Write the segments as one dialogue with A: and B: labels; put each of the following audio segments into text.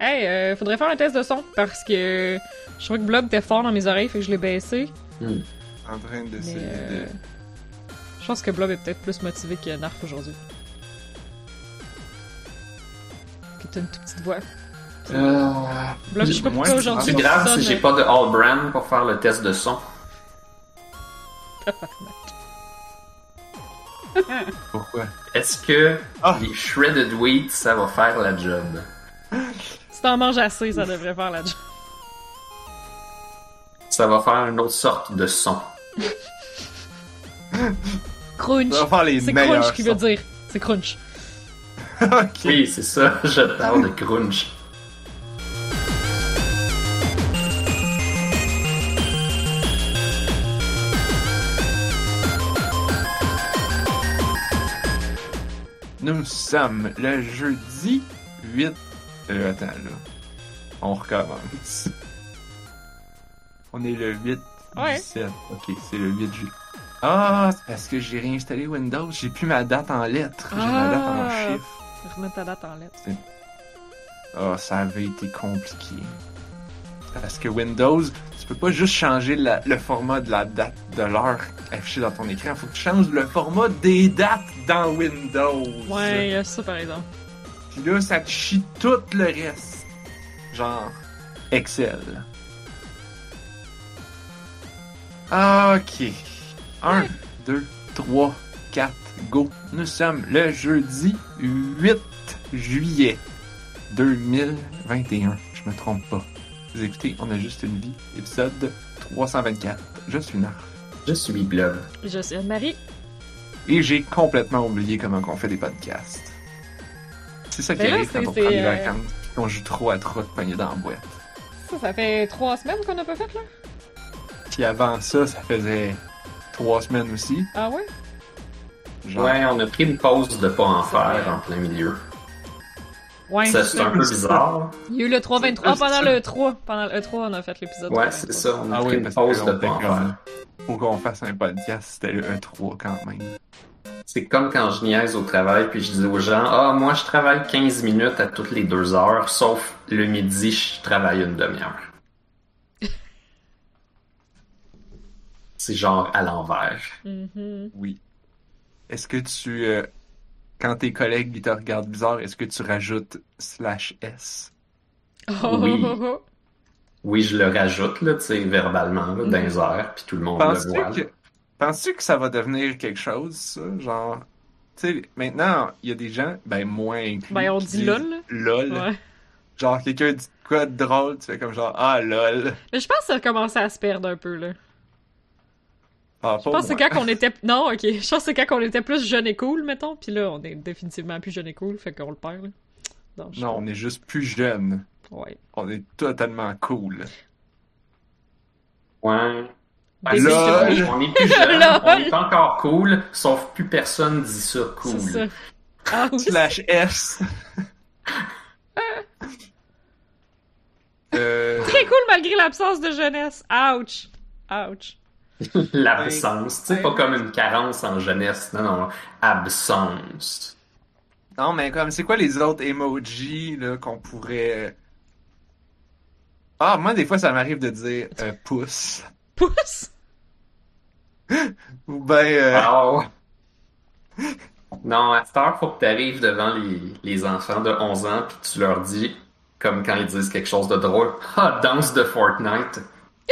A: Hey, euh, faudrait faire un test de son parce que je trouvais que Blob était fort dans mes oreilles, fait que je l'ai baissé.
B: Hmm.
C: En train d'essayer
A: euh,
C: de.
A: je pense que Blob est peut-être plus motivé que Narf aujourd'hui. Que t'as une toute petite voix.
B: Euh,
A: Blob, je sais pas pourquoi
C: c'est
A: aujourd'hui.
B: c'est
A: tu
B: grave si j'ai pas de All Brand pour faire le test de son?
C: Pourquoi?
B: Est-ce que
C: Ah.
B: les shredded wheat, ça va faire la job?
A: Si t'en manges assez, ça devrait faire la job.
B: Ça va faire une autre sorte de son.
A: Crunch.
C: Ça va faire les
A: C'est
C: meilleurs.
A: crunch qui veut dire. C'est crunch.
C: ok.
B: Oui, c'est ça, je parle de crunch.
C: Nous sommes le jeudi 8. Euh, attends, là. On recommence. On est le 8
A: Ouais.
C: du 7. Ok, c'est le 8 juillet. Ah, c'est parce que j'ai réinstallé Windows. J'ai plus ma date en lettres. J'ai ma date en
A: Ah.
C: chiffres.
A: Remets ta date en lettres.
C: Ah, ça avait été compliqué. Parce que Windows, tu peux pas juste changer la- le format de la date de l'heure affichée dans ton écran. Faut que tu changes le format des dates dans Windows.
A: Ouais, il y a ça par exemple.
C: Puis là, ça te chie tout le reste. Genre, Excel. Ok. 1, 2, 3, 4, go. Nous sommes le jeudi 8 juillet 2021. Je me trompe pas. Vous écoutez, on a juste une vie. Épisode 324. Je suis Narf.
B: Je suis Blob.
A: Je suis Anne-Marie.
C: Et j'ai complètement oublié comment on fait des podcasts. C'est ça qui
A: Mais là,
C: arrive quand on prend des
A: c'est, euh,
C: vacances. On joue trop à trop de pogner dans la boîte.
A: Ça, ça fait trois semaines qu'on n'a pas fait, là?
C: Puis avant ça, ça faisait trois semaines aussi.
A: Ah ouais?
C: Genre,
B: Ouais, on a pris une pause de pas en faire
A: vrai.
B: en plein milieu.
A: Ouais.
B: Ça, c'est un peu bizarre.
A: Il y a eu le 3-23
C: C'est-
A: pendant le 3. Pendant le 3, on a fait l'épisode.
B: Ouais,
A: 3-23.
B: c'est ça, on a
C: Ah
B: pris
C: oui,
B: une pause de pas en faire.
C: Faut qu'on fasse un podcast, c'était le E3 quand même.
B: C'est comme quand je niaise au travail puis je dis aux gens Ah, moi je travaille 15 minutes à toutes les deux heures, sauf le midi, je travaille une demi-heure. C'est genre à l'envers.
A: Mhm.
C: Oui. Est-ce que tu, euh, quand tes collègues ils te regardent bizarre, est-ce que tu rajoutes slash S?
A: Oh,
B: Oui. Oui, je le rajoute, là, tu sais, verbalement, là, dans les airs, puis tout le monde le voit.
C: que, penses-tu que ça va devenir quelque chose, ça? Genre, tu sais, maintenant, il y a des gens, ben, moins inclus,
A: Ben, on dit lol.
C: LOL.
A: Ouais.
C: Genre, quelqu'un dit quoi de drôle, tu fais comme genre, ah, lol.
A: Mais je pense que ça a commencé à se perdre un peu, là.
C: Ah,
A: Je pense que c'est quand on était... Non, ok. Je pense que c'est quand on était plus jeune et cool, mettons. Puis là, on est définitivement plus jeune et cool, fait qu'on le perd, là. Non,
C: Non, on est juste plus jeunes.
A: Ouais.
C: On est totalement cool.
B: Ouais. C'est ça, on est plus jeune, on est encore cool, sauf plus personne dit ça cool.
A: C'est ça. Ah oui.
C: Slash S. euh,
A: Très cool malgré l'absence de jeunesse. Ouch. Ouch.
B: L'absence, tu sais, pas comme une carence en jeunesse, non, non, absence.
C: non, mais comme, c'est quoi les autres emojis, qu'on pourrait... Ah, moi, des fois, ça m'arrive de dire euh, pouce.
A: Pouce.
C: Ou ben, euh,
B: Oh. Non, à cette heure, faut que tu arrives devant les, les enfants de 11 ans puis tu leur dis, comme quand ils disent quelque chose de drôle, ah, danse de Fortnite.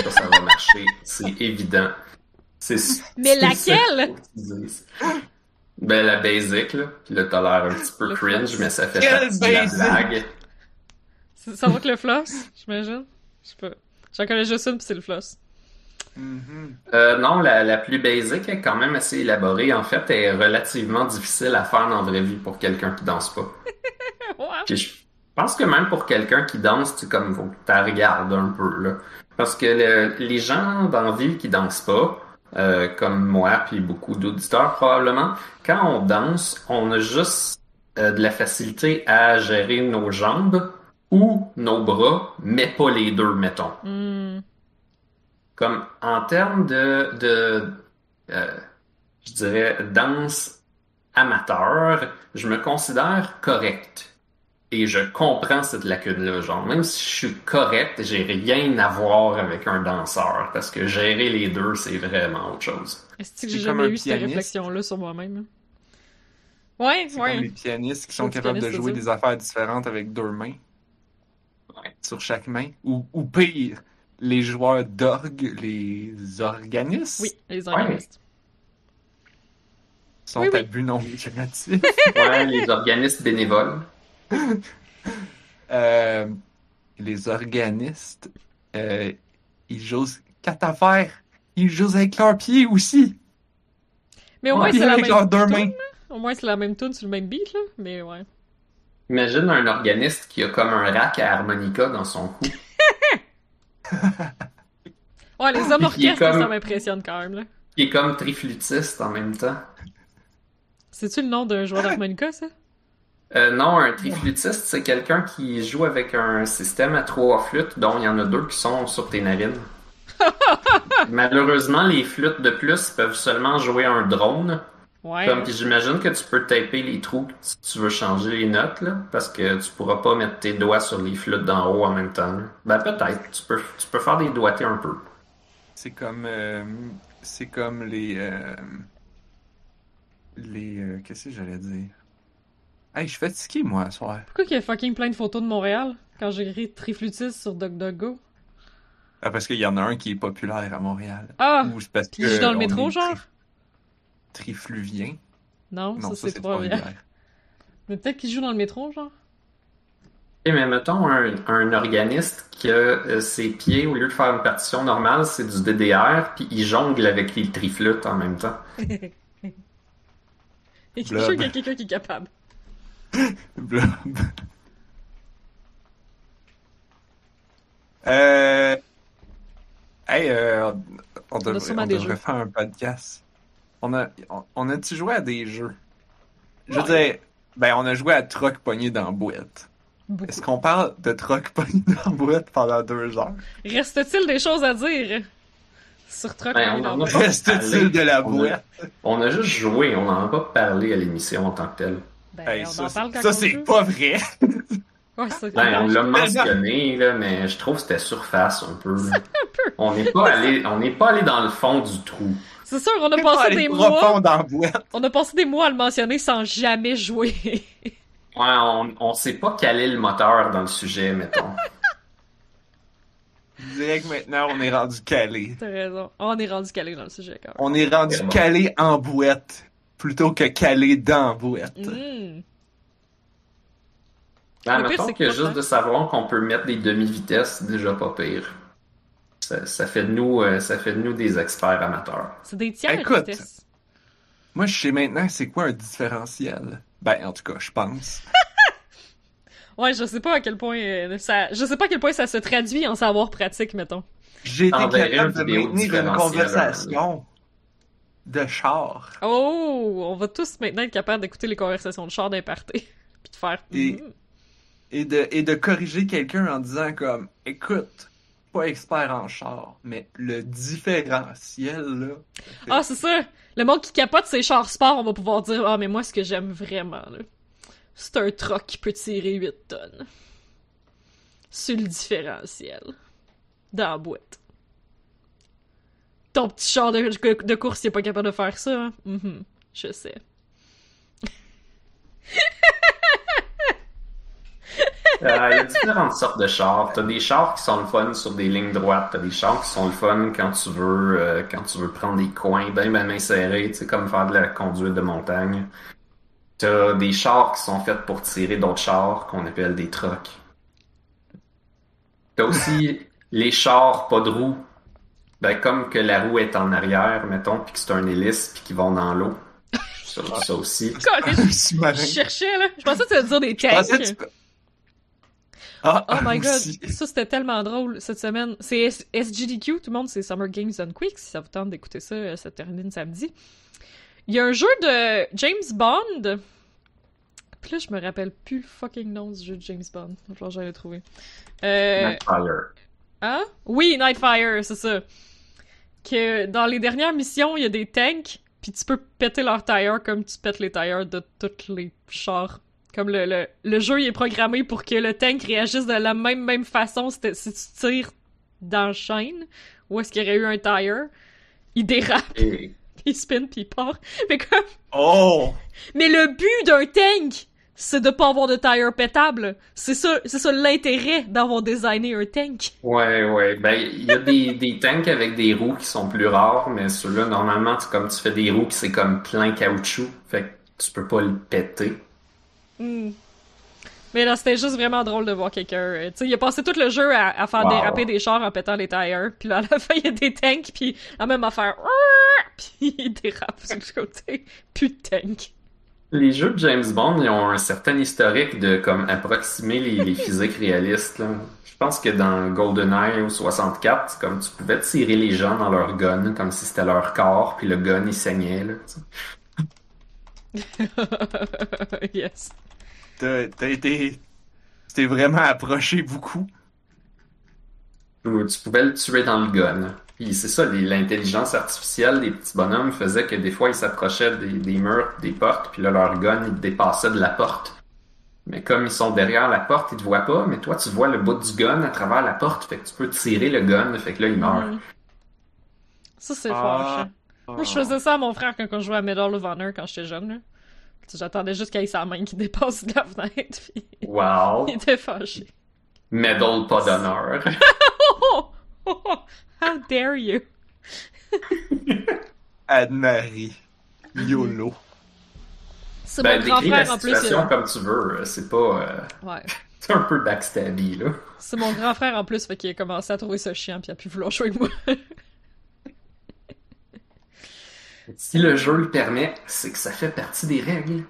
B: Ça, ça va marcher. C'est évident. C'est
A: Mais laquelle?
B: Ben, la basic, là. Puis là, t'as l'air un petit peu
A: Le
B: cringe,
A: floss.
B: mais ça fait partie de la blague.
A: Ça va que le floss, j'imagine? Je sais pas. J'en connais juste une, pis c'est le floss.
C: Mhm.
B: Euh, non, la, la plus basic est quand même assez élaborée. En fait, elle est relativement difficile à faire dans la vraie vie pour quelqu'un qui danse pas. Je pense que même pour quelqu'un qui danse, tu comme faut que regardes un peu là, parce que le- les gens dans la ville qui dansent pas, euh, comme moi puis beaucoup d'auditeurs probablement, quand on danse, on a juste euh, de la facilité à gérer nos jambes ou nos bras, mais pas les deux, mettons.
A: Hmm.
B: Comme en termes de, de euh, je dirais, danse amateur, je me considère correct. Et je comprends cette lacune-là. Genre, même si je suis correct, j'ai rien à voir avec un danseur. Parce que gérer les deux, c'est vraiment autre chose.
A: Est-ce que j'ai
C: comme
A: jamais
C: un
A: eu cette réflexion-là sur moi-même? Ouais,
C: C'est
A: ouais.
C: comme les pianistes qui sont
A: Les
C: capables de jouer des affaires différentes avec deux mains
B: Ouais.
C: sur chaque main. Ou, ou pire, les joueurs d'orgue, les organistes,
A: Oui, les organistes.
C: sont
A: Oui, oui.
C: à but non lucratif.
B: Ouais, les organismes bénévoles.
C: Euh, les organistes, euh, ils jouent quatre affaires. Ils jouent avec leurs pieds aussi.
A: Mais au moins, c'est la la même tune sur le même beat, là. Mais ouais.
B: Imagine un organiste qui a comme un rack à harmonica dans son cou.
A: Ouais, les hommes orchestres,
B: comme-
A: ça m'impressionne quand même, là.
B: Qui est comme triflutiste en même temps.
A: C'est-tu le nom d'un joueur d'harmonica, ça?
B: Euh, non, un triflutiste, c'est quelqu'un qui joue avec un système à trois flûtes, dont il y en a deux qui sont sur tes narines. Malheureusement, les flûtes de plus peuvent seulement jouer un drone.
A: Ouais.
B: Comme j'imagine que tu peux taper les trous si tu veux changer les notes, là, parce que tu pourras pas mettre tes doigts sur les flûtes d'en haut en même temps. là. Ben peut-être, tu peux, tu peux faire des doigtés un peu.
C: C'est comme, euh, c'est comme les, euh, les, euh, qu'est-ce que j'allais dire? Hey, je suis fatigué moi ce soir.
A: Pourquoi qu'il y a fucking plein de photos de Montréal quand j'ai écrit triflutiste sur DuckDuckGo?
C: Ah, parce qu'il y en a un qui est populaire à Montréal.
A: Ah!
C: Ou parce
A: Puis il joue dans le métro,
C: est
A: genre?
C: Tri- Trifluvien.
A: Non,
C: Non,
A: ça, c'est pas vrai.
C: Trois-Rivières.
A: Mais peut-être qu'il joue dans le métro, genre?
B: Et mais mettons un, un organiste que euh, ses pieds, au lieu de faire une partition normale, c'est du DDR, puis il jongle avec les triflutes en même temps.
A: Et je suis
C: Blob.
A: sûr qu'il y a quelqu'un qui est capable.
C: Blob. Euh... Hey, euh, on, devrait, on devrait faire un podcast. On a, on, on a-tu joué à des jeux? Je veux
A: Ouais.
C: dire, ben, on a joué à Troc pogné dans boîte. Est-ce qu'on parle de Troc pogné dans boîte pendant deux heures?
A: Reste-t-il des choses à dire sur Truck
B: Ben,
A: bas?
B: pas
C: Reste-t-il de la
B: On a-
C: boîte?
B: On a juste joué, on n'en a pas parlé à l'émission en tant que telle.
A: Ben,
C: Hey,
A: on
C: ça,
A: en parle quand
C: ça
A: on
C: c'est pas vrai.
A: Ouais,
B: Ben, on l'a mentionné, là, mais je trouve que c'était surface un peu. là. On n'est pas allé, on n'est pas allé dans le fond du trou.
A: C'est sûr, on a
C: Pas
A: passé des mois.
C: profond dans la boîte.
A: On a passé des mois à le mentionner sans jamais jouer.
B: Ouais, on, on sait pas caler le moteur dans le sujet, mettons.
C: Je dirais que maintenant, on est rendu calé.
A: T'as raison. On est rendu calé dans le sujet quand même.
C: On est rendu calé en boîte plutôt que calé dans la boîte.
A: Mm.
B: Ben, mettons que
A: que
B: juste de savoir qu'on peut mettre des demi-vitesses, c'est déjà pas pire. Ça, ça fait de nous, euh, ça fait de nous des experts amateurs.
A: C'est des tiers
C: Écoute.
A: vitesse.
C: Moi, je sais maintenant c'est quoi un différentiel. Ben, en tout cas, je pense.
A: Ouais, je sais pas à quel point euh, ça. Je sais pas à quel point ça se traduit en savoir pratique, mettons.
C: J'ai été
B: Enverrai
C: capable
B: une
C: de maintenir une conversation de char.
A: Oh! On va tous maintenant être capables d'écouter les conversations de char d'imparté. Puis de faire.
C: Et-
A: Mm.
C: Et de, et de corriger quelqu'un en disant comme, écoute, pas expert en char, mais le différentiel, là.
A: Ah, c'est ça! Le monde qui capote ses chars sport, on va pouvoir dire Ah, mais moi, ce que j'aime vraiment, là, c'est un truck qui peut tirer 8 tonnes. Sur le différentiel. Dans la boîte. Ton petit char de, de course, il est pas capable de faire ça, hein? Mhm, je sais.
B: Euh, Il y a différentes sortes de chars. T'as des chars qui sont le fun sur des lignes droites. T'as des chars qui sont le fun quand tu veux, euh, quand tu veux prendre des coins bien bien serrés, tu sais, comme faire de la conduite de montagne. T'as des chars qui sont faits pour tirer d'autres chars qu'on appelle des trucks. T'as aussi les chars pas de roues. Ben, comme que la roue est en arrière, mettons, puis que c'est un hélice, puis qui vont dans l'eau. Ça, ça aussi.
A: Je cherchais, là. Je pensais que tu allais dire des tanks.
C: Ah,
A: Oh my god,
C: aussi.
A: ça c'était tellement drôle cette semaine. C'est S- SGDQ, tout le monde, c'est Summer Games Done Quick, si ça vous tente d'écouter ça, euh, ça termine samedi. Il y a un jeu de James Bond. Puis là, je me rappelle plus le fucking nom du jeu de James Bond. Genre, j'allais le trouver. Euh,
B: Nightfire.
A: Hein? Oui, Nightfire, c'est ça. Que dans les dernières missions, il y a des tanks, puis tu peux péter leurs tires comme tu pètes les tires de tous les chars Comme le, le, le jeu il est programmé pour que le tank réagisse de la même, même façon si, si tu tires dans le chaîne, ou est-ce qu'il y aurait eu un tire, il dérape,
B: Et-
A: il spin, puis il part. Mais comme...
C: Oh!
A: Mais le but d'un tank, c'est de pas avoir de tire pétable. C'est ça, c'est ça l'intérêt d'avoir designé un tank.
B: Ouais, ouais. Ben, il y a des, des tanks avec des roues qui sont plus rares, mais ceux-là, normalement, c'est comme tu fais des roues qui c'est comme plein caoutchouc. Fait que tu peux pas le péter.
A: Hmm. Mais là, c'était juste vraiment drôle de voir quelqu'un. euh, Tu sais, il a passé tout le jeu à, à faire
B: Wow.
A: déraper des chars en pétant les tires. Puis là, à la fin, il y a des tanks, puis la même affaire. Puis il dérape sur le côté. Plus de tank.
B: Les jeux de James Bond, ils ont un certain historique de comme approximer les, les physiques réalistes. Là. Je pense que dans GoldenEye ou 64, c'est comme tu pouvais tirer les gens dans leur gun comme si c'était leur corps, puis le gun il saignait. Là,
A: yes.
C: T'as t'as été. Tu t'es vraiment approché beaucoup.
B: Ou tu pouvais le tuer dans le gun. Puis c'est ça, les- l'intelligence artificielle des petits bonhommes faisait que des fois ils s'approchaient des, des murs, des portes, puis là leur gun il dépassait de la porte. Mais comme ils sont derrière la porte, ils te voient pas, mais toi tu vois le bout du gun à travers la porte, fait que tu peux tirer le gun, fait que là il meurt.
A: Hmm. Ça, c'est
C: Ah.
A: fâchant. Moi, je faisais ça à mon frère quand on jouait à Medal of Honor quand j'étais jeune. Là. J'attendais juste qu'il ait sa main qui dépasse de la fenêtre, puis
B: Wow!
A: il était fâché.
B: Medal pas d'honneur.
A: Oh! oh, oh, How dare you!
C: Anne-Marie. YOLO.
A: C'est
B: Ben,
A: mon grand frère en plus.
B: situation
A: euh,
B: comme tu veux, c'est pas... euh,
A: Ouais.
B: c'est un peu backstabby, là.
A: C'est mon grand frère en plus, fait qu'il a commencé à trouver ça chiant, puis il a pu vouloir jouer avec moi.
B: Si le jeu le permet, c'est que ça fait partie des règles.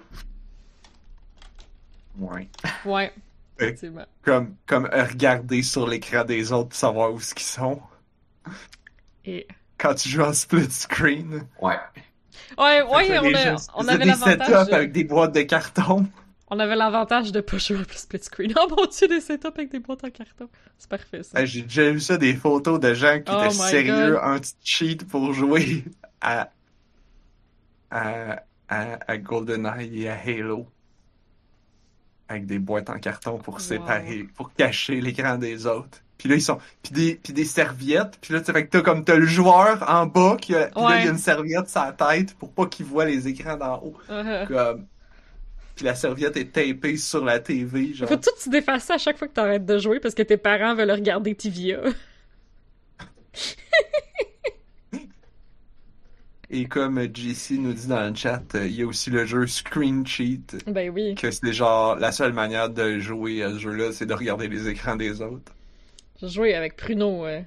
C: Ouais.
A: ouais. Effectivement.
C: Comme, comme regarder sur l'écran des autres pour savoir où ce qu'ils sont.
A: Et...
C: Quand tu joues en split screen.
B: Ouais.
A: Ouais, ouais, on, a- avait
C: des setups
A: l'avantage. de-
C: avec des boîtes de carton.
A: On avait l'avantage de pas jouer en plus split screen. Oh mon dieu, des setups avec des boîtes en carton. C'est parfait ça.
C: J'ai déjà vu ça des photos de gens qui
A: Oh
C: étaient sérieux,
A: God.
C: un petit cheat pour jouer à, à, à, à GoldenEye et à Halo. Avec des boîtes en carton pour
A: Wow.
C: séparer, pour cacher l'écran des autres. Puis là, ils sont. Puis des, puis des serviettes. Puis là, tu fait que t'as comme t'as le joueur en bas, qui a, puis là, il y a une serviette sur la tête pour pas qu'il voit les écrans d'en haut.
A: Uh-huh.
C: Comme. Puis la serviette est tapée sur la TV, genre.
A: Faut tout se défacer à chaque fois que t'arrêtes de jouer parce que tes parents veulent regarder TVA.
C: Et comme JC nous dit dans le chat, il y a aussi le jeu Screen Cheat.
A: Ben oui.
C: Que c'est genre la seule manière de jouer à ce jeu-là, c'est de regarder les écrans des autres.
A: J'ai joué avec Pruno euh,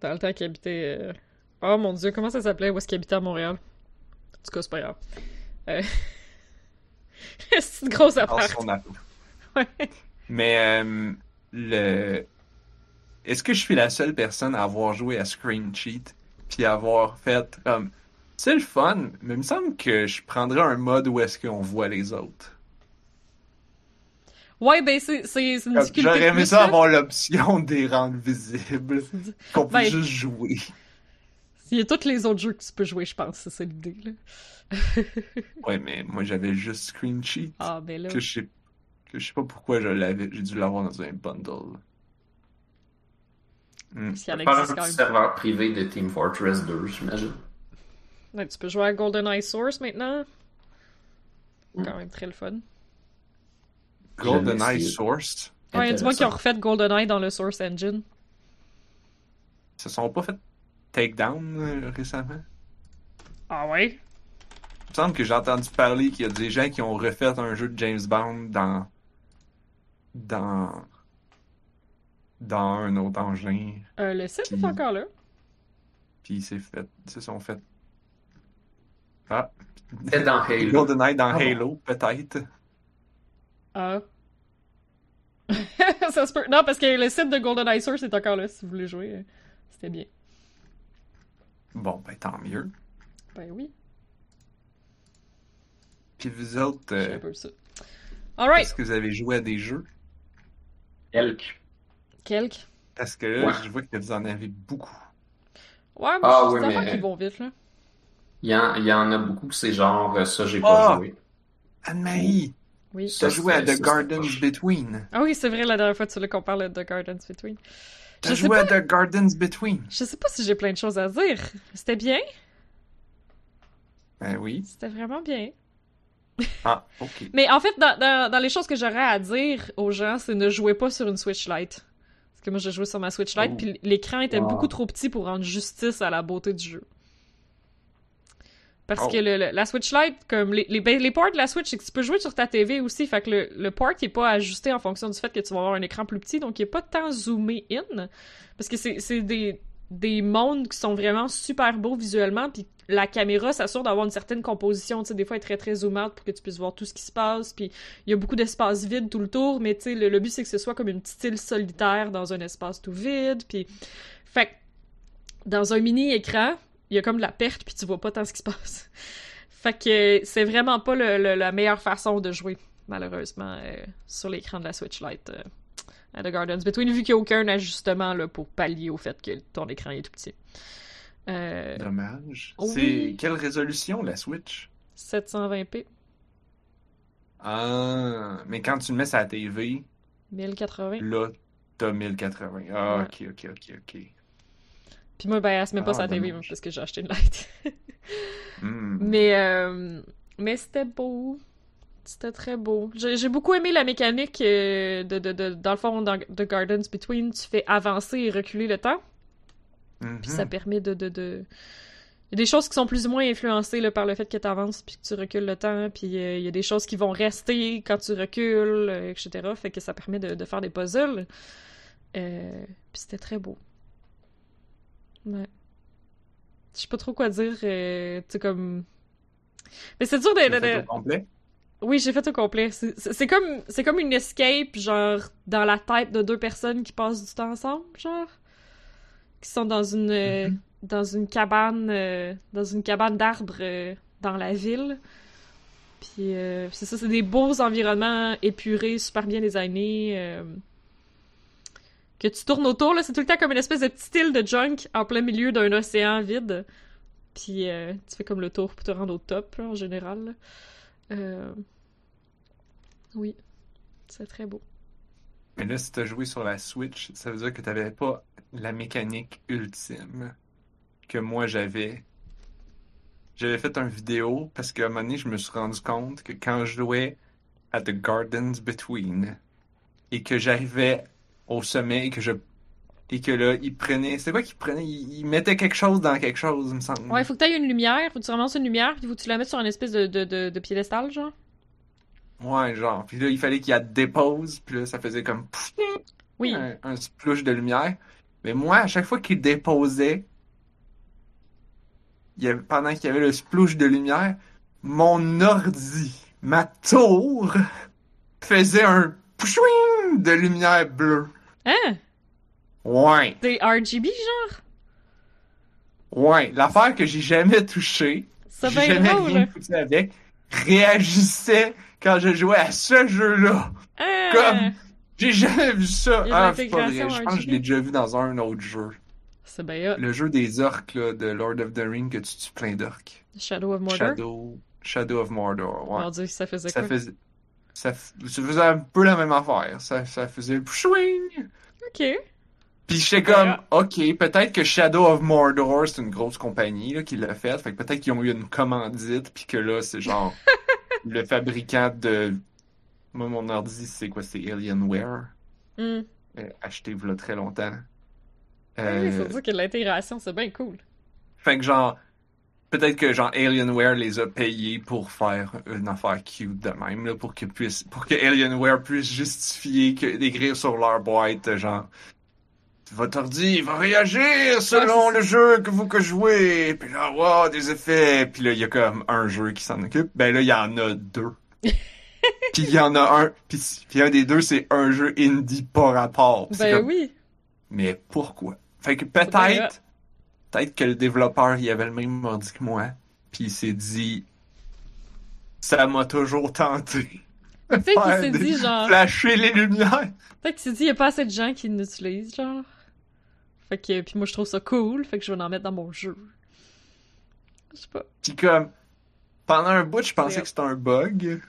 A: dans le temps qu'il habitait. euh, Oh mon dieu, comment ça s'appelait? Où est-ce qu'il habitait à Montréal? En tout cas, c'est pas grave. Euh... c'est une grosse affaire. Ouais.
C: Mais euh, le est-ce que je suis la seule personne à avoir joué à Screen Cheat? Puis avoir fait comme c'est le fun, mais il me semble que je prendrais un mode où est-ce qu'on voit les autres.
A: Ouais, ben c'est une difficulté.
C: J'aurais aimé ça avoir l'option des rendre visibles, qu'on
A: Ben-
C: puisse juste jouer.
A: Il y a tous les autres jeux que tu peux jouer, je pense. C'est l'idée, là.
C: Ouais, mais moi j'avais juste Screen Cheat.
A: Ah, ben là.
C: que je sais que je sais pas pourquoi je l'avais j'ai dû l'avoir dans un bundle
A: Y en
B: Faire
A: existe quand même.
B: serveur privé de Team Fortress 2, j'imagine.
A: Ouais, tu peux jouer à GoldenEye Source maintenant.
B: Mm.
A: Quand même très le fun.
C: GoldenEye. Source?
A: Ouais, il y a du monde qui ont refait GoldenEye dans le Source Engine.
C: se sont pas fait takedown euh, récemment?
A: Ah ouais?
C: il me semble que j'ai entendu parler qu'il y a des gens qui ont refait un jeu de James Bond dans dans dans un autre engin
A: Euh, le site est encore là.
C: puis il s'est fait ils se sont fait ah
B: C'est dans Halo.
C: GoldenEye dans
B: Ah bon.
C: Halo peut-être
A: Ah. ça se peut. Non, parce que le site de GoldenEye Source est encore là si vous voulez jouer. euh, C'était bien.
C: bon ben tant mieux
A: Ben oui,
C: puis vous autres
A: c'est
C: euh,
A: un peu ça. Alright!
C: est-ce que vous avez joué à des jeux?
B: Elk.
A: Quelques.
C: Parce que là,
B: Ouais.
C: je vois que vous en avez beaucoup.
A: Ouais, mais
B: Ah
A: c'est
B: oui, mais-
A: qui vont vite, là.
B: Il y en, il y en a beaucoup, c'est genre, euh, ça, j'ai pas
C: Ah!
B: joué.
C: Anne-Marie,
A: Oui.
B: Ça,
C: T'as joué à The Gardens. Between.
A: Ah oui, c'est vrai, la dernière fois, tu l'as qu'on parle de The Gardens Between.
C: T'as joué à The Gardens Between.
A: Je sais pas si j'ai plein de choses à dire. C'était bien?
C: Ben oui.
A: C'était vraiment bien.
C: Ah, ok.
A: Mais en fait, dans, dans, dans les choses que j'aurais à dire aux gens, c'est ne jouez pas sur une Switch Lite. Parce que moi, j'ai joué sur ma Switch Lite,
C: Oh.
A: puis l'écran était
B: Wow.
A: beaucoup trop petit pour rendre justice à la beauté du jeu. Parce
C: Oh.
A: que le- le- la Switch Lite, comme les, les, ben, les ports de la Switch, c'est que tu peux jouer sur ta TV aussi. Fait que le, le port il est pas ajusté en fonction du fait que tu vas avoir un écran plus petit, donc il est pas tant zoomé in. Parce que c'est des, des mondes qui sont vraiment super beaux visuellement, puis la caméra s'assure d'avoir une certaine composition. Tu des fois, elle est très très zoom out pour que tu puisses voir tout ce qui se passe, puis il y a beaucoup d'espace vide tout le tour, mais tu sais, le, but c'est que ce soit comme une petite île solitaire dans un espace tout vide, puis fait que dans un mini écran, il y a comme de la perte puis tu vois pas tant ce qui se passe. Fait que c'est vraiment pas la meilleure façon de jouer malheureusement euh, sur l'écran de la Switch Lite euh, à The Gardens Between vu qu'il n'y a aucun ajustement là, pour pallier au fait que ton écran est tout petit. Euh,
C: Dommage.
A: Oui.
C: C'est quelle résolution la Switch?
A: 720p,
C: Ah, mais quand tu le mets sur la TV,
A: 1080.
C: là, t'as 1080. Ah,
A: Ouais.
C: ok, ok, ok, ok.
A: Puis moi, ben, elle se met pas
C: Ah,
A: sur la TV parce que j'ai acheté une light.
C: Hmm.
A: Mais, euh, mais c'était beau. C'était très beau. J'ai beaucoup aimé la mécanique euh, de, de, de- dans le fond, dans The Gardens Between, tu fais avancer et reculer le temps.
C: Mhm.
A: Puis ça permet de, de, de... Il y a des choses qui sont plus ou moins influencées là, par le fait que tu avances puis que tu recules le temps. Puis euh, il y a des choses qui vont rester quand tu recules, euh, etc. Fait que ça permet de, de faire des puzzles. Euh, puis c'était très beau. Ouais. Je sais pas trop quoi dire. tu sais, comme... Mais c'est dur de...
C: Complet?
A: Oui, j'ai fait au complet. C'est- comme, c'est comme une escape, genre, dans la tête de deux personnes qui passent du temps ensemble, genre. Qui sont dans une, euh,
C: Mhm.
A: dans une cabane, euh, dans une cabane d'arbres euh, dans la ville. Puis euh, c'est ça, c'est des beaux environnements épurés, super bien designés. que tu tournes autour, là, c'est tout le temps comme une espèce de petite île de junk en plein milieu d'un océan vide. Puis euh, tu fais comme le tour pour te rendre au top, là, en général. là. Euh, Oui, c'est très beau.
C: Mais là, si t'as joué sur la Switch, ça veut dire que t'avais pas la mécanique ultime que moi j'avais. J'avais fait une vidéo parce qu'à un moment donné, je me suis rendu compte que quand je jouais à The Gardens Between et que j'arrivais au sommet et que je et que là, il prenait. C'est quoi qu'il prenait? Il, il mettait quelque chose dans quelque chose, il me semble.
A: Ouais, il faut que tu aies une lumière, faut que tu ramasses une lumière, puis faut que tu la mettes sur une espèce de, de, de, de piédestal, genre.
C: Ouais, genre. Puis là, il fallait qu'il y ait dépose, puis là, ça faisait comme
A: Oui.
C: un, un splouche de lumière. Mais moi, à chaque fois qu'il déposait, il y avait- pendant qu'il y avait le splouche de lumière, mon ordi, ma tour, faisait un de lumière bleue.
A: Hein?
C: Ouais,
A: Des RGB, genre?
C: ouais. L'affaire que j'ai jamais touchée, j'ai jamais
A: drôle.
C: rien foutu avec, réagissait quand je jouais à ce jeu-là.
A: Hein?
C: Comme- J'ai jamais vu ça. Ah, c'est pas vrai. Je pense que je l'ai déjà vu dans un autre jeu.
A: C'est bien.
C: Le jeu des orques là, de Lord of the Rings que tu tues plein d'orques.
A: Shadow of Mordor?
C: Shadow, Shadow of Mordor, ouais.
A: Mon dieu, ça faisait
C: ça,
A: quoi?
C: faisait, ça, f- ça faisait un peu la même affaire. Ça, ça faisait swing.
A: Ok.
C: Puis j'étais comme, ok, peut-être que Shadow of Mordor, c'est une grosse compagnie là, qui l'a fait. Fait que peut-être qu'ils ont eu une commandite, puis que là, c'est genre le fabricant de. Moi, mon ordi, c'est quoi? C'est Alienware.
A: Hmm.
C: euh, acheté il y a très longtemps.
A: Oui,
C: Euh,
A: faut dire que l'intégration, c'est bien cool.
C: Fait que genre, peut-être que genre Alienware les a payés pour faire une affaire cute de même, là, pour que puisse, pour que Alienware puisse justifier que d'écrire sur leur boîte, genre, votre ordi il va réagir selon
A: Ouais,
C: le jeu que vous que jouez, puis là, wow, des effets, puis là, il y a comme un jeu qui s'en occupe, ben là, il y en a deux. puis il y en a un, puis, puis un des deux, c'est un jeu indie pas rapport. Puis
A: Ben
C: comme,
A: oui.
C: mais pourquoi? Fait que peut-être, peut-être que le développeur, il avait le même ordi que moi, puis il s'est dit, ça m'a toujours tenté.
A: Peut-être qu'il s'est dit, genre.
C: Flasher les lumières.
A: Peut-être qu'il s'est dit, il y a pas assez de gens qui l'utilisent, genre. Fait que, puis moi, je trouve ça cool, fait que je vais en mettre dans mon jeu. Je sais pas.
C: Puis comme, pendant un bout, je pensais que c'était un bug.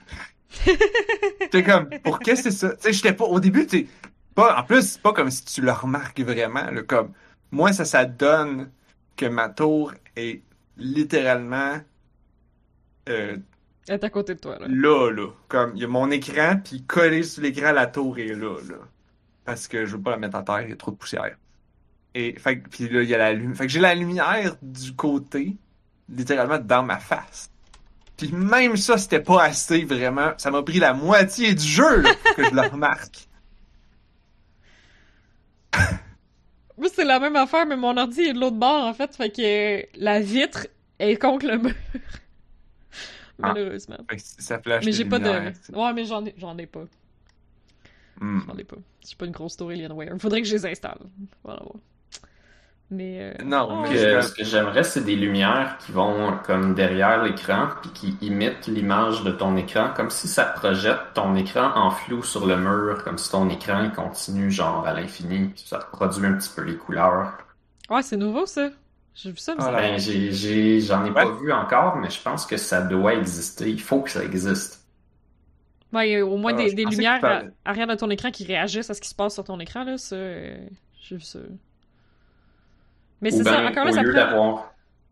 C: T'es comme, pour qu'est-ce que c'est ça? Tu j'étais pas, au début, tu pas, en plus, c'est pas comme si tu le remarques vraiment, là, comme, moi, ça, ça donne que ma tour est littéralement, euh,
A: Elle est à côté de toi, là.
C: là, là. Comme, il y a mon écran, puis collé sur l'écran, la tour est là, là. Parce que je veux pas la mettre à terre, il y a trop de poussière. Et, fait puis là, il y a la lumière. Fait que j'ai la lumière du côté, littéralement dans ma face. Puis même ça, c'était pas assez, vraiment. Ça m'a pris la moitié du jeu, là, que je le remarque.
A: Moi, c'est la même affaire, mais mon ordi est de l'autre bord, en fait. Fait que la vitre est contre le mur.
C: Ah.
A: Malheureusement.
C: Ça flash
A: Mais j'ai pas de. Ouais, mais j'en ai, j'en ai pas.
C: Hmm.
A: J'en ai pas. J'ai pas une grosse tour Alienware. Faudrait que je les installe. Voilà. Mais. euh,
C: Non,
A: oh,
C: mais-
B: Que- ce que j'aimerais, c'est des lumières qui vont comme derrière l'écran puis qui imitent l'image de ton écran, comme si ça projette ton écran en flou sur le mur, comme si ton écran continue genre à l'infini, puis ça produit un petit peu les couleurs.
A: Ouais, c'est nouveau, ça. J'ai vu ça, mais
C: Ah.
B: Ben, j'ai, j'ai, j'en ai pas
C: Ouais.
B: vu encore, mais je pense que ça doit exister. Il faut que ça existe.
A: Ouais, il y a au moins
C: Ah,
A: des, lumières à- arrière de ton écran qui réagissent à ce qui se passe sur ton écran, là. Ça, euh, j'ai vu ça. Mais c'est ça,
B: ben,
A: encore là, ça prend,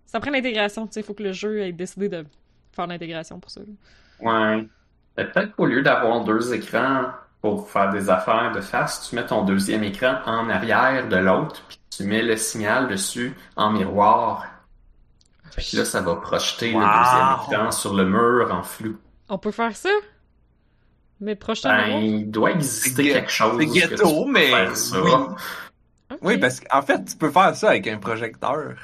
A: ça prend l'intégration. Tu sais, il faut que le jeu ait décidé de faire l'intégration pour ça.
B: ouais, Ben, peut-être qu'au lieu d'avoir deux écrans pour faire des affaires de face, tu mets ton deuxième écran en arrière de l'autre, puis tu mets le signal dessus en miroir. Puis là, ça va projeter
C: Wow.
B: le deuxième écran sur le mur en flou.
A: On peut faire ça? Mais prochain
B: Ben, il doit exister quelque chose
C: c'est
B: que
C: ghetto,
B: tu peux
C: mais
B: faire ça.
C: oui. Oui, parce qu'en fait, tu peux faire ça avec un projecteur.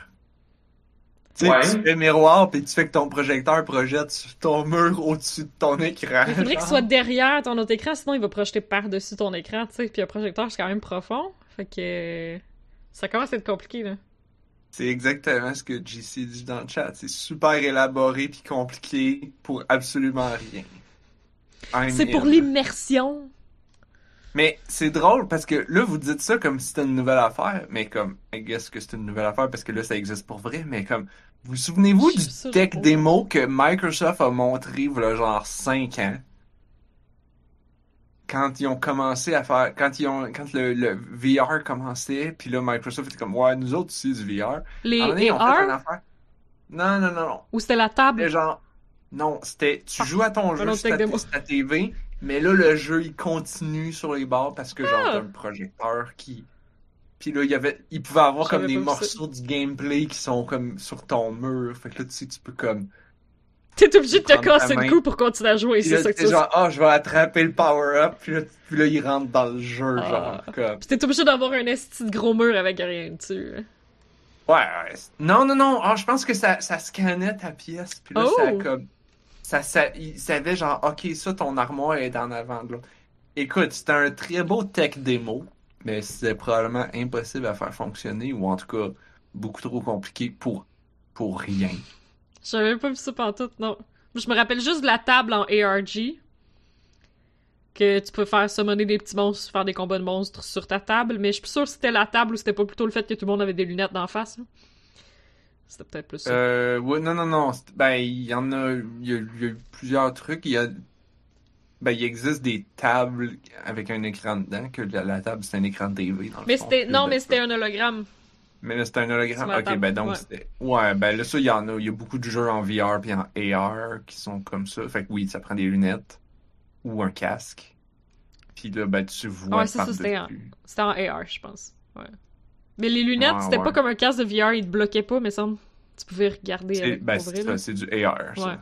C: Tu sais,
B: Ouais.
C: tu fais miroir, puis tu fais que ton projecteur projette sur ton mur au-dessus de ton écran.
A: Il faudrait qu'il soit derrière ton autre écran, sinon il va projeter par-dessus ton écran, tu sais. Puis un projecteur, c'est quand même profond. Fait que. Ça commence à être compliqué, là.
C: C'est exactement ce que JC dit dans le chat. C'est super élaboré puis compliqué pour absolument rien.
A: C'est pour l'immersion.
C: Mais c'est drôle parce que là, vous dites ça comme si c'était une nouvelle affaire, mais comme, I guess que c'est une nouvelle affaire parce que là, ça existe pour vrai, mais comme, vous souvenez-vous du tech démo que Microsoft a montré, voilà, genre 5 ans? Quand ils ont commencé à faire, quand ils ont, quand le, le VR commençait, puis là, Microsoft était comme, ouais, nous autres aussi du VR.
A: Les
C: ils ont fait une
A: AR
C: affaire. Non, non, non, non.
A: ou c'était la table?
C: C'était genre, non, c'était, tu joues à ton jeu sur ta TV, mais là, le jeu, il continue sur les bords parce que, genre,
A: Ah!
C: t'as un projecteur qui. Puis là, il y avait, il pouvait avoir comme des morceaux du gameplay qui sont comme sur ton mur. Fait que là, tu sais, tu peux comme.
A: T'es obligé de te casser le cou pour continuer à jouer, c'est ça que tu
C: genre, ah, je vais attraper le power-up. Puis là, puis là, il rentre dans le jeu,
A: Ah.
C: genre, comme.
A: Puis t'es obligé d'avoir un esti de gros mur avec rien dessus.
C: Ouais, ouais. Non, non, non. Ah, je pense que ça, ça scannait ta pièce. Puis là,
A: Oh!
C: ça comme. Ça, ça, il savait genre, ok, ça, ton armoire est en avant de l'autre. Écoute, c'était un très beau tech démo, mais c'était probablement impossible à faire fonctionner, ou en tout cas, beaucoup trop compliqué pour, pour rien.
A: J'avais pas vu ça pantoute, non. Je me rappelle juste de la table en ARG. Que tu peux faire summoner des petits monstres, faire des combats de monstres sur ta table, mais je suis sûre que c'était la table ou c'était pas plutôt le fait que tout le monde avait des lunettes d'en face. C'était peut-être plus ça.
C: Euh, ouais, non, non, non. Ben, il y en a, il y a, il y a eu plusieurs trucs. Il y a, ben, il existe des tables avec un écran dedans, que la, la table, c'est un écran de TV. dans
A: mais c'était. Non, mais c'était un hologramme.
C: Mais c'est un hologramme. Ok,
A: table,
C: ben donc
A: ouais.
C: c'était. Ouais, ben là, ça, il y en a. Il y a beaucoup de jeux en VR puis en AR qui sont comme ça. Fait que oui, ça prend des lunettes ou un casque. Puis là, ben tu vois
A: Ouais, c'est ça, c'était. C'était en AR, je pense. Ouais. Mais les lunettes, c'était
C: ouais.
A: pas comme un casque de VR, il te bloquait pas, mais semble. Tu pouvais regarder
C: C'est
A: avec
C: ben, c'est ça, du AR, ça.
A: Ouais.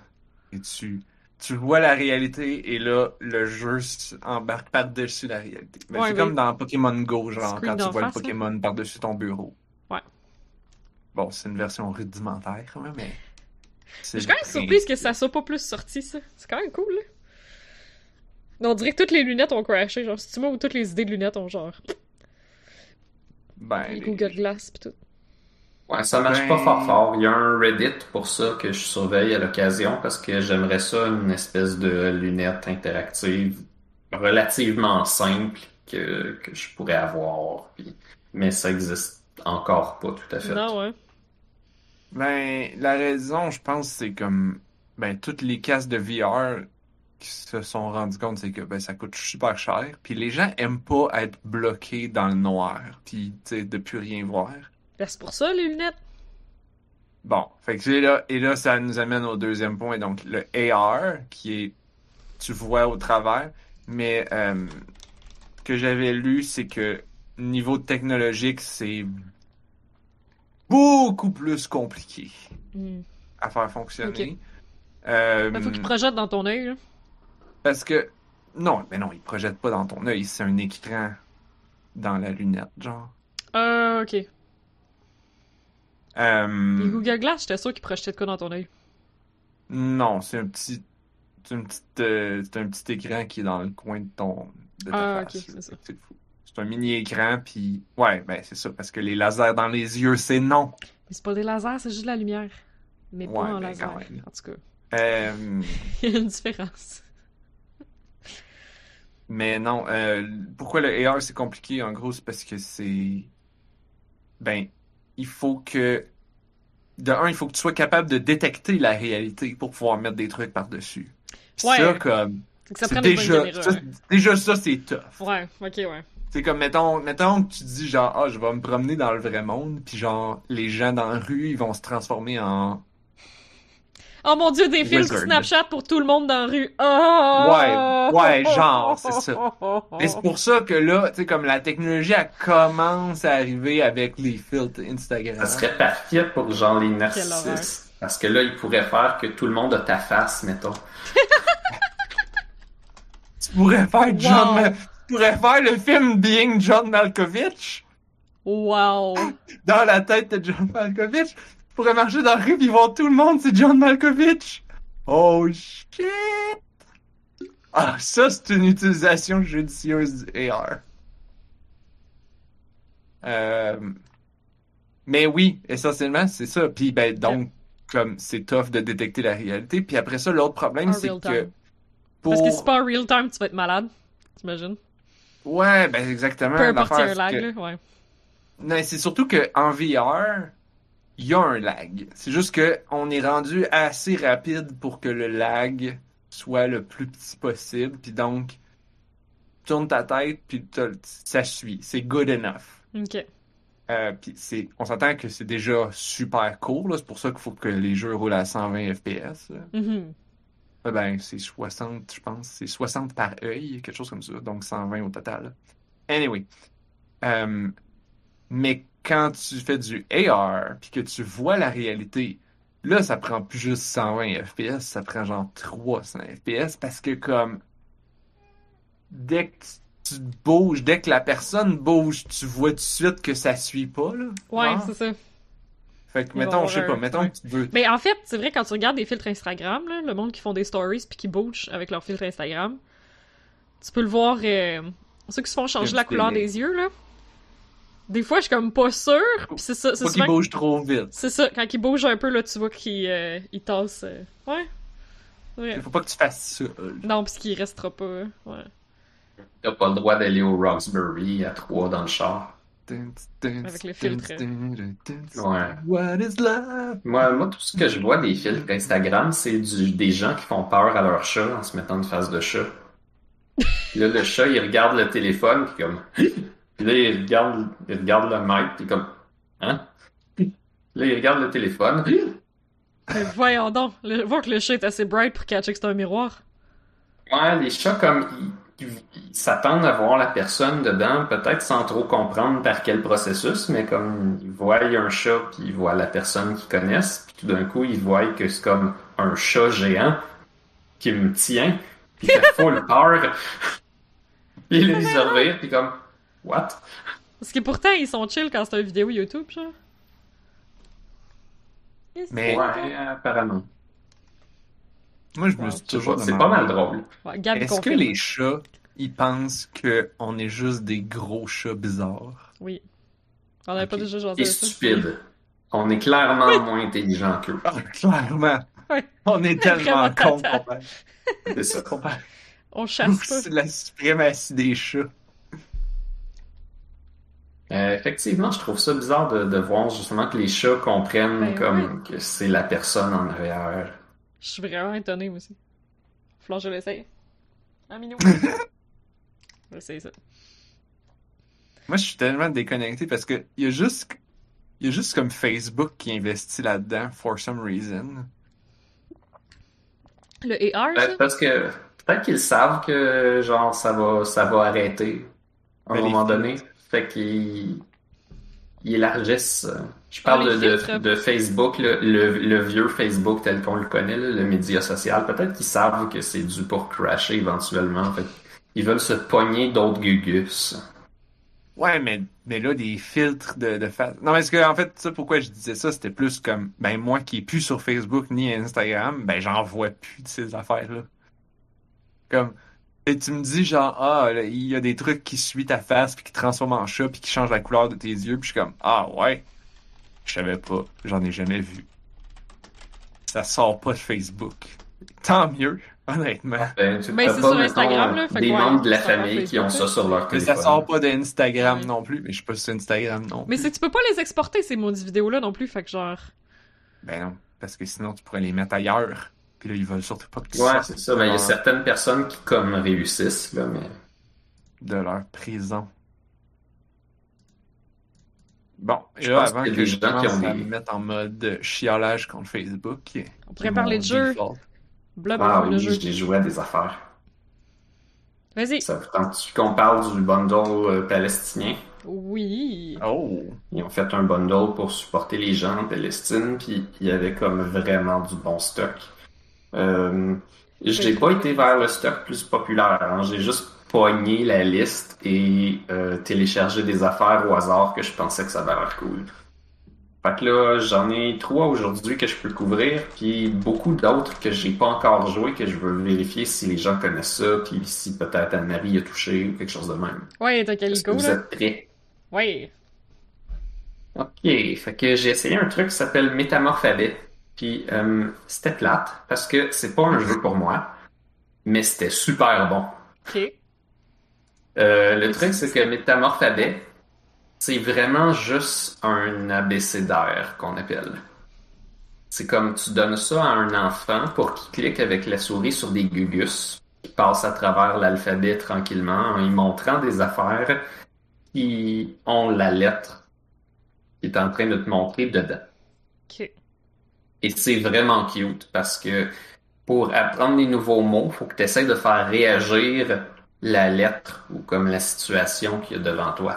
C: Et tu, tu vois la réalité et là, le jeu embarque par-dessus la réalité. Ben,
A: Ouais,
C: c'est
A: mais-
C: comme dans Pokémon Go, genre,
A: Screen
C: quand tu vois
A: face,
C: le Pokémon par-dessus ton bureau.
A: Ouais.
C: Bon, c'est une version rudimentaire, hein, mais.
A: Je suis quand même surprise que ça soit pas plus sorti, ça. C'est quand même cool, là. On dirait que toutes les lunettes ont crashé, genre, c'est moi où toutes les idées de lunettes ont genre.
C: Ben,
A: les
C: les-
A: Google Glass pis tout.
B: Ouais, ça marche
C: Ben-
B: pas fort fort. Il y a un Reddit pour ça que je surveille à l'occasion parce que j'aimerais ça une espèce de lunette interactive relativement simple que, que je pourrais avoir. Puis... Mais ça existe encore pas tout à fait.
A: Non, ouais.
C: Ben, la raison, je pense, c'est comme, ben, toutes les casques de VR qui se sont rendus compte, c'est que ben, ça coûte super cher. Puis les gens aiment pas être bloqués dans le noir, puis de plus rien voir.
A: Ben, c'est pour ça, les lunettes.
C: Bon, fait que là, et là, ça nous amène au deuxième point, donc le AR, qui est, tu vois au travers, mais euh, que j'avais lu, c'est que niveau technologique, c'est beaucoup plus compliqué
A: Hmm.
C: à faire fonctionner.
A: Ok.
C: Euh,
A: Ben, faut qu'ils projettent dans ton œil.
C: Parce que, non, mais non, il projette pas dans ton œil, c'est un écran dans la lunette, genre.
A: Ah, ok. Les
C: Euh,
A: Google Glass, j'étais sûr qu'ils projetaient de quoi dans ton œil.
C: non, c'est un petit, c'est une petite, euh, c'est un petit écran qui est dans le coin de ton, de ta
A: Ah, ok, c'est ça.
C: C'est fou. C'est un mini écran, puis ouais, ben c'est ça, parce que les lasers dans les yeux, c'est non.
A: Mais c'est pas des lasers, c'est juste de la lumière. Mais pas en
C: ben,
A: laser. En tout cas,
C: Euh,
A: il y a une différence.
C: Mais non, euh, pourquoi le AR c'est compliqué en gros, c'est parce que c'est, ben, il faut que, de un, il faut que tu sois capable de détecter la réalité pour pouvoir mettre des trucs par-dessus.
A: Ouais.
C: Ça, comme,
A: ça des
C: déjà,
A: caméras.
C: ça, déjà ça, c'est tough.
A: Ouais, ok, ouais.
C: C'est comme, mettons, mettons que tu dis genre, ah, je vais me promener dans le vrai monde, puis genre, les gens dans la rue, ils vont se transformer en...
A: Oh mon dieu, des filtres
C: Wizard.
A: Snapchat pour tout le monde dans la rue. Oh!
C: Ouais, ouais, genre, c'est ça. Et c'est pour ça que là, tu sais, comme la technologie, elle commence à arriver avec les filtres Instagram.
B: Ça serait parfait pour genre les narcissistes. Parce que là, ils pourraient faire que tout le monde a ta face, mettons.
C: Tu pourrais faire John,
A: Wow.
C: Tu pourrais faire le film Being John Malkovich?
A: Wow!
C: dans la tête de John Malkovich? Tu pourrais marcher dans la rue puis voir tout le monde, c'est John Malkovich. Oh shit! Ah, ça, c'est une utilisation judicieuse du AR. Euh, mais oui, essentiellement, c'est ça. Puis, ben, donc, comme c'est tough de détecter la réalité. Puis après ça, l'autre problème, c'est que pour...
A: Parce que si c'est pas en real time, tu vas être malade. T'imagines?
C: Ouais, ben exactement.
A: Peu importe un lag,
C: que-
A: ouais.
C: Non, c'est surtout que en VR, il y a un lag. C'est juste que on est rendu assez rapide pour que le lag soit le plus petit possible. Puis donc, tourne ta tête, puis ça suit. C'est good enough.
A: Ok.
C: Euh, puis on s'entend que c'est déjà super court. C'est pour ça qu'il faut que les jeux roulent à 120 FPS.
A: Mhm.
C: Ah Ben, c'est 60, je pense. C'est 60 par œil, quelque chose comme ça. Donc 120 au total. Anyway. Euh, mais quand tu fais du AR, puis que tu vois la réalité, là, ça prend plus juste 120 FPS, ça prend genre 300 FPS, parce que comme, dès que tu bouges, dès que la personne bouge, tu vois tout de suite que ça suit pas, là.
A: Ouais, c'est ça.
C: Fait que, mettons, je sais pas, mettons
A: ouais.
C: que tu veux
A: Mais en fait, c'est vrai, quand tu regardes des filtres Instagram, là, le monde qui font des stories puis qui bougent avec leur filtre Instagram, tu peux le voir. euh, ceux qui se font changer la couleur des yeux, là. Des fois, je suis comme pas sûre. Puis c'est ça. C'est
C: qu'il bouge trop vite.
A: C'est ça. Quand il bouge un peu, là, tu vois qu'il euh, il tasse. euh, Ouais.
C: Faut pas que tu fasses ça.
A: Non, parce qu'il restera pas. euh, Ouais.
B: T'as pas le droit d'aller au Roxbury à 3 dans le char.
A: Avec les filtres.
B: Ouais.
C: What is love?
B: Moi, moi, tout ce que je vois des filtres Instagram, c'est du, des gens qui font peur à leur chat en se mettant une face de chat. Puis là, le chat, il regarde le téléphone, puis comme... Puis là, il regarde, il regarde le mec, puis comme... Hein? Là, il regarde le téléphone.
A: Mais voyons donc. Le, voir que le chat est assez bright pour catcher que c'est un miroir.
B: Ouais, les chats, comme, ils, s'attendent à voir la personne dedans, peut-être sans trop comprendre par quel processus, mais comme ils voient un chat, puis ils voient la personne qu'ils connaissent, puis tout d'un coup, ils voient que c'est comme un chat géant qui me tient, puis il fait full peur. puis ils se revirent, puis comme, what?
A: Parce que pourtant, ils sont chill quand c'est une vidéo YouTube, genre.
C: Mais-
B: Ouais, apparemment.
C: Moi, je me suis toujours
B: C'est pas mal drôle.
A: Ouais,
C: Est-ce que les chats, ils pensent qu'on est juste des gros chats bizarres?
A: Oui. On avait pas déjà
B: Et
A: de ça.
B: stupide. On est clairement moins intelligent qu'eux.
C: Ah, clairement!
A: Ouais.
C: On est tellement cons
B: C'est ça.
A: On chasse pas.
C: C'est la suprématie des chats.
B: Euh, effectivement, je trouve ça bizarre de, de voir justement que les chats comprennent
A: Ben
B: comme que c'est la personne en arrière.
A: Je suis vraiment étonnée, moi aussi. Faut que je l'essaye. Un minou. J'essaye ça.
C: Moi, je suis tellement déconnecté parce que il y a juste, il y a juste comme Facebook qui investit là-dedans for some reason.
A: Le AR,
B: Ben,
A: ça?
B: parce que peut-être qu'ils savent que genre ça va ça va arrêter à un
C: les
B: moment donné. Fait qu'ils ils élargissent. euh, Je parle
A: Ah,
B: de, de, Facebook, le, le, le vieux Facebook tel qu'on le connaît, là, le média social. Peut-être qu'ils savent que c'est dû pour crasher éventuellement. Fait ils veulent se pogner d'autres gugus.
C: Ouais, mais, mais là, des filtres de, de face. Non, parce que, en fait, ça, pourquoi je disais ça, c'était plus comme, ben, moi qui est plus sur Facebook ni Instagram, ben, j'en vois plus de ces affaires-là. Comme, et tu me dis, genre, ah, là, il y a des trucs qui suivent ta face, puis qui te transforment en chat, puis qui changent la couleur de tes yeux, puis je suis comme, ah, ouais. Je savais pas. J'en ai jamais vu. Ça sort pas de Facebook. Tant mieux, honnêtement.
B: Ben, tu
A: Ben, c'est sur
B: mettons,
A: Instagram, là, fait
B: des membres de la famille qui ont
A: Facebook,
B: ça sur leur
C: Mais
B: téléphone.
C: ça sort pas d'Instagram
A: Ouais.
C: non plus, mais je suis pas sur Instagram non
A: Mais
C: plus.
A: c'est tu peux pas les exporter, ces maudites vidéos-là non plus, fait que genre.
C: Ben non, parce que sinon tu pourrais les mettre ailleurs. Puis là, ils veulent surtout pas que
B: Ouais, c'est ça. Ben, il y a certaines personnes qui comme réussissent, là, mais.
C: de leur prison. Bon, et là, avant
B: qu'il y a
C: que
B: des
C: je
B: gens qui ont
C: à
B: des-
C: me mettre en mode chiolage contre Facebook.
A: On pourrait parler de jeu. Bla
B: Ah oui,
A: jeu.
B: j'ai joué à des affaires.
A: Vas-y.
B: Ça vous tente qu'on parle du bundle euh, palestinien?
A: Oui.
C: Oh!
B: Ils ont fait un bundle pour supporter les gens en Palestine, puis il y avait comme vraiment du bon stock. Euh, j'ai pas été vers le stock plus populaire, hein. j'ai juste pogné la liste et euh, téléchargé des affaires au hasard que je pensais que ça avait l'air cool. Fait que là, j'en ai trois aujourd'hui que je peux couvrir, puis beaucoup d'autres que j'ai pas encore joué, que je veux vérifier si les gens connaissent ça, puis si peut-être Anne-Marie a touché ou quelque chose de même.
A: Ouais, t'as Calico,
B: que vous
A: là?
B: êtes prêts?
A: Ouais.
B: Ok, fait que j'ai essayé un truc qui s'appelle Métamorphabet. Puis euh, c'était plate parce que c'est pas un jeu pour moi, mais c'était super bon.
A: Ok.
B: Euh, le truc c'est que Métamorphabet, c'est vraiment juste un abécédaire qu'on appelle. C'est comme tu donnes ça à un enfant pour qu'il clique avec la souris sur des gugus, qui passe à travers l'alphabet tranquillement en y montrant des affaires qui ont la lettre qui est en train de te montrer dedans. Et c'est vraiment cute parce que pour apprendre des nouveaux mots, faut que tu essaies de faire réagir la lettre ou comme la situation qu'il y a devant toi.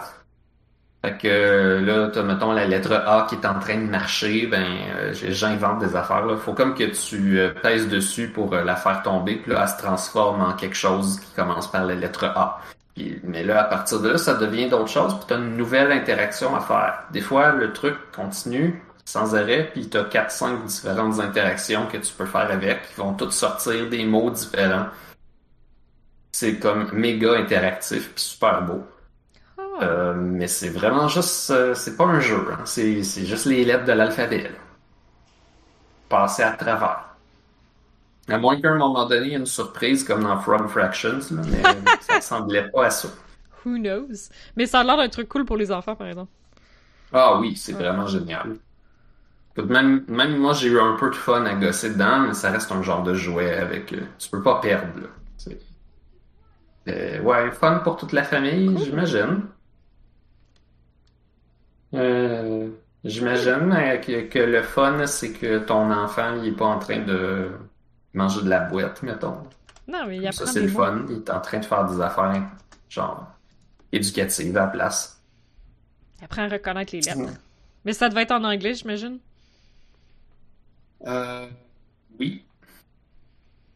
B: Fait que là, t'as, mettons, la lettre A qui est en train de marcher, ben, euh, j'invente des affaires, là. Faut comme que tu euh, pèses dessus pour euh, la faire tomber, puis là, elle se transforme en quelque chose qui commence par la lettre A. Mais là, à partir de là, ça devient d'autres choses, puis t'as une nouvelle interaction à faire. Des fois, le truc continue sans arrêt, puis t'as 4-5 différentes interactions que tu peux faire avec, qui vont toutes sortir des mots différents. C'est comme méga interactif, puis super beau.
A: Ah.
B: Euh, mais c'est vraiment juste, euh, c'est pas un jeu, hein. c'est, c'est juste les lettres de l'alphabet. Passer à travers. À moins qu'à un moment donné, il y ait une surprise comme dans From Fractions, là, mais ça ressemblait pas à ça.
A: Who knows? Mais ça a l'air d'un truc cool pour les enfants, par exemple.
B: Ah oui, c'est vraiment génial. Même, même moi, j'ai eu un peu de fun à gosser dedans, mais ça reste un genre de jouet avec. euh, tu peux pas perdre, là. C'est- Euh, ouais, fun pour toute la famille,
A: Cool.
B: j'imagine. Euh, j'imagine que, que le fun, c'est que ton enfant, il est pas en train de manger de la boîte, mettons.
A: Non, mais il
B: Ça,
A: apprend
B: c'est
A: des
B: le fun. Il est en train de faire des affaires, genre, éducatives à la place.
A: Il apprend à reconnaître les lettres.
B: Mm.
A: Mais ça devait être en anglais, j'imagine.
B: Euh, oui.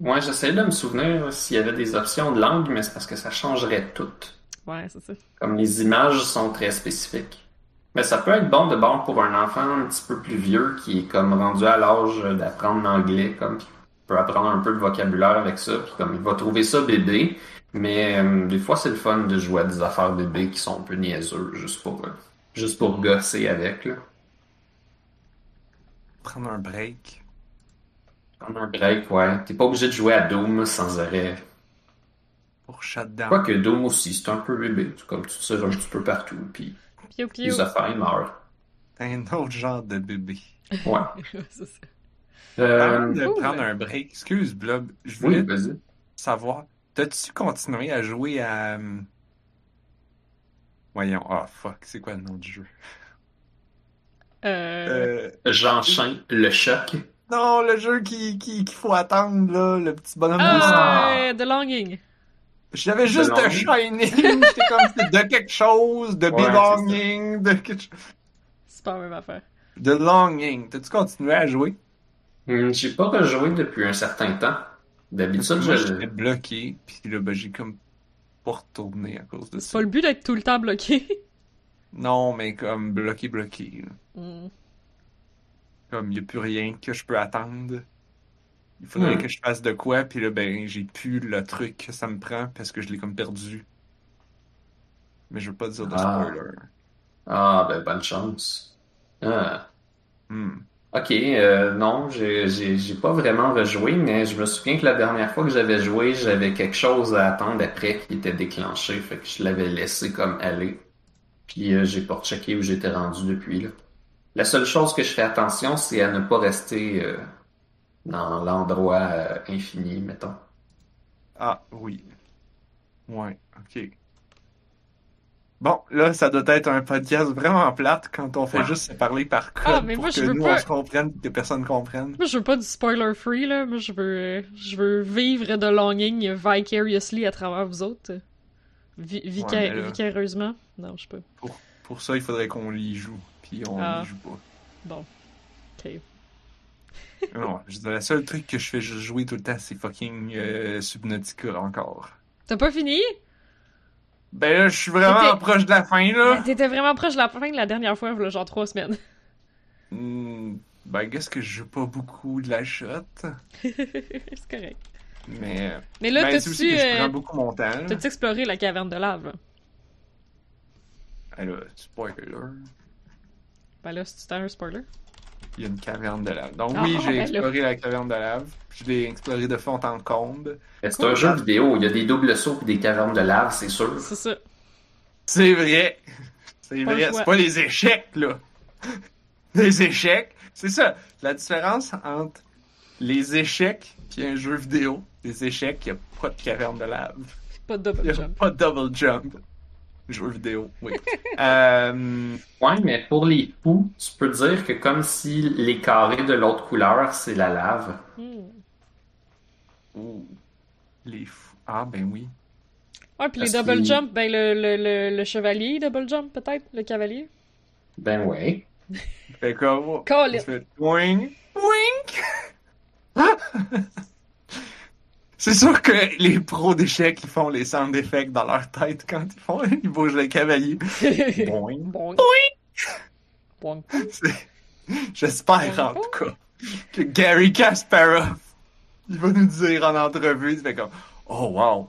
B: Moi, j'essaie de me souvenir s'il y avait des options de langue, mais c'est parce que ça changerait tout.
A: Ouais, c'est ça.
B: Comme les images sont très spécifiques. Mais ça peut être bon de bord pour un enfant un petit peu plus vieux qui est comme rendu à l'âge d'apprendre l'anglais, comme qui peut apprendre un peu de vocabulaire avec ça, puis comme il va trouver ça bébé, mais euh, des fois c'est le fun de jouer à des affaires bébés qui sont un peu niaiseux, juste pour euh, juste pour gosser avec là.
C: Prendre un break.
B: Prendre un break, ouais. T'es pas obligé de jouer à Doom sans arrêt.
C: Pour shutdown.
B: Quoique Doom aussi, c'est un peu bébé. Comme tu tires un petit peu partout, puis
A: Piou piou.
B: les affaires, ils meurent.
C: Un autre genre de bébé.
B: Ouais.
A: c'est ça.
B: Euh,
C: de prendre un break, excuse Blob, je
B: oui,
C: voulais
B: vas-y.
C: savoir, t'as-tu continué à jouer à... euh, Voyons, oh fuck, c'est quoi le nom du jeu?
A: Euh...
C: Euh,
B: J'enchaîne le choc.
C: Non, le jeu qui, qui, qu'il faut attendre, là, le petit bonhomme de
A: Ah, euh, The Longing.
C: J'avais juste
B: De
C: de. Shining, j'étais comme de quelque chose, de
B: Ouais,
C: belonging, de quelque chose.
A: C'est pas la même affaire.
C: De longing. T'as-tu continué à jouer?
B: Hum, J'ai pas rejoué depuis un certain temps. D'habitude,
C: j'étais bloqué, puis là, ben, j'ai comme pas retourné à cause de
A: C'est
C: ça.
A: pas le but d'être tout le temps bloqué.
C: Non, mais comme bloqué, bloqué.
A: Hmm.
C: Comme il y a plus rien que je peux attendre. Il faudrait que je fasse de quoi, puis là, ben, j'ai plus le truc que ça me prend parce que je l'ai comme perdu. Mais je veux pas dire de
B: Ah.
C: spoiler.
B: Ah, ben, bonne chance. Ah.
C: Hmm.
B: Ok, euh, non, j'ai pas vraiment rejoué, mais je me souviens que la dernière fois que j'avais joué, j'avais quelque chose à attendre après qui était déclenché, fait que je l'avais laissé comme aller. Puis euh, j'ai pas checké où j'étais rendu depuis là. La seule chose que je fais attention, c'est à ne pas rester euh, dans l'endroit euh, infini, mettons.
C: Ah, oui. Ouais, ok. Bon, là, ça doit être un podcast vraiment plate quand on fait
B: Ouais.
C: juste se parler par code
A: Ah, mais
C: pour
A: moi,
C: que
A: je veux
C: nous,
A: pas-
C: on se comprenne que personne comprenne.
A: Moi, je veux pas du spoiler free, là. Moi, je veux, je veux vivre de Longing vicariously à travers vous autres. Vi- vica-
C: Ouais, là-
A: Vicareusement. Non, je pas.
C: Pour, pour ça, il faudrait qu'on y joue, puis on
A: Ah.
C: y joue pas.
A: Bon. Ok.
C: Non, le seul truc que je fais jouer tout le temps, c'est fucking euh, Subnautica encore.
A: T'as pas fini?
C: Ben là, je suis vraiment proche de la fin, là.
A: Mais T'étais vraiment proche de la fin de la dernière fois, voilà, genre trois semaines.
C: Hmm, ben, qu'est-ce que je joue pas beaucoup de la shot,
A: c'est correct.
C: Mais...
A: Mais là,
C: ben,
A: t'as-tu
C: je
A: euh,
C: prends beaucoup mon temps, là.
A: t'as-tu exploré la caverne de lave? là?
C: Ah, là, spoiler.
A: Ben là, c'est un spoiler?
C: Il y a une caverne de lave. Donc
A: Ah,
C: oui, j'ai
A: ben là.
C: exploré la caverne de lave. Je l'ai exploré de fond en comble.
B: C'est un jeu vidéo, il y a des doubles sauts et des cavernes de lave, c'est sûr.
A: C'est ça.
C: C'est vrai. C'est vrai. C'est pas les échecs, là. Les échecs. C'est ça. La différence entre les échecs et un jeu vidéo. Les échecs, il n'y a pas de caverne de lave.
A: Pas de
C: Il
A: double
C: n'y a
A: jump.
C: pas de double jump. Jeu vidéo, oui. euh,
B: Ouais, mais pour les poux, tu peux dire que comme si les carrés de l'autre couleur, c'est la lave.
C: Ouh, les fous. Ah, ben oui.
A: Ouais, puis les double
B: qu'il-
A: jump, ben le, le, le, le chevalier double jump, peut-être? Le cavalier?
B: Ben ouais.
C: Fait comme.
A: Call
C: Il
A: it.
C: fait wing, wing. C'est sûr que les pros d'échecs, ils font les sound effects dans leur tête quand ils font, ils bougent le cavalier. Boing.
A: Bon.
C: C'est- J'espère en tout cas que Gary Kasparov, il va nous dire en entrevue, il fait comme, oh wow,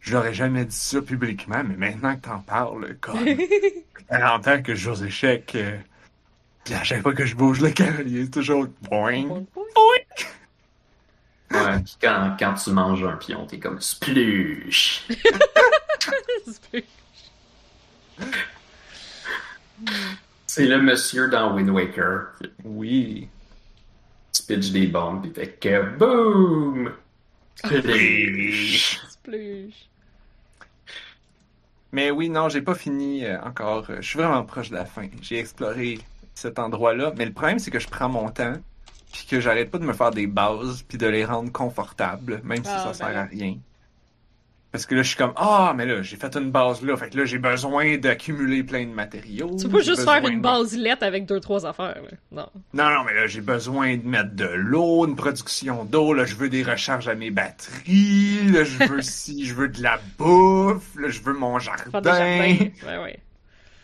C: j'aurais jamais dit ça publiquement, mais maintenant que t'en parles, comme, en tant que aux échecs, euh, puis à chaque fois que je bouge le cavalier, c'est toujours boing.
A: Bon. Bon.
B: Ouais, puis quand, quand tu manges un pion, t'es comme splush. C'est le monsieur dans Wind Waker
C: Oui.
B: pitch des bombes pis fait que boom! Splush.
A: Splush.
C: Mais oui, non, j'ai pas fini euh, encore. Je suis vraiment proche de la fin. J'ai exploré cet endroit-là, mais le problème, c'est que je prends mon temps, puis que j'arrête pas de me faire des bases, puis de les rendre confortables, même si
A: Ah,
C: ça
A: ben
C: sert
A: oui.
C: à rien. Parce que là, je suis comme, ah, mais là, j'ai fait une base là, fait que là, j'ai besoin d'accumuler plein de matériaux.
A: Tu peux juste faire une
C: de-
A: base lettre avec deux, trois affaires, là. Non.
C: Non, non, mais là, j'ai besoin de mettre de l'eau, une production d'eau, là, je veux des recharges à mes batteries, là, je veux si, je veux de la bouffe, là, je veux mon jardin.
A: jardins. Ouais, ouais.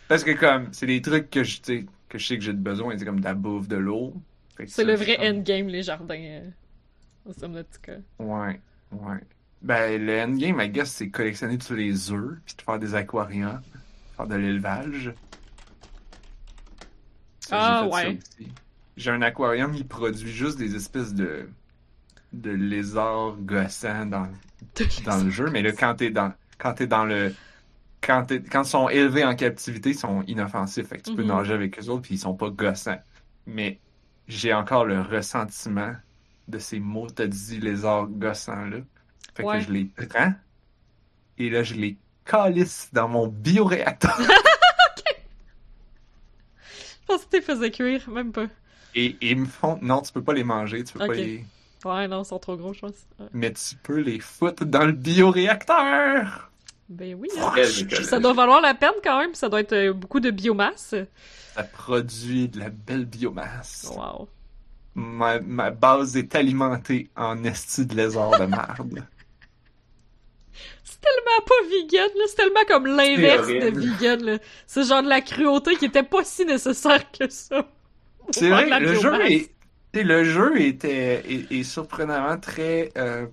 C: Parce que comme, c'est des trucs que je, que je sais que j'ai besoin, c'est comme de la bouffe, de l'eau.
A: C'est le vrai
C: comme-
A: endgame, les jardins. euh, au Subnautica.
C: Ouais, ouais. Ben, le endgame, I guess, c'est collectionner tous les œufs, puis de faire des aquariums, faire de l'élevage.
A: Ah, ouais.
C: J'ai un aquarium qui produit juste des espèces de de lézards gossants dans, dans le jeu, mais là, quand t'es dans quand t'es dans le quand, quand ils sont élevés en captivité, ils sont inoffensifs. Fait que tu peux
A: Mhm.
C: nager avec eux autres, puis ils sont pas gossants. Mais j'ai encore le ressentiment de ces mots t'as dit lézards gossants-là. Fait
A: Ouais.
C: que je les prends. Et là, je les calisse dans mon bioréacteur.
A: Je pense que tu les faisais cuire, même pas.
C: Et, ils me font. Non, tu peux pas les manger, tu peux pas les.
A: Ouais, non, ils sont trop gros, je pense. Ouais.
C: Mais tu peux les foutre dans le bioréacteur!
A: Ben oui, hein. Ça doit valoir la peine quand même, ça doit être euh, beaucoup de biomasse.
C: Ça produit de la belle biomasse.
A: Wow.
C: Ma, ma base est alimentée en esti de lézard de merde.
A: C'est tellement pas vegan, là. C'est tellement comme l'inverse de vegan, là. C'est genre de la cruauté qui était pas si nécessaire que ça.
C: C'est vrai, le jeu est. tu sais, Le jeu était est, est surprenamment très euh,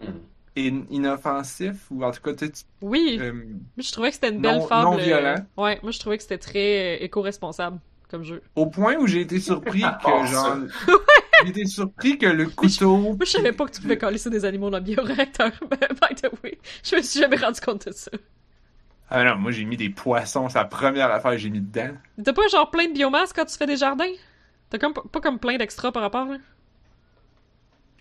B: Hmm.
C: Inoffensif ou en tout cas tu sais, tu-
A: Oui,
C: euh,
A: moi je trouvais que c'était une
C: non-
A: belle fable.
C: non
A: euh,
C: violent.
A: Ouais, moi je trouvais que c'était très euh, éco-responsable comme jeu.
C: au point où j'ai été surpris que genre
B: ça.
C: j'ai été surpris que le couteau
A: Moi je savais pas que tu pouvais coller des animaux dans le bioréacteur. By the way, je me suis jamais rendu compte de ça.
C: Ah non, moi j'ai mis des poissons, c'est la première affaire que j'ai mis dedans.
A: T'as pas genre plein de biomasse quand tu fais des jardins? T'as comme pas comme plein d'extra par rapport, là?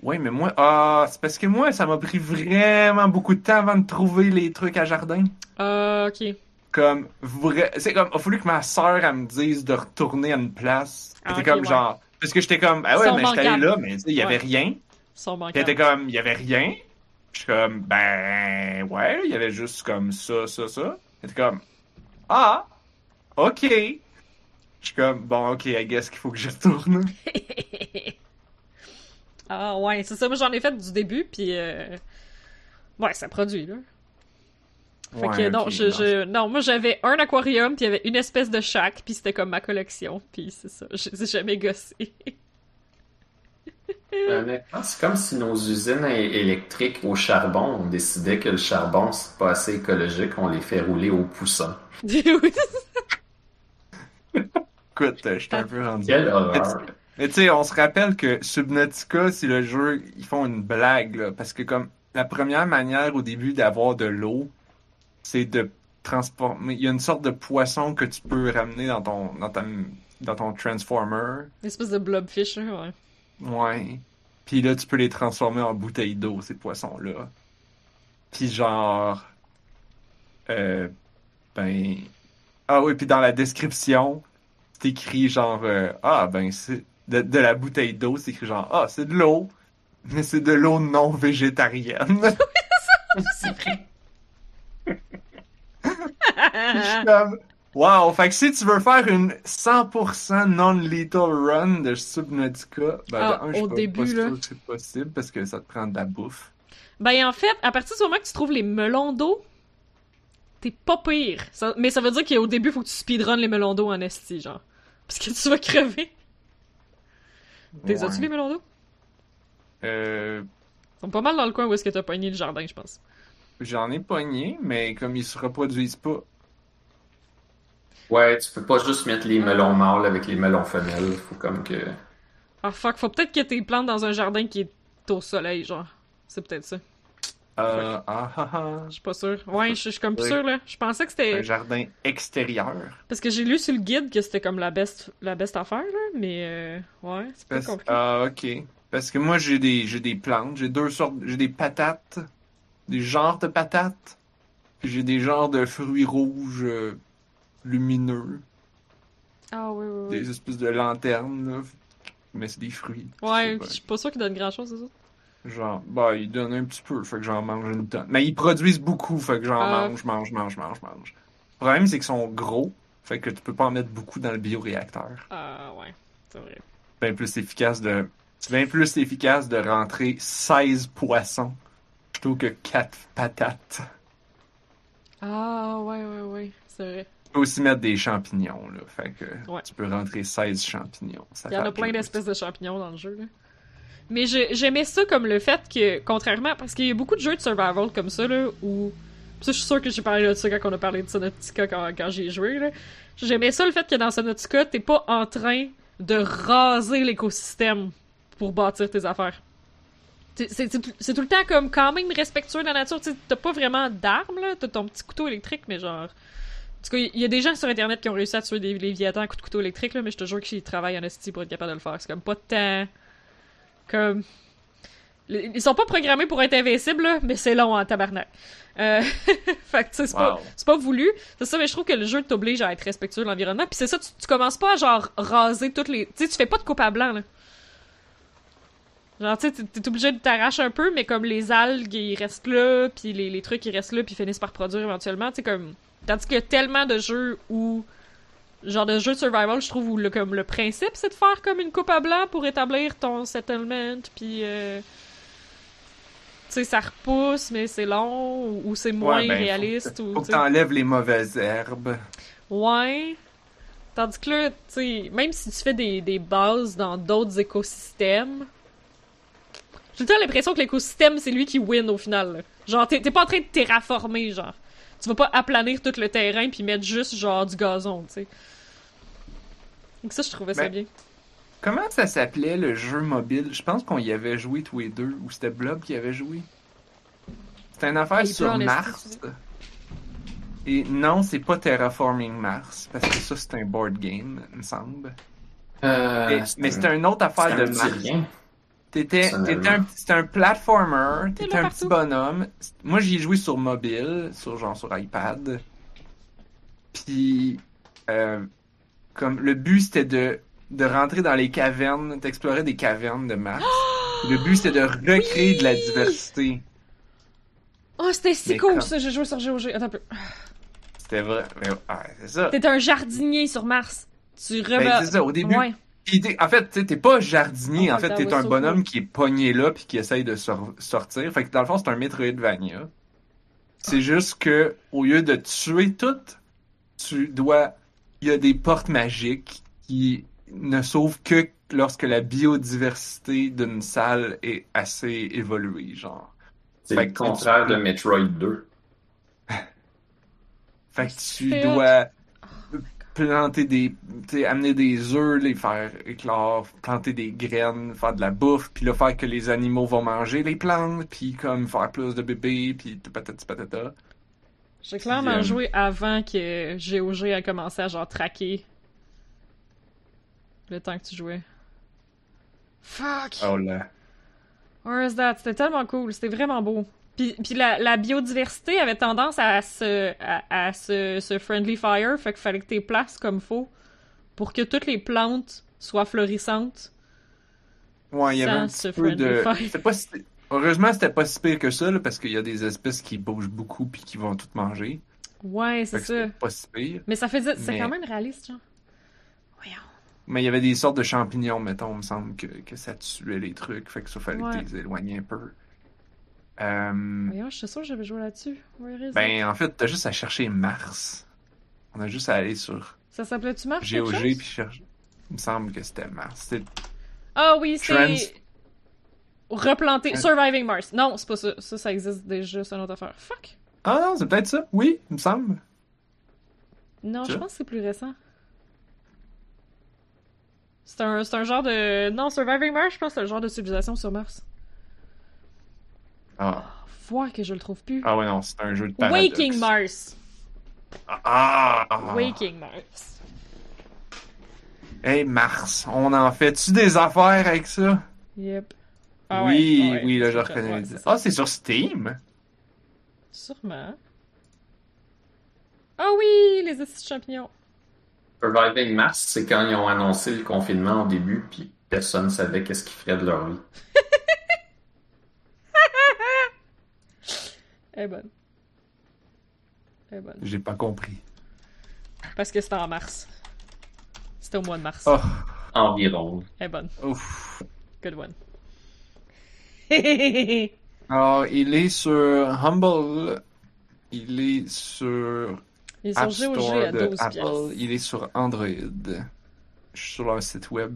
C: Ouais, mais moi ah, c'est parce que moi ça m'a pris vraiment beaucoup de temps avant de trouver les trucs à jardin.
A: Ah, ok.
C: comme vrai c'est comme il a fallu que ma sœur elle me dise de retourner à une place
A: Ah,
C: c'était
A: ok,
C: comme
A: ouais.
C: genre parce que j'étais comme ah ouais mais j'étais allé là mais tu sais il y avait
A: Ouais.
C: rien puis était comme il y avait rien je suis comme ben ouais il y avait juste comme ça ça ça était comme ah ok je suis comme bon ok I guess qu'il faut que je retourne
A: ah ouais, c'est ça. Moi j'en ai fait du début, puis euh... ouais, ça produit là. Fait que non,
C: ok,
A: je,
C: non.
A: je- non, moi j'avais un aquarium, puis il y avait une espèce de chaque, puis c'était comme ma collection, puis c'est ça. Je les ai jamais gossé.
B: Honnêtement, c'est comme si nos usines électriques au charbon, on décidait que le charbon, c'est pas assez écologique, on les fait rouler au poussin.
A: Oui.
C: écoute euh, j'étais un peu rendu
B: Quelle horreur.
C: Mais tu sais, on se rappelle que Subnautica, c'est le jeu, ils font une blague, là, parce que comme la première manière au début d'avoir de l'eau, c'est de transformer. Il y a une sorte de poisson que tu peux ramener dans ton dans ta dans ton transformer.
A: Une espèce de blobfish, là, ouais.
C: Ouais. Puis là, tu peux les transformer en bouteilles d'eau, ces poissons-là. Puis genre, euh, ben, ah oui, puis dans la description, c'est écrit genre, euh, ah ben c'est de, de la bouteille d'eau, c'est écrit genre, ah c'est de l'eau, mais c'est de l'eau non végétarienne.
A: C'est vrai.
C: Comme, wow, fait que si tu veux faire une 100% non-lethal run de Subnautica, ben
A: Ah,
C: un, je
A: au
C: pas-
A: début,
C: pas
A: là.
C: que c'est possible parce que ça te prend de la bouffe.
A: Ben en fait, à partir du moment que tu trouves les melons d'eau, t'es pas pire. Ça- mais ça veut dire qu'au début, faut que tu speedrun les melons d'eau en esti, genre. Parce que tu vas crever. T'es
C: Ouais.
A: as-tu les melons d'eau?
C: Euh,
A: Ils sont pas mal dans le coin où est-ce que t'as pogné le jardin, je pense.
C: J'en ai pogné, mais comme ils se reproduisent pas.
B: Ouais, tu peux pas juste mettre les melons mâles avec les melons femelles. Faut comme que.
A: Ah fuck, faut peut-être que t'es plantes dans un jardin qui est au soleil, genre. C'est peut-être ça.
C: Euh, ah, ah, ah.
A: Je suis pas sûre. Ouais, je suis comme plus sûre, là. Je pensais que
C: Un
A: c'était...
C: jardin extérieur.
A: Parce que j'ai lu sur le guide que c'était comme la best, la best affaire, là. Mais, euh, ouais, c'est pas compliqué.
C: Ah, ok. Parce que moi, j'ai des, j'ai des plantes. J'ai deux sortes. J'ai des patates. Des genres de patates. Puis j'ai des genres de fruits rouges euh, lumineux.
A: Ah, oui, oui, oui.
C: Des espèces de lanternes, là. Mais c'est des fruits.
A: Ouais, je suis pas sûre qu'ils donnent grand-chose, c'est ça?
C: pas- Genre, bah, ils donnent un petit peu, fait que j'en mange une tonne. Mais ils produisent beaucoup, fait que j'en
A: Ah.
C: mange, mange, mange, mange, mange. Le problème, c'est qu'ils sont gros, fait que tu peux pas en mettre beaucoup dans le bioréacteur.
A: Ah, ouais, c'est vrai.
C: bien plus efficace de c'est bien plus efficace de rentrer 16 poissons plutôt que 4 patates.
A: Ah, ouais, ouais, ouais, c'est vrai.
C: Tu peux aussi mettre des champignons là, fait que
A: Ouais.
C: tu peux rentrer 16 champignons. Ça
A: Il y en a plein d'espèces de champignons dans le jeu, là. Mais j'aimais ça comme le fait que, contrairement, parce qu'il y a beaucoup de jeux de survival comme ça, là, où... Ça, je suis sûre que j'ai parlé de ça quand on a parlé de Subnautica quand, quand j'ai joué, là. J'aimais ça le fait que dans Subnautica, t'es pas en train de raser l'écosystème pour bâtir tes affaires. C'est tout le temps comme quand même respectueux de la nature. T'as pas vraiment d'armes, là. T'as ton petit couteau électrique, mais genre... En tout cas, il y a des gens sur Internet qui ont réussi à tuer des léviathans à coups de couteau électrique, là, mais je te jure qu'ils travaillent en esti pour être capable de le faire. C'est comme pas temps... Comme... Ils sont pas programmés pour être invincibles, là, mais c'est long en tabarnak. Euh... fait que, c'est pas,
C: Wow.
A: c'est pas voulu. C'est ça, mais je trouve que le jeu t'oblige à être respectueux de l'environnement. Puis c'est ça, tu, tu commences pas à, genre, raser toutes les... Tu sais, tu fais pas de coupe à blanc, là. Genre, tu sais, t'es- obligé de t'arracher un peu, mais comme les algues, ils restent là, puis les, les trucs, ils restent là, puis finissent par produire éventuellement, tu sais, comme... Tandis qu'il y a tellement de jeux où... Genre de jeux de survival, je trouve, où le, comme, le principe, c'est de faire comme une coupe à blanc pour établir ton settlement, puis... euh, Tu sais, ça repousse, mais c'est long, ou, ou c'est moins
C: Ouais, ben, faut
A: réaliste,
C: que-
A: ou...
C: Faut que t'enlèves les mauvaises herbes.
A: Ouais. Tandis que là, tu sais, même si tu fais des, des bases dans d'autres écosystèmes, j'ai tout le temps l'impression que l'écosystème, c'est lui qui win au final. là. Genre, t'es t'es pas en train de terraformer, genre. Tu vas pas aplanir tout le terrain puis mettre juste, genre, du gazon, tu sais. Donc ça, je trouvais ça
C: Ben,
A: bien.
C: Comment ça s'appelait le jeu mobile? Je pense qu'on y avait joué tous les deux, ou c'était Blob qui avait joué. C'était une affaire sur Mars. Et non, c'est pas Terraforming Mars, parce que ça c'est un board game, il me semble.
B: Euh,
C: Et- mais c'était une autre affaire de Mars. T'étais, un, c'était un platformer, t'étais un
A: partout.
C: petit bonhomme. Moi, j'y ai joué sur mobile, sur genre sur iPad. Puis, euh, comme le but c'était de de rentrer dans les cavernes, d'explorer des cavernes de Mars. le but c'était de recréer de la diversité.
A: Oh, c'était si
C: mais
A: cool, ça, j'ai joué sur GOG. Attends un peu.
C: C'était vrai, mais, ouais, c'est ça.
A: T'es un jardinier sur Mars. Tu
C: Ben,
A: remets...
C: c'est ça. Au début,
A: Ouais.
C: En fait, t'es pas jardinier.
A: Oh,
C: en fait, t'es un bonhomme qui est pogné là puis qui essaye de sor- sortir. Fait que dans le fond, c'est un Metroidvania. C'est juste que au lieu de tuer tout, tu dois. Il y a des portes magiques qui ne sauvent que lorsque la biodiversité d'une salle est assez évoluée, genre.
B: C'est le contraire
C: tu-
B: de Metroid 2.
C: Fait que tu dois planter des, amener des œufs, les faire éclore, planter des graines, faire de la bouffe, puis là faire que les animaux vont manger les plantes, puis comme faire plus de bébés, puis patati patata.
A: J'ai clairement joué avant que GOG a commencé à genre traquer le temps que tu jouais. Fuck!
C: Oh là.
A: Where is that? C'était tellement cool, c'était vraiment beau. Puis, puis la, la biodiversité avait tendance à se, à, à se, se friendly fire, fait qu'il fallait que tu places comme faut pour que toutes les plantes soient florissantes.
C: Ouais, il y avait un petit peu de. pas si- Heureusement, c'était pas si pire que ça, là, parce qu'il y a des espèces qui bougent beaucoup puis qui vont tout manger.
A: Ouais,
C: Fait
A: c'est ça.
C: pas si pire.
A: Mais ça faisait. C'est
C: Mais-
A: quand même réaliste, genre. Voyons.
C: Mais il y avait des sortes de champignons, mettons, il me semble que, que ça tuait les trucs, fait que ça fallait
A: Ouais.
C: que tu les éloignes un peu. Euh,
A: Voyons, je suis sûre que j'avais joué là-dessus.
C: Ben, en fait, t'as juste à chercher Mars. On a juste à aller sur
A: Ça s'appelait-tu Mars?
C: GOG puis chercher. Il me semble que c'était Mars.
A: Ah oui, c'est.
C: Trans-
A: Replanter. Surviving Mars. Non, c'est pas ça. Ça, ça existe déjà, c'est une autre affaire. Fuck!
C: Ah non, c'est peut-être ça. Oui, il me semble.
A: Non, je pense que c'est plus récent. C'est un, un genre de. Non, Surviving Mars, je pense que c'est un genre de civilisation sur Mars.
C: Ah,
A: Voir que je le trouve plus.
C: ah ouais, non, c'est un jeu de paradoxe.
A: Waking Mars.
C: Ah! ah.
A: Waking Mars.
C: Hey, Mars, on en fait-tu des affaires avec ça?
A: Yep. Ah
C: oui,
A: ouais, ouais,
C: oui, là, je reconnais.
A: c'est.
C: Ah, c'est sur Steam?
A: Sûrement. Ah oui, les acides champignons.
B: Surviving Mars, c'est quand ils ont annoncé le confinement au début, puis personne savait qu'est-ce qu'ils feraient de leur vie.
A: Elle est bonne. Elle est bonne.
C: J'ai pas compris.
A: Parce que c'était en mars. C'était au mois de mars.
C: Oh,
B: Environ.
A: Elle est bonne.
C: ouf.
A: Good one.
C: Alors, il est sur Humble. Il est sur
A: Ils sont
C: App
A: GOG
C: Store
A: à
C: de
A: 12
C: Apple. Il est sur Android. Je suis sur leur site web,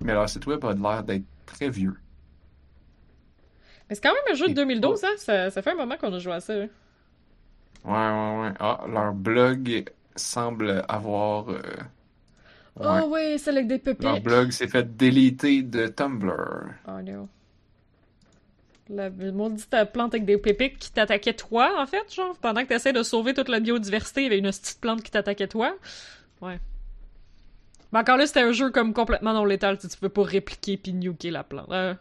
C: mais leur site web a l'air d'être très vieux.
A: Mais c'est quand même un jeu de
C: Et
A: 2012, hein? Ça, ça fait un moment qu'on a joué à ça. hein.
C: Ouais, ouais, ouais. Ah, leur blog semble avoir. euh, ouais.
A: Oh ouais, c'est avec des pépites.
C: Leur blog s'est fait déliter de Tumblr.
A: Oh no. La maudite plante avec des pépites qui t'attaquait toi, en fait, genre, pendant que t'essaies de sauver toute la biodiversité, il y avait une petite plante qui t'attaquait toi. Ouais. Mais encore là, c'était un jeu comme complètement non létal, tu tu peux pas répliquer puis nuker la plante. Euh,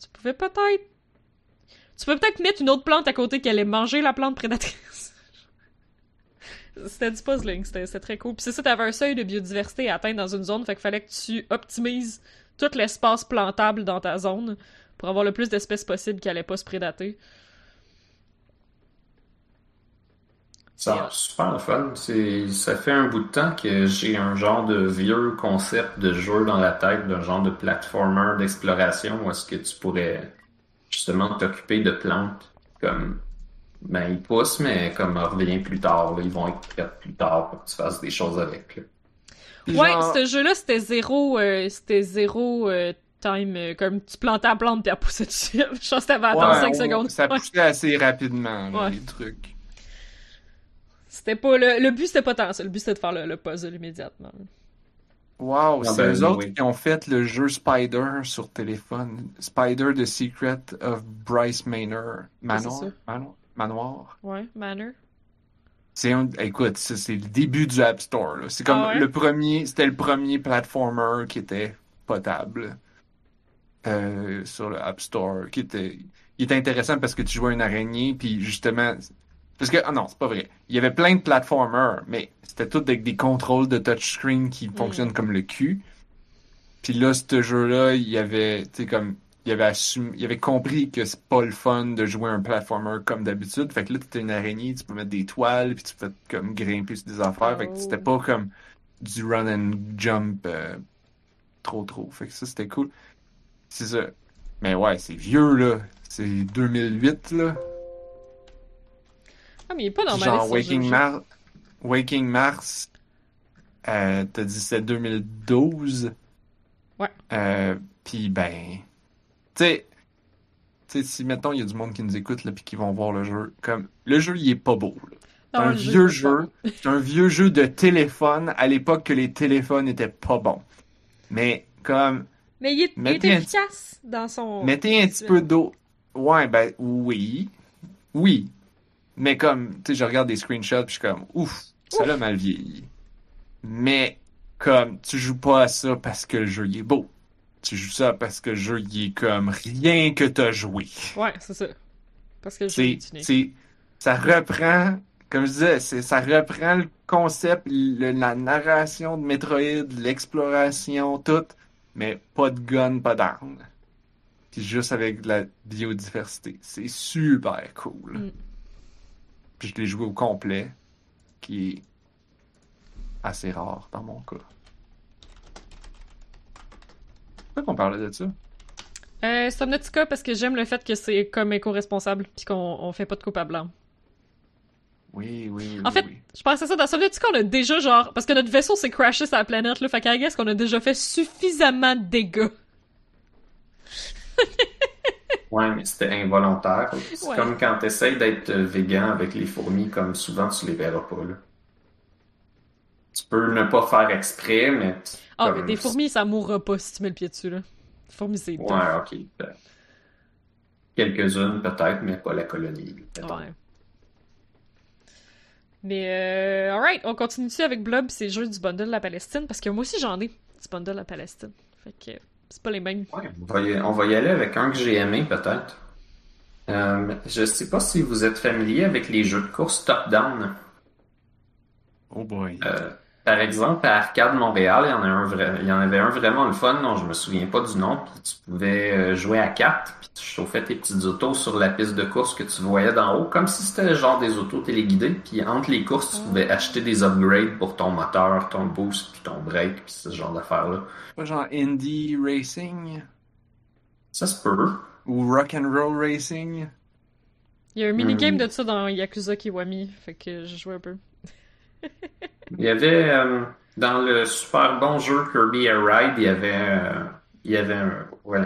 A: tu pouvais peut-être. Tu peux peut-être mettre une autre plante à côté qui allait manger la plante prédatrice. c'était du puzzling, c'était très cool. Puis c'est ça, t'avais un seuil de biodiversité à dans une zone, fait qu'il fallait que tu optimises tout l'espace plantable dans ta zone pour avoir le plus d'espèces possible qui allaient pas se prédater.
B: Ça, super le fun. C'est, ça fait un bout de temps que j'ai un genre de vieux concept de jeu dans la tête, d'un genre de platformer d'exploration où est-ce que tu pourrais justement t'occuper de plantes comme ben ils poussent mais comme revient plus tard, là, ils vont être prêts plus tard pour que tu fasses des choses avec. là.
A: Ouais,
C: Genre-
A: ce jeu-là, c'était zéro, euh, c'était zéro euh, time, euh, comme tu plantais la plante puis elle poussait dessus. Je pense que t'avais attendre
C: Ouais,
A: 5 secondes.
C: Ça
A: Ouais.
C: poussait assez rapidement, là,
A: Ouais.
C: les trucs.
A: C'était pas le, le but, c'était pas tant ça. Le but, c'était de faire le, le puzzle immédiatement.
C: Wow,
B: Ah
C: c'est
B: ben,
C: eux autres
B: oui.
C: qui ont fait le jeu Spider sur téléphone. Spider The Secret of Bryce Manor?
A: Ça.
C: Manor? Manoir?
A: Ouais, Manor.
C: C'est un... Écoute, ça, c'est le début du App Store. là. C'est comme
A: Ah ouais?
C: le premier, c'était le premier platformer qui était potable euh, sur le App Store, qui était, il était intéressant parce que tu jouais une araignée, puis justement, parce que ah non, c'est pas vrai. Il y avait plein de platformers, mais c'était tout avec des contrôles de touchscreen qui fonctionnent comme le cul. Puis là, ce jeu-là, il y avait, tu sais, comme, il avait assumé, il avait compris que c'est pas le fun de jouer un platformer comme d'habitude. Fait que là, t'étais une araignée, tu peux mettre des toiles, puis tu peux comme grimper sur des affaires. Fait que
A: Oh.
C: c'était pas comme du run and jump euh, trop trop. Fait que ça, c'était cool. C'est ça. Mais ouais, c'est vieux, là. C'est 2008, là.
A: Ah, mais il est pas dans.
C: Genre Waking. Mar Waking Mars, euh, t'as dit c'était 2012.
A: Ouais.
C: Euh, Puis ben, tu sais, tu sais, si mettons il y a du monde qui nous écoute là puis qui vont voir le jeu, comme le jeu il est pas beau. là. C'est un vieux jeu. C'est un vieux jeu de téléphone à l'époque que les téléphones étaient pas bons. Mais comme
A: Mais il est, il est
C: Mettez un
A: efficace dans son.
C: Mettez un petit peu d'eau. Ouais, ben oui. Oui. Mais comme, tu sais, je regarde des screenshots puis je suis comme, ouf, ça l'a mal vieilli. Mais comme, tu joues pas à ça parce que le jeu il est beau. Tu joues ça parce que le jeu il est comme rien que t'as joué.
A: Ouais, c'est ça. Parce que le jeu
C: C'est,
A: est
C: ça reprend, comme je disais, ça reprend le concept, le- la narration de Metroid, l'exploration, tout, mais pas de gun, pas d'armes. Puis juste avec de la biodiversité. C'est super cool.
A: Mm.
C: Puis je l'ai joué au complet, qui est assez rare dans mon cas. Pourquoi qu'on parlait de ça?
A: Euh, Subnautica, parce que j'aime le fait que c'est comme éco-responsable, puis qu'on on fait pas de coupe à blanc.
C: Oui, oui, oui.
A: En fait,
C: oui.
A: je pense à ça dans Subnautica, on a déjà genre. Parce que notre vaisseau s'est crashé sur la planète, là. Fait qu'à guess qu'on a déjà fait suffisamment de dégâts.
B: Ouais, mais c'était involontaire. C'est
A: Ouais.
B: comme quand tu essaies d'être euh, végan avec les fourmis, comme souvent tu les verras pas. Là. Tu peux ne pas faire exprès, mais.
A: Ah,
B: comme-
A: mais des fourmis, ça mourra pas si tu mets le pied dessus, là. Les fourmis, c'est.
B: Ouais, ok. Quelques-unes peut-être, mais pas la colonie.
A: Ouais. Mais, euh, alright, on continue dessus avec Blob, c'est le jeu du bundle de la Palestine, parce que moi aussi j'en ai, du bundle de la Palestine. Fait que c'est pas les mêmes.
B: Ouais, on va, y, on va y aller avec un que j'ai aimé peut-être. Euh, je sais pas si vous êtes familier avec les jeux de course top-down.
C: Oh boy.
B: Euh, par exemple, à Arcade Montréal, il y en a un vrai, il y en avait un vraiment le fun, dont je me souviens pas du nom, puis tu pouvais euh, jouer à quatre, puis tu chauffais tes petites autos sur la piste de course que tu voyais d'en haut, comme si c'était genre des autos téléguidées, puis entre les courses, tu pouvais acheter des upgrades pour ton moteur, ton boost, puis ton brake, puis ce genre d'affaires-là.
C: Pas genre Indie Racing?
B: Ça se peut.
C: ou Rock and Roll Racing?
A: Il y a un minigame
B: Hmm.
A: de ça dans Yakuza Kiwami, fait que j'ai joué un peu.
B: Il y avait euh, dans le super bon jeu Kirby Air Ride, il y avait euh, il y avait un ouais,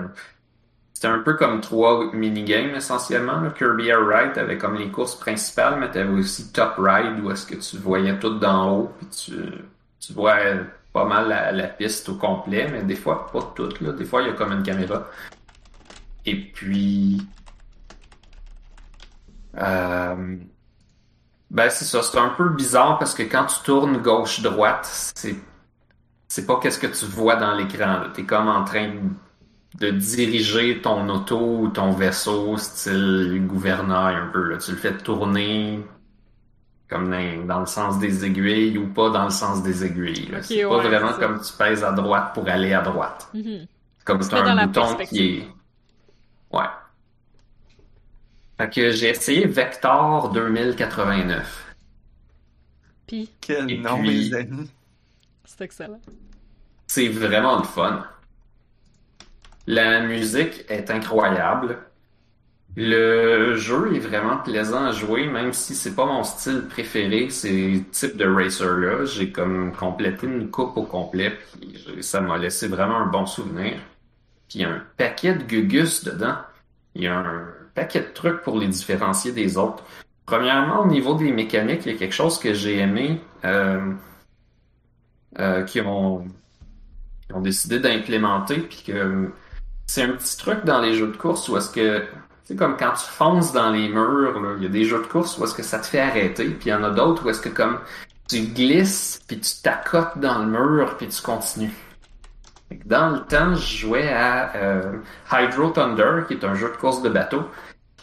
B: c'était un peu comme trois minigames essentiellement. Kirby Air Ride avait comme les courses principales, mais t'avais aussi Top Ride où est-ce que tu voyais tout d'en haut, puis tu, tu vois pas mal la, la piste au complet, mais des fois pas toute là. Des fois il y a comme une caméra. Et puis euh, ben c'est ça, c'est un peu bizarre parce que quand tu tournes gauche-droite, c'est c'est pas qu'est-ce que tu vois dans l'écran. là. T'es comme en train de diriger ton auto ou ton vaisseau, style gouvernail un peu. Là. Tu le fais tourner comme dans, dans le sens des aiguilles ou pas dans le sens des aiguilles. c'est pas vraiment comme tu pèses à droite pour aller à droite.
A: Mhm.
B: Comme
A: Tu
B: c'est un bouton qui est. Ouais. Fait que j'ai essayé Vector 2089.
A: Puis,
C: Quel
B: Et
C: nom,
B: puis-
C: mes amis.
A: c'est excellent.
B: C'est vraiment le fun. La musique est incroyable. Le jeu est vraiment plaisant à jouer, même si c'est pas mon style préféré, ces types de racer-là. J'ai comme complété une coupe au complet, puis ça m'a laissé vraiment un bon souvenir. Puis il y a un paquet de gugus dedans. Il y a un paquet de trucs pour les différencier des autres. Premièrement, au niveau des mécaniques, il y a quelque chose que j'ai aimé, euh, euh, qui ont ont décidé d'implémenter, puis que c'est un petit truc dans les jeux de course où est-ce que, c'est comme quand tu fonces dans les murs, il y a des jeux de course où est-ce que ça te fait arrêter, puis il y en a d'autres où est-ce que comme tu glisses, puis tu t'accotes dans le mur, puis tu continues. Dans le temps, je jouais à euh, Hydro Thunder, qui est un jeu de course de bateau.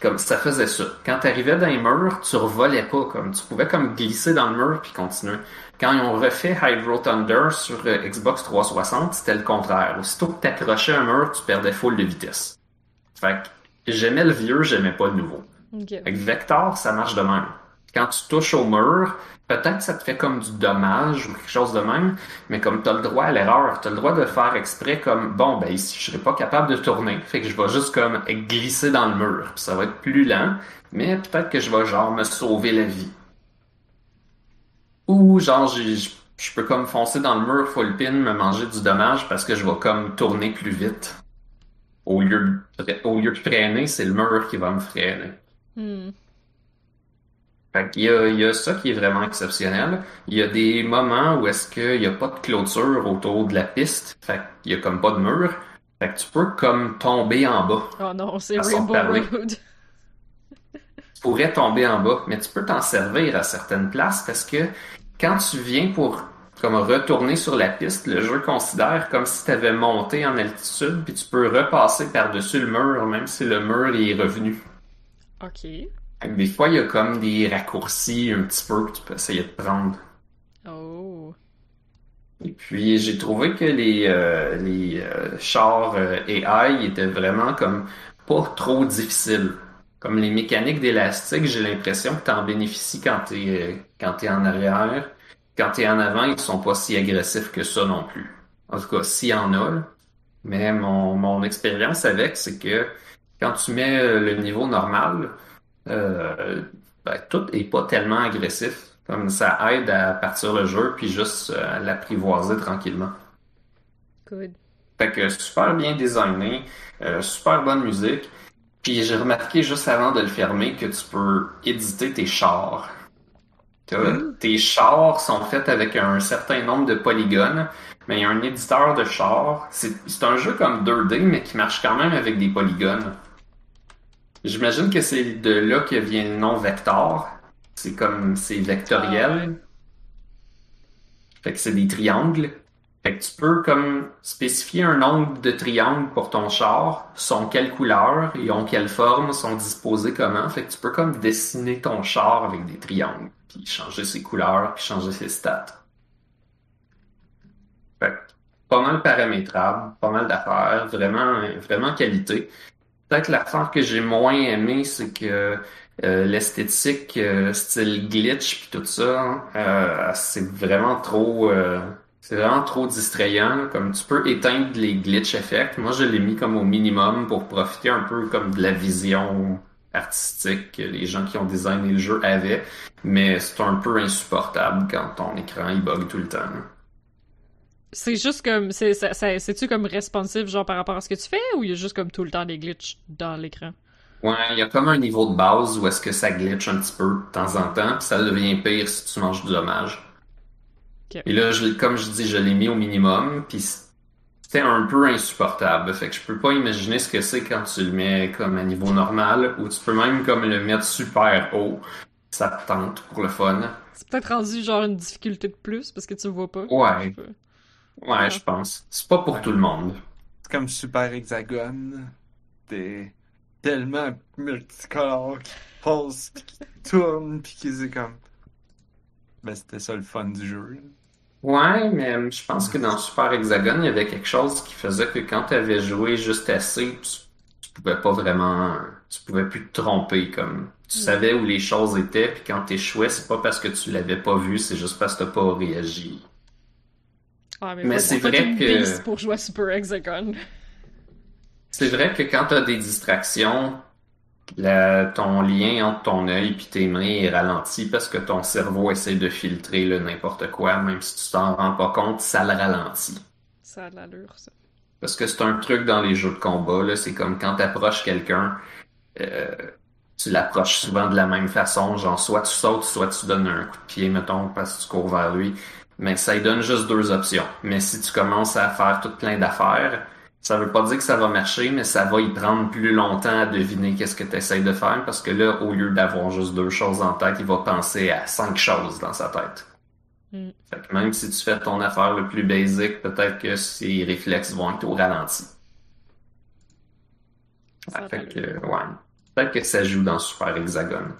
B: Comme ça faisait ça. Quand tu arrivais dans les murs, tu revolais pas. Comme tu pouvais comme glisser dans le mur puis continuer. Quand ils ont refait Hydro Thunder sur euh, Xbox 360, c'était le contraire. Aussitôt que t'accrochais un mur, tu perdais full de vitesse. Fait que j'aimais le vieux, j'aimais pas le nouveau. Avec Vector, ça marche de même. Quand tu touches au mur, peut-être que ça te fait comme du dommage ou quelque chose de même, mais comme tu as le droit à l'erreur, tu as le droit de faire exprès comme bon ben ici je serais pas capable de tourner, fait que je vais juste comme glisser dans le mur, puis ça va être plus lent, mais peut-être que je vais genre me sauver la vie. Ou genre je peux comme foncer dans le mur full pin, me manger du dommage parce que je vais comme tourner plus vite. Au lieu au lieu de freiner, c'est le mur qui va me freiner.
A: Hmm.
B: Fait qu'il y a, il y a ça qui est vraiment exceptionnel. Il y a des moments où est-ce qu'il n'y a pas de clôture autour de la piste. Fait qu'il y a comme pas de mur. Fait que tu peux comme tomber en bas.
A: Oh non, c'est Rainbow
B: parler.
A: Road.
B: Tu pourrais tomber en bas, mais tu peux t'en servir à certaines places parce que quand tu viens pour comme retourner sur la piste, le jeu considère comme si tu avais monté en altitude, puis tu peux repasser par-dessus le mur, même si le mur est revenu.
A: Ok.
B: Des fois, il y a comme des raccourcis un petit peu que tu peux essayer de prendre.
A: Oh.
B: Et puis j'ai trouvé que les, euh, les euh, chars euh, AI étaient vraiment comme pas trop difficiles. Comme les mécaniques d'élastique, j'ai l'impression que tu en bénéficies quand t'es euh, quand t'es en arrière. Quand t'es en avant, ils sont pas si agressifs que ça non plus. En tout cas, s'il y en a. là. Mais mon, mon expérience avec, c'est que quand tu mets euh, le niveau normal, euh, ben, tout est pas tellement agressif. Comme ça aide à partir le jeu puis juste euh, à l'apprivoiser tranquillement.
A: Good.
B: Fait que super bien designé, euh, super bonne musique. Puis j'ai remarqué juste avant de le fermer que tu peux éditer tes chars. T'as-
A: Mm.
B: Tes chars sont faits avec un certain nombre de polygones, mais il y a un éditeur de chars. C'est c'est un jeu comme 2D, mais qui marche quand même avec des polygones. J'imagine que c'est de là que vient le nom Vector. C'est comme, c'est vectoriel. Fait que c'est des triangles. Fait que tu peux comme spécifier un nombre de triangles pour ton char, sont quelle couleur, ils ont quelle forme, sont disposés comment. Fait que tu peux comme dessiner ton char avec des triangles, puis changer ses couleurs, puis changer ses stats. Fait pas mal paramétrable, pas mal d'affaires, vraiment, vraiment qualité. Peut-être l'affaire que j'ai moins aimé, c'est que euh, l'esthétique euh, style glitch puis tout ça, euh, c'est vraiment trop, euh, c'est vraiment trop distrayant. Comme tu peux éteindre les glitch effects. Moi, je l'ai mis comme au minimum pour profiter un peu comme de la vision artistique que les gens qui ont designé le jeu avaient, mais c'est un peu insupportable quand ton écran il bug tout le temps.
A: C'est juste comme. c'est ça- ça- C'est-tu comme responsive, genre par rapport à ce que tu fais, ou il y a juste comme tout le temps des glitches dans l'écran?
B: Ouais, il y a comme un niveau de base où est-ce que ça glitch un petit peu de temps en temps, puis ça devient pire si tu manges du dommage. Et là, je, comme je dis, je l'ai mis au minimum, puis c'était un peu insupportable. Fait que je peux pas imaginer ce que c'est quand tu le mets comme à niveau normal, ou tu peux même comme le mettre super haut. Ça te tente pour le fun.
A: C'est peut-être rendu genre une difficulté de plus parce que tu le vois pas.
B: Ouais, ouais, je pense. C'est pas pour tout le monde.
C: comme Super Hexagone. T'es tellement multicolore qui passe, puis qui tourne, puis qui c'est comme. Ben, c'était ça le fun du jeu. là.
B: Ouais, mais je pense que dans Super Hexagone, il y avait quelque chose qui faisait que quand tu avais joué juste assez, tu, tu pouvais pas vraiment, tu pouvais plus te tromper, comme tu savais où les choses étaient, puis quand t'échouais, c'est pas parce que tu l'avais pas vu, c'est juste parce que t'as pas réagi.
A: Ah, mais,
B: c'est vrai que-
A: pour jouer à Super Hexagon.
B: C'est vrai que quand t'as des distractions, la- ton lien entre ton œil et tes mains est ralenti parce que ton cerveau essaie de filtrer le n'importe quoi, même si tu t'en rends pas compte, ça le ralentit.
A: Ça a de l'allure, ça.
B: Parce que c'est un truc dans les jeux de combat, c'est comme quand t'approches quelqu'un, euh, tu l'approches souvent de la même façon, genre soit tu sautes, soit tu donnes un coup de pied, mettons, parce que tu cours vers lui. Mais ça lui donne juste deux options. Mais si tu commences à faire tout plein d'affaires, ça veut pas dire que ça va marcher, mais ça va y prendre plus longtemps à deviner qu'est-ce que tu essaies de faire, parce que là, au lieu d'avoir juste deux choses en tête, il va penser à cinq choses dans sa tête.
A: Mm.
B: Fait que même si tu fais ton affaire le plus basique, peut-être que ses réflexes vont être au ralenti.
A: Ça
B: fait que, ouais. Peut-être que ça joue dans Super Hexagone.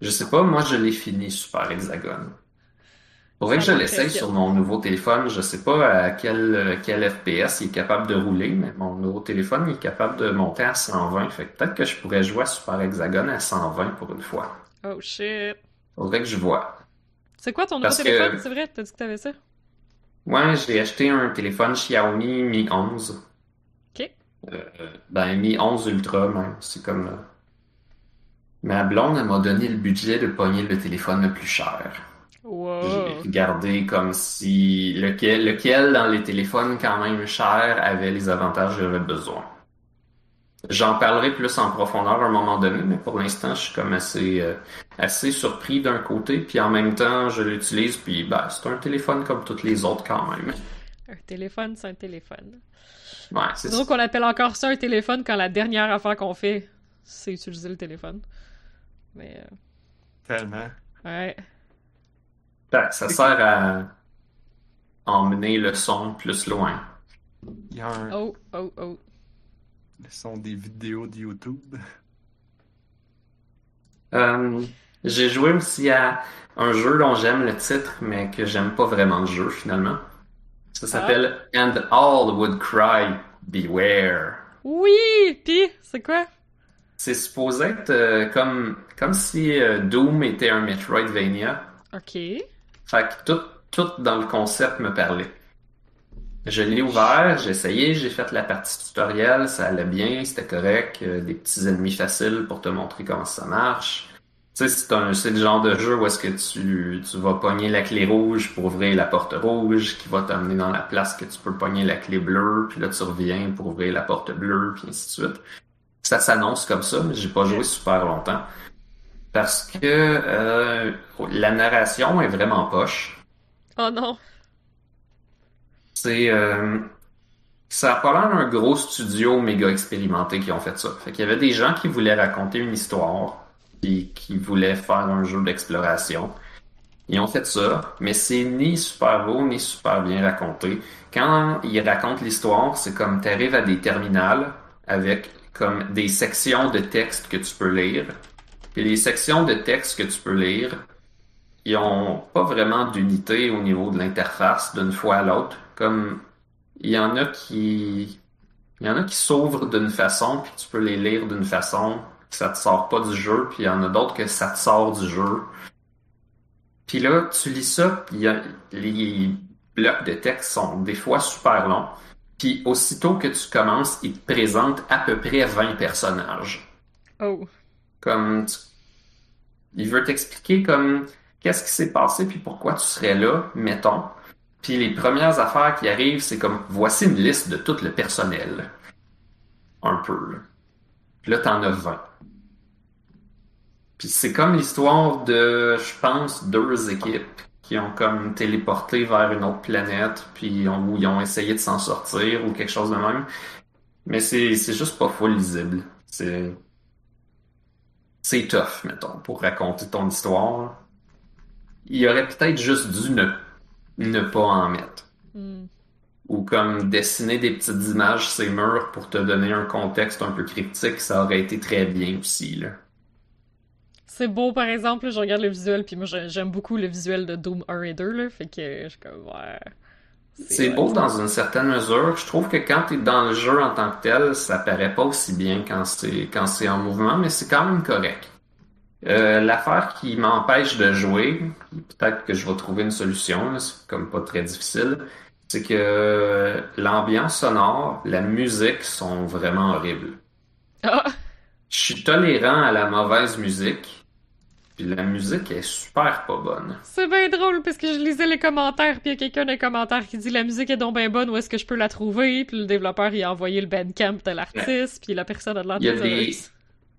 B: Je sais pas, moi je l'ai fini Super Hexagone. Faudrait que je l'essaye sur mon nouveau téléphone. Je sais pas à quel, euh, quel FPS il est capable de rouler, mais mon nouveau téléphone il est capable de monter à 120. Fait que peut-être que je pourrais jouer à Super Hexagone à 120 pour une fois.
A: Oh shit.
B: Faudrait que je vois.
A: C'est quoi ton nouveau
B: Parce que-
A: téléphone? C'est vrai, t'as dit que t'avais ça?
B: Ouais, j'ai acheté un téléphone Xiaomi Mi 11.
A: Ok.
B: Euh, ben, Mi 11 Ultra même. C'est comme... euh, Ma blonde, elle m'a donné le budget de pogner le téléphone le plus cher.
A: Wow.
B: Regardé comme si lequel, lequel dans les téléphones quand même chers avait les avantages que j'avais besoin. J'en parlerai plus en profondeur à un moment donné, mais pour l'instant, je suis comme assez, euh, assez surpris d'un côté, puis en même temps, je l'utilise, puis ben, c'est un téléphone comme toutes les autres quand même.
A: Un téléphone, c'est un téléphone.
B: Ouais, c'est
A: drôle qu'on appelle encore ça un téléphone quand la dernière affaire qu'on fait, c'est utiliser le téléphone. Mais,
C: Tellement.
A: euh, ouais.
B: Ben, ça sert à emmener le son plus loin.
C: Il y a un...
A: Oh, oh, oh.
C: Le son des vidéos de YouTube.
B: Euh, j'ai joué aussi à un jeu dont j'aime le titre, mais que j'aime pas vraiment le jeu finalement. Ça s'appelle And All Would Cry Beware.
A: Oui! Pis, c'est quoi?
B: C'est supposé être euh, comme, comme si euh, Doom était un Metroidvania.
A: Ok.
B: Fait que tout, tout dans le concept me parlait. Je l'ai ouvert, j'ai essayé, j'ai fait la partie tutoriel, ça allait bien, c'était correct, euh, des petits ennemis faciles pour te montrer comment ça marche. Tu sais, c'est un, c'est le genre de jeu où est-ce que tu, tu vas pogner la clé rouge pour ouvrir la porte rouge, qui va t'amener dans la place que tu peux pogner la clé bleue, puis là tu reviens pour ouvrir la porte bleue, puis ainsi de suite. Ça s'annonce comme ça, mais j'ai pas joué super longtemps. Parce que euh, la narration est vraiment poche.
A: Oh non.
B: C'est euh, ça a pas l'air d'un gros studio méga expérimenté qui ont fait ça. Fait qu'il y avait des gens qui voulaient raconter une histoire et qui voulaient faire un jeu d'exploration. Ils ont fait ça, mais c'est ni super beau ni super bien raconté. Quand ils racontent l'histoire, c'est comme t'arrives à des terminales avec comme des sections de texte que tu peux lire. Puis les sections de texte que tu peux lire, ils ont pas vraiment d'unité au niveau de l'interface d'une fois à l'autre. Comme il y en a qui il y en a qui s'ouvrent d'une façon puis tu peux les lire d'une façon que ça te sort pas du jeu puis il y en a d'autres que ça te sort du jeu. Puis là, tu lis ça, puis les blocs de texte sont des fois super longs. Puis aussitôt que tu commences, il te présente à peu près 20 personnages
A: Oh.
B: Comme tu- il veut t'expliquer comme qu'est-ce qui s'est passé puis pourquoi tu serais là, mettons. Puis les premières affaires qui arrivent, c'est comme voici une liste de tout le personnel. Un peu. Là. Puis là, t'en as 20. Puis c'est comme l'histoire de, je pense, deux équipes qui ont comme téléporté vers une autre planète, puis où ils ont essayé de s'en sortir ou quelque chose de même. Mais c'est c'est juste pas full lisible. C'est c'est tough, mettons, pour raconter ton histoire. Il aurait peut-être juste dû ne, ne pas en mettre.
A: Hmm.
B: ou comme dessiner des petites images sur ces murs pour te donner un contexte un peu cryptique, ça aurait été très bien aussi, là.
A: C'est beau, par exemple, je regarde le visuel, puis moi j'ai- j'aime beaucoup le visuel de Doom 1 et 2, là, fait que je suis comme, ouais.
B: C'est beau
A: ouais.
B: dans une certaine mesure. Je trouve que quand t'es dans le jeu en tant que tel, ça paraît pas aussi bien quand c'est quand c'est en mouvement, mais c'est quand même correct. Euh, l'affaire qui m'empêche de jouer, peut-être que je vais trouver une solution, c'est comme pas très difficile, c'est que l'ambiance sonore, la musique sont vraiment horribles.
A: Ah!
B: Je suis tolérant à la mauvaise musique, puis la musique est super pas bonne.
A: C'est bien drôle parce que je lisais les commentaires puis il y a quelqu'un dans les commentaires qui dit la musique est donc bien bonne où est-ce que je peux la trouver? Puis le développeur il a envoyé le bandcamp de l'artiste puis la personne a de
B: Il y a des-.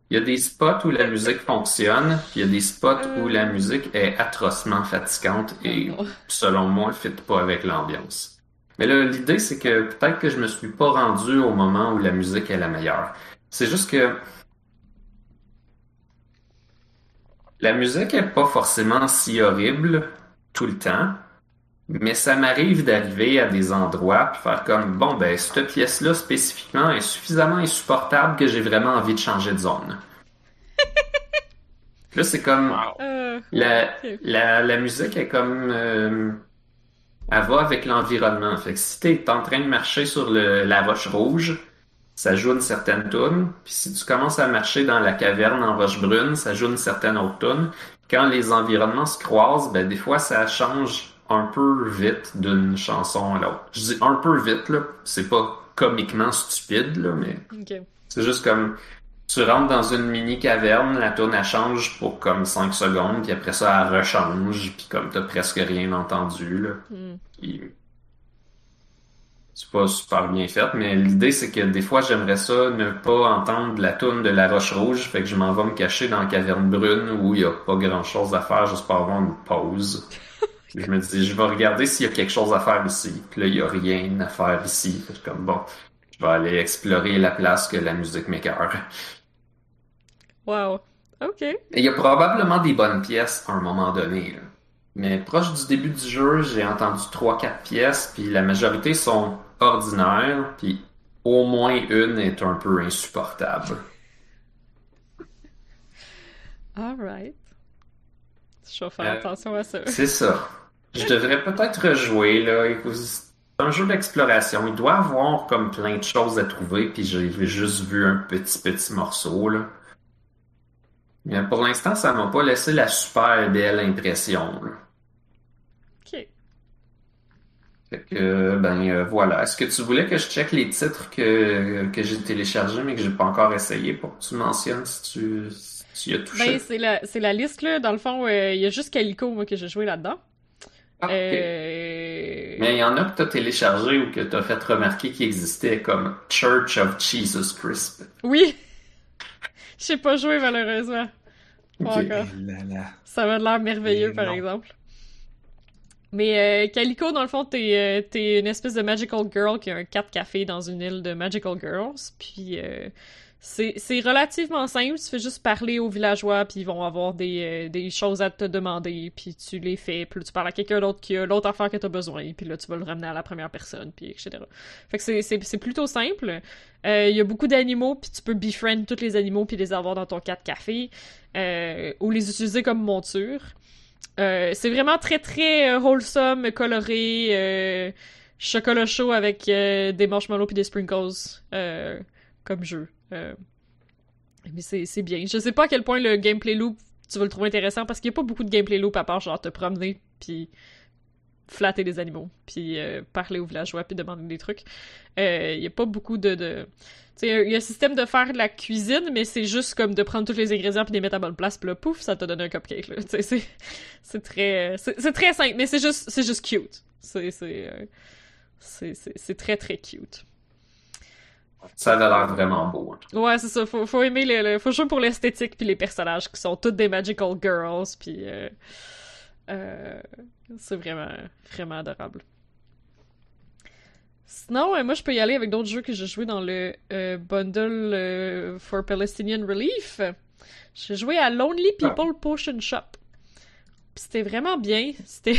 B: Il y a des spots où la musique fonctionne, puis il y a des spots où la musique est atrocement fatigante et,
A: Oh.
B: selon moi, ne fit pas avec l'ambiance. Mais là, l'idée, c'est que peut-être que je me suis pas rendu au moment où la musique est la meilleure. C'est juste que la musique est pas forcément si horrible tout le temps, mais ça m'arrive d'arriver à des endroits puis faire comme bon ben cette pièce-là spécifiquement est suffisamment insupportable que j'ai vraiment envie de changer de zone. Là, c'est comme
A: Euh,
B: la, la musique est comme euh, elle va avec l'environnement. Fait que si t'es en train de marcher sur le, la roche rouge, ça joue une certaine tune. Puis si tu commences à marcher dans la caverne en roche brune, ça joue une certaine autre tune. Quand les environnements se croisent, ben des fois ça change un peu vite d'une chanson à l'autre. Je dis un peu vite là, c'est pas comiquement stupide là, mais
A: ok.
B: c'est juste comme tu rentres dans une mini caverne, la tune elle change pour comme 5 secondes, puis après ça elle rechange, puis comme t'as presque rien entendu là.
A: Hmm.
B: Puis, C'est pas super bien fait, mais l'idée c'est que des fois j'aimerais ça ne pas entendre la tune de la roche rouge, fait que je m'en vais me cacher dans la caverne brune où il y a pas grand chose à faire juste pour avoir une pause. Je me dis, je vais regarder s'il y a quelque chose à faire ici. Puis là, il y a rien à faire ici. Fait que je suis comme bon, je vais aller explorer la place que la musique m'écœure.
A: Wow. Ok.
B: Il y a probablement des bonnes pièces à un moment donné. là. Mais proche du début du jeu, j'ai entendu 3-4 pièces, puis la majorité sont ordinaires, puis au moins une est un peu insupportable.
A: Alright. Je vais faire
B: Euh,
A: attention à ça.
B: C'est ça. Je devrais peut-être rejouer, là. C'est un jeu d'exploration. Il doit avoir comme plein de choses à trouver, puis j'ai juste vu un petit, petit morceau, là. Mais pour l'instant, ça m'a pas laissé la super belle impression, là.
A: Ok.
B: Fait que, ben euh, voilà. Est-ce que tu voulais que je check les titres que, que j'ai téléchargés mais que j'ai pas encore essayé pour que tu mentionnes si tu, si tu y as touché?
A: Ben, c'est la, c'est la liste, là. Dans le fond, euh, il y a juste Calico, moi, que j'ai joué là-dedans.
B: Ah, ok.
A: Euh...
B: Mais il y en a que t'as téléchargé ou que t'as fait remarquer qui existait comme Church of Jesus Crisp.
A: Oui! J'ai pas joué, malheureusement. Pas encore.
C: Là, là.
A: Ça m'a l'air merveilleux,
C: Mais
A: par
C: non.
A: exemple. Mais euh, Calico, dans le fond, t'es euh, une espèce de Magical Girl qui a un 4 café dans une île de Magical Girls. Puis euh, c'est relativement simple. Tu fais juste parler aux villageois, puis ils vont avoir des, euh, des choses à te demander, puis tu les fais. Puis tu parles à quelqu'un d'autre qui a l'autre affaire que t'as besoin, puis là, tu vas le ramener à la première personne, puis etc. Fait que c'est plutôt simple. Euh, Il y a beaucoup d'animaux, puis tu peux befriend tous les animaux, puis les avoir dans ton 4 café, euh, ou les utiliser comme monture. Euh, c'est vraiment très très euh, wholesome, coloré, euh, chocolat chaud avec euh, des marshmallows puis des sprinkles comme jeu. Mais c'est c'est bien. Je sais pas à quel point le gameplay loop tu vas le trouver intéressant parce qu'il y a pas beaucoup de gameplay loop à part genre te promener puis flatter des animaux puis euh, parler aux villageois puis demander des trucs. Euh, Il y a pas beaucoup de, de... Tu sais, il y a un système de faire de la cuisine, mais c'est juste comme de prendre tous les ingrédients puis les mettre à bonne place, puis là, pouf, ça te donne un cupcake, là. Tu sais, c'est, très... C'est, c'est très simple, mais c'est juste, c'est juste cute. C'est, c'est, euh, c'est, c'est, très, très cute.
B: Ça avait l'air vraiment beau. hein.
A: Ouais, c'est ça. Faut, faut aimer le, le- Faut jouer pour l'esthétique puis les personnages qui sont toutes des magical girls, puis... euh, euh, c'est vraiment, vraiment adorable. Sinon, euh, moi, je peux y aller avec d'autres jeux que j'ai joué dans le euh, bundle for Palestinian Relief. J'ai joué à Lonely People Potion Shop. C'était vraiment bien. C'était...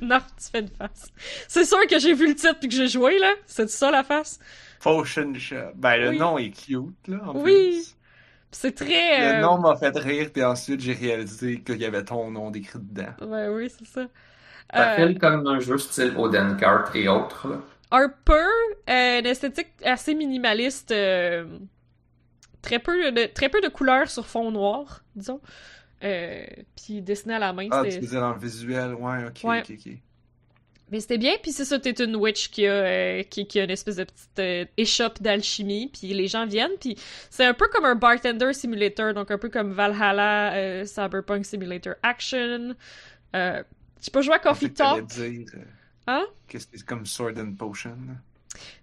A: non, tu fais une face. C'est sûr que j'ai vu le titre puis que j'ai joué, là. C'est ça, la face?
C: Potion Shop. Ben, le
A: Oui.
C: nom est cute, là, en
A: Oui.
C: plus.
A: C'est très...
C: Le
A: euh,
C: nom m'a fait rire, puis ensuite j'ai réalisé qu'il y avait ton nom décrit dedans.
A: Ouais, oui, c'est ça.
B: Ça
A: Euh,
B: fait comme un jeu style Odenkart et autres. Là.
A: Harper, euh, une esthétique assez minimaliste, euh, très peu de très peu de couleurs sur fond noir, disons. Euh, puis dessiné à la main,
C: Ah, tu veux dire dans le visuel, ouais, ok,
A: Ouais.
C: ok, ok.
A: Mais c'était bien. Puis c'est ça, t'es une witch qui a euh, qui, qui a une espèce de petite euh, échoppe d'alchimie, puis les gens viennent, puis c'est un peu comme un bartender simulator, donc un peu comme Valhalla, euh, Cyberpunk Simulator Action. Euh, tu peux jouer à Coffee Talk.
C: dire, euh,
A: Hein?
C: que c'est comme Sword and Potion.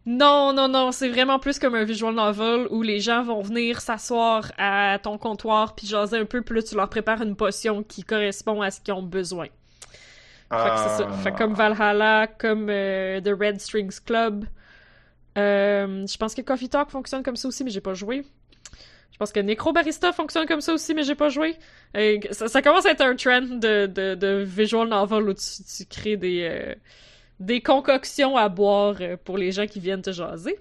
A: Non, non, non, c'est vraiment plus comme un visual novel où les gens vont venir s'asseoir à ton comptoir puis jaser un peu, puis là tu leur prépares une potion qui correspond à ce qu'ils ont besoin. Fait que c'est ça. Fait comme Valhalla, comme euh, The Red Strings Club. Euh, je pense que Coffee Talk fonctionne comme ça aussi, mais j'ai pas joué. Je pense que Necro Barista fonctionne comme ça aussi, mais j'ai pas joué. Euh, ça, ça commence à être un trend de, de, de visual novel où tu, tu crées des, euh, des concoctions à boire euh, pour les gens qui viennent te jaser.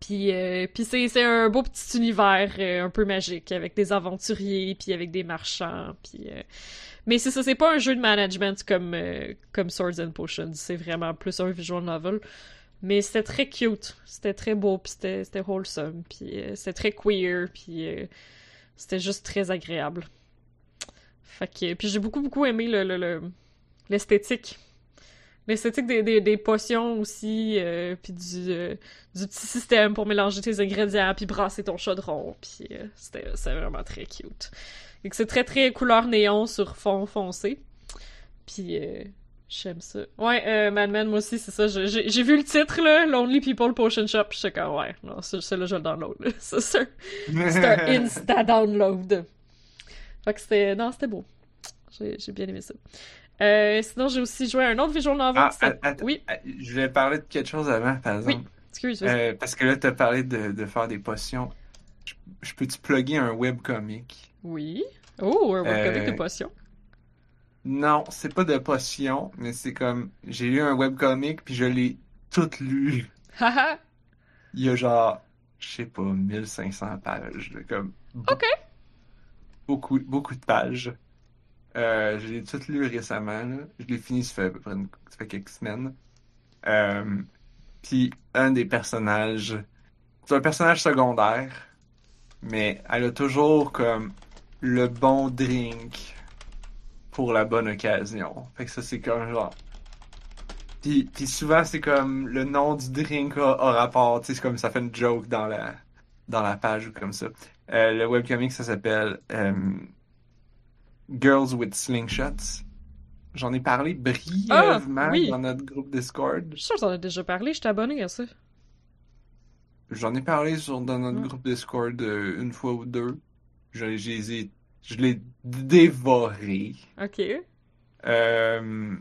A: Puis, euh, puis c'est, c'est un beau petit univers euh, un peu magique avec des aventuriers, puis avec des marchands, puis... euh, Mais c'est ça, c'est pas un jeu de management comme, euh, comme Swords and Potions, c'est vraiment plus un visual novel. Mais c'était très cute, c'était très beau, puis c'était, wholesome, puis euh, c'était très queer, puis euh, c'était juste très agréable. Fait puis j'ai beaucoup beaucoup aimé le, le- le- l'esthétique. L'esthétique des, des, potions aussi, puis du, du petit système pour mélanger tes ingrédients, puis brasser ton chaudron, puis euh, c'était vraiment très cute. Et que c'est très très couleur néon sur fond foncé. Puis euh, j'aime ça. Ouais, euh, Mad Men, moi aussi, c'est ça. je- J'ai vu le titre, là, Lonely People Potion Shop, puis j'étais comme, ouais, non, c'est là je le download. C'est ça. C'est un insta-download. Fait que c'était... Non, c'était beau. J'ai bien aimé ça. Euh, sinon, j'ai aussi joué à un autre visual novel.
C: Ah,
A: Oui,
C: Ah, Je voulais parler de quelque chose avant, par
A: Oui.
C: exemple.
A: excuse, vas-y.
C: Euh, parce que là, t'as parlé de, de faire des potions. Je, je peux-tu plugger un webcomic?
A: Oui. Oh, un webcomic
C: Euh,
A: de potion.
C: Non, c'est pas de potions, mais c'est comme... J'ai lu un webcomic, puis je l'ai tout lu. Il y a genre, je sais pas, 1500 pages. comme...
A: Ok.
C: Beaucoup, beaucoup de pages. Euh, je l'ai tout lu récemment. là. Je l'ai fini, ça fait à peu près une- ça fait quelques semaines. Euh, puis un des personnages, c'est un personnage secondaire, mais elle a toujours comme le bon drink pour la bonne occasion. Fait que ça, c'est comme genre. Puis, puis souvent, c'est comme le nom du drink a, a rapport, tu sais, c'est comme ça fait une joke dans la, dans la page ou comme ça. Euh, le webcomic, ça s'appelle euh, Girls with Slingshots. J'en ai parlé brièvement
A: Ah, oui.
C: dans notre groupe Discord.
A: Je suis sûre que t'en as déjà parlé, je t'ai abonné à ça.
C: J'en ai parlé sur, dans notre
A: Ouais.
C: groupe Discord euh, une fois ou deux. Je, je les ai- je l'ai dévoré.
A: Ok.
C: Euh,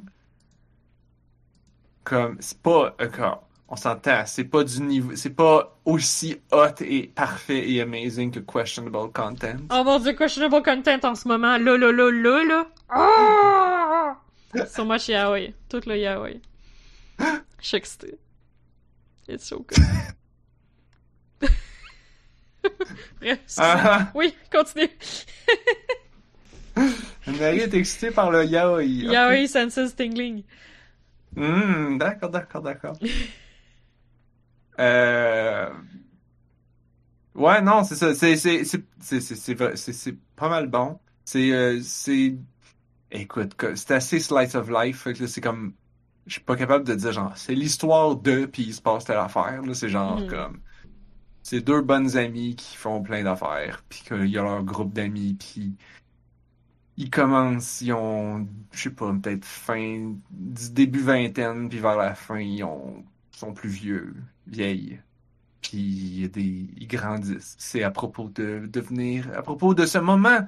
C: comme, c'est pas, euh, comme, on s'entend, c'est pas du niveau, c'est pas aussi hot et parfait et amazing que questionable content.
A: Oh mon dieu, questionable content en ce moment. Là, là, là, là, là. Ah! So much yaoi. Tout le yaoi. Je suis excitée. It's so good.
C: Ah,
A: Oui, continue.
C: Marie est excitée par le yaoi.
A: Yaoi senses tingling.
C: Hmm, d'accord, d'accord, d'accord. euh... Ouais, non, c'est ça. C'est, c'est, c'est, c'est, c'est, c'est, vrai- c'est- c'est pas mal bon. C'est, euh, c'est, écoute, c'est assez slice of life. Fait que là, c'est comme, je suis pas capable de dire genre, c'est l'histoire de, puis il se passe telle affaire. Là, c'est genre
A: Mhm.
C: comme, c'est deux bonnes amies qui font plein d'affaires, puis qu'il y a leur groupe d'amis, puis ils commencent, ils ont, je sais pas, peut-être fin, du début vingtaine, puis vers la fin, ils ont, sont plus vieux, vieilles. Puis des, ils grandissent. C'est à propos de devenir, à propos de ce moment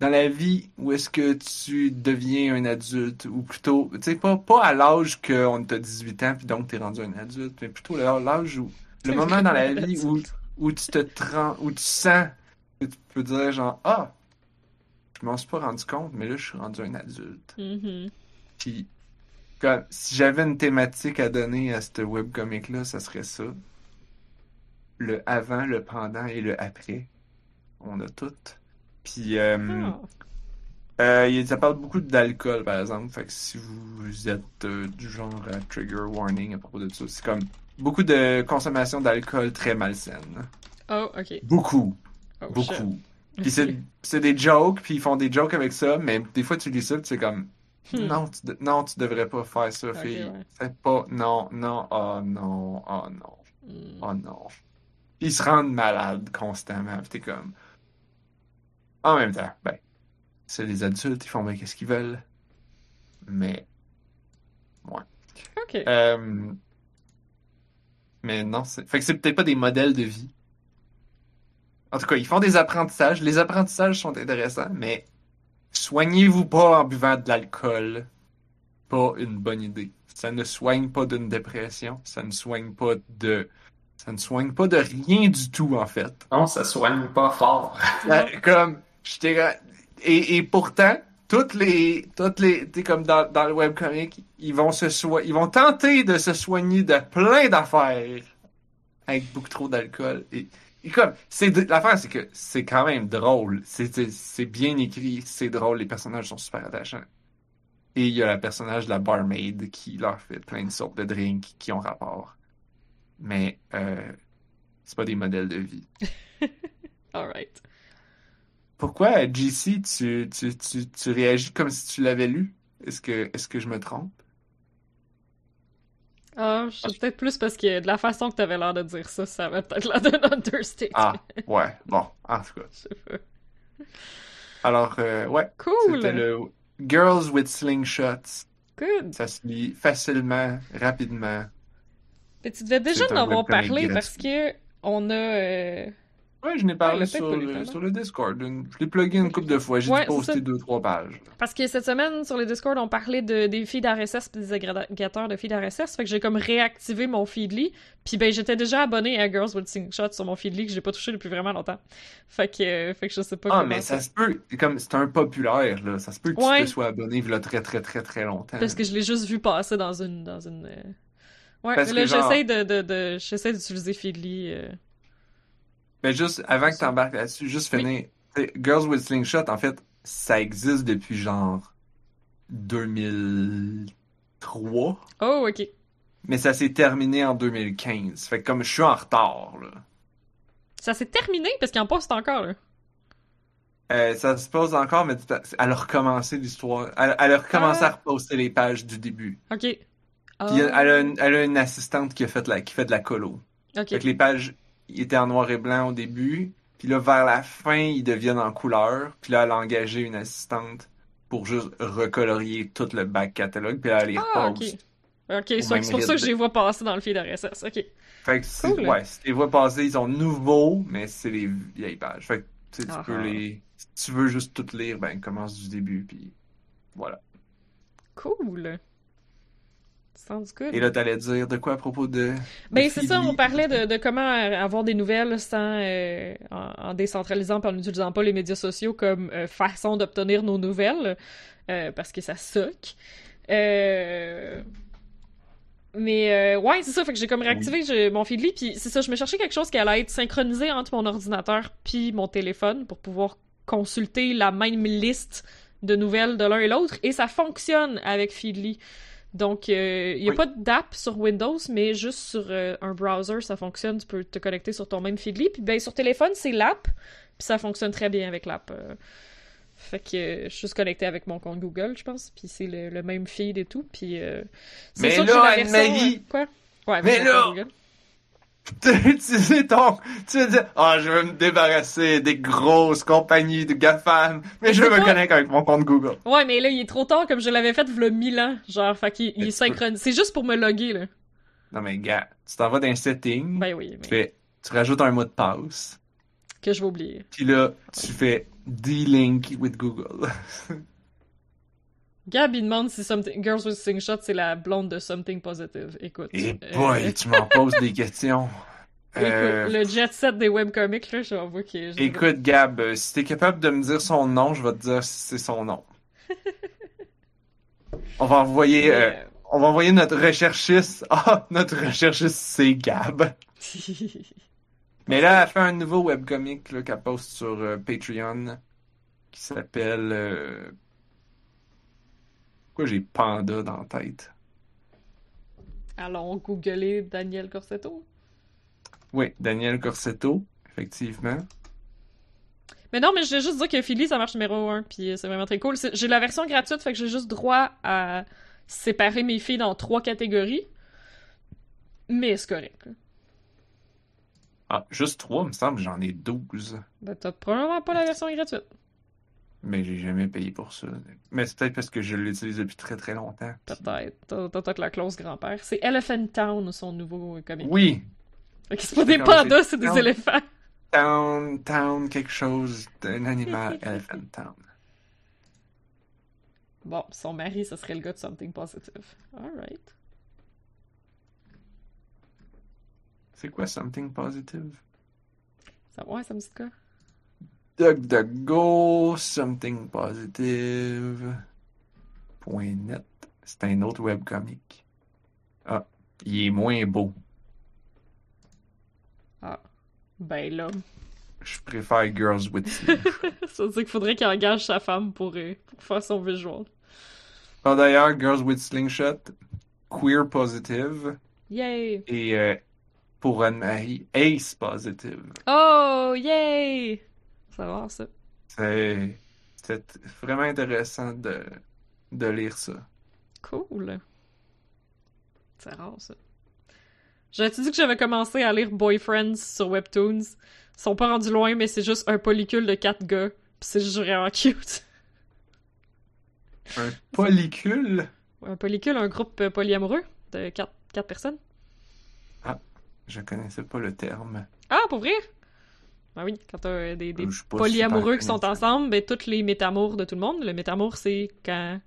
C: dans la vie où est-ce que tu deviens un adulte, ou plutôt, tu sais, pas, pas à l'âge qu'on t'a 18 ans, puis donc t'es rendu un adulte, mais plutôt l'âge où, le moment dans la vie où, où tu te trans, où tu sens que tu peux dire genre, ah, je m'en suis pas rendu compte, mais là, je suis rendu un adulte.
A: Mhm.
C: Puis Comme, si j'avais une thématique à donner à ce webcomic-là, ça serait ça. Le avant, le pendant et le après. On a tout. Puis, euh,
A: Ah.
C: euh, ça parle beaucoup d'alcool, par exemple. Fait que si vous êtes euh, du genre à trigger warning à propos de ça, c'est comme beaucoup de consommation d'alcool très malsaine.
A: Oh, ok.
C: Beaucoup.
A: Oh.
C: Beaucoup. Puis c'est, c'est des jokes, puis ils font des jokes avec ça, mais des fois tu lis ça, puis c'est comme
A: Hmm.
C: non, tu, de- non, tu devrais pas faire ça,
A: Ok,
C: fille.
A: ouais.
C: C'est pas non, non, oh non, oh non, oh non. Ils se rendent malades constamment, t'es comme en même temps, ben c'est des adultes, ils font bien qu'est-ce qu'ils veulent. Mais
A: Ok.
C: euh, mais non, c'est fait que c'est peut-être pas des modèles de vie. En tout cas, ils font des apprentissages. Les apprentissages sont intéressants, mais soignez-vous pas en buvant de l'alcool. Pas une bonne idée. Ça ne soigne pas d'une dépression. Ça ne soigne pas de. Ça ne soigne pas de rien du tout, en fait.
B: Non, ça soigne pas fort.
C: Euh, comme. Et, et pourtant, toutes les. Toutes les. Tu comme dans, dans le webcomic, ils vont se soi... Ils vont tenter de se soigner de plein d'affaires. Avec beaucoup trop d'alcool. Et, comme, c'est l'affaire, c'est que c'est quand même drôle. C'est bien écrit, c'est drôle, les personnages sont super attachants. Et il y a le personnage de la barmaid qui leur fait plein de sortes de drinks qui ont rapport. Mais euh, c'est pas des modèles de vie.
A: Alright.
C: Pourquoi, JC, tu, tu, tu, tu réagis comme si tu l'avais lu? Est-ce que, est-ce que je me trompe?
A: Ah, sais peut-être plus parce que de la façon que t'avais l'air de dire ça, ça avait peut-être l'air d'un understatement.
C: Ah, ouais, bon, en tout cas.
A: Je sais pas.
C: Alors, euh, ouais,
A: Cool!
C: c'était le Girls with Slingshots.
A: Good!
C: Ça se lit facilement, rapidement.
A: Mais tu devais déjà
C: C'est
A: en avoir parlé
C: gratuit.
A: parce que on a. euh,
C: Ouais, je n'ai parlé
A: Ouais,
C: sur, le, sur le Discord. Je l'ai plugué une couple de fois. J'ai
A: Ouais, ça.
C: deux, trois pages.
A: Parce que cette semaine, sur le Discord, on parlait de, des filles d'RSS pis des agrégateurs de filles d'RSS. Fait que j'ai comme réactivé mon Feedly. Puis ben, j'étais déjà abonné à Girls with Slingshots sur mon Feedly que j'ai pas touché depuis vraiment longtemps. Fait que, euh, fait que je sais pas
C: Ah, mais ça se peut, comme c'est un populaire, là. Ça se peut que
A: Ouais.
C: tu te sois abonné là très, très, très, très longtemps.
A: Parce que je l'ai juste vu passer dans une. Dans une euh, Ouais,
C: Parce
A: là,
C: genre-
A: j'essaie de, de, de- j'essaie d'utiliser Feedly. euh.
C: Mais juste, avant que tu embarques là-dessus, juste finir. Girls with Slingshot, en fait, ça existe depuis genre 2003.
A: Oh, ok.
C: Mais ça s'est terminé en 2015. Fait que comme je suis en retard, là.
A: Ça s'est terminé parce qu'il en poste encore, là.
C: Euh, ça se pose encore, mais elle a recommencé l'histoire. Elle, elle a recommencé
A: Ah.
C: à reposter les pages du début.
A: Ok.
C: Puis
A: Ah,
C: elle, a une, elle a une assistante qui, a fait la, qui fait de la colo.
A: ok.
C: Fait que les pages étaient en noir et blanc au début. Puis là, vers la fin, ils deviennent en couleur. Puis là, elle a engagé une assistante pour juste recolorier tout le back catalogue. Puis là, elle les
A: Ah,
C: repose.
A: ok. C'est pour ça que je les vois passer dans le feed RSS. Ok.
C: Fait que
A: Cool.
C: ouais, si tu les vois passer, ils sont nouveaux, mais c'est les vieilles pages. Fait que tu, sais, tu
A: Ah
C: peux
A: ah.
C: les. Si tu veux juste tout lire, ben commence du début, puis voilà.
A: Cool. Sounds good.
C: Et là, t'allais dire de quoi à propos de.
A: Ben, c'est ça, on parlait de, de comment avoir des nouvelles sans, euh, en, en décentralisant et en n'utilisant pas les médias sociaux comme euh, façon d'obtenir nos nouvelles, euh, parce que ça suck. Euh, Mais euh, ouais, c'est ça, fait que j'ai comme réactivé mon Feedly, puis c'est ça, je me cherchais quelque chose qui allait être synchronisé entre mon ordinateur puis mon téléphone pour pouvoir consulter la même liste de nouvelles de l'un et l'autre, et ça fonctionne avec Feedly. Donc, euh, il n'y a
C: Oui.
A: pas d'app sur Windows, mais juste sur euh, un browser, ça fonctionne. Tu peux te connecter sur ton même Feedly. Puis ben, sur téléphone, c'est l'app. Puis ça fonctionne très bien avec l'app. euh. Fait que je suis juste connecté avec mon compte Google, je pense. Puis c'est le, le même feed et tout. Puis c'est
C: Mais
A: sûr que j'ai la version,
C: Anne-Marie-
A: Quoi? Ouais,
C: Mais
A: avec
C: là-
A: Google.
C: Tu sais, ton. Tu dire, ah, je vais me débarrasser des grosses compagnies de GAFAM, mais je me connecter avec mon compte Google.
A: Ouais, mais là, il est trop tard comme je l'avais fait v'là 1000 ans. Genre, fait qu'il il
C: tu
A: synchronisé. C'est juste pour me loguer, là.
C: Non, mais gars, tu t'en vas dans un setting,
A: Ben oui,
C: tu,
A: mais
C: fais, tu rajoutes un mot de passe,
A: que je vais oublier.
C: puis là, tu fais D-Link with Google.
A: Gab, il demande si something... Girls with Slingshot, c'est la blonde de Something Positive. Écoute.
C: Et
A: euh,
C: boy, tu m'en poses des questions. Euh,
A: Écoute, le jet set des webcomics, là, j'avoue que... je-
C: Écoute, Gab, euh, si t'es capable de me dire son nom, je vais te dire si c'est son nom. On va envoyer, euh, on va envoyer notre recherchiste. Ah, notre recherchiste, c'est Gab. Mais là, elle fait un nouveau webcomic qu'elle poste sur Patreon qui s'appelle. Pourquoi j'ai Panda dans la tête?
A: Allons googler Daniel Corsetto.
C: Oui, Daniel Corsetto, effectivement.
A: Mais non, mais je vais juste dire que Philly, ça marche numéro 1, puis c'est vraiment très cool. J'ai la version gratuite, fait que j'ai juste droit à séparer mes filles dans trois catégories. Mais c'est correct.
C: Ah, juste trois, me semble, j'en ai 12.
A: Ben, t'as probablement pas la version gratuite.
C: Mais j'ai jamais payé pour ça. Mais c'est peut-être parce que je l'utilise depuis très très longtemps.
A: Peut-être. T'as peut-être la clause grand-père. C'est Elephant Town, son nouveau comic.
C: Oui,
A: que c'est pas des pandas,
C: c'est
A: des
C: Town.
A: éléphants.
C: Town, Town, quelque chose d'un animal, Elephant Town.
A: Bon, son mari, ce serait le gars de Something Positive. Alright.
C: C'est quoi Something Positive?
A: Ça, ouais, ça me dit quoi?
C: DuckDuckGo, Something Positive. Point .net. C'est un autre webcomic. Ah, il est moins beau.
A: Ben là.
C: Je préfère Girls with Sleeve.
A: ça veut dire qu'il faudrait qu'il engage sa femme pour, euh, pour faire son visual.
C: Ah, D'ailleurs, Girls with Slingshot, Queer Positive
A: Yay!
C: et euh, pour Anne-Marie, Ace Positive.
A: Oh, yay! Va, ça.
C: C'est c'est vraiment intéressant de, de lire ça.
A: Cool. C'est rare, ça. J'avais-tu dit que j'avais commencé à lire Boyfriends sur Webtoons? Ils sont pas rendus loin, mais c'est juste un polycule de quatre gars. Pis c'est juste vraiment cute.
C: Un polycule?
A: Un polycule, un groupe polyamoureux de quatre, quatre personnes.
C: Je connaissais pas le terme.
A: Ah, pour vrai? Ah oui, quand t'as des, des polyamoureux qui sont ensemble, ben toutes les métamours de tout le monde. Le métamour, c'est quand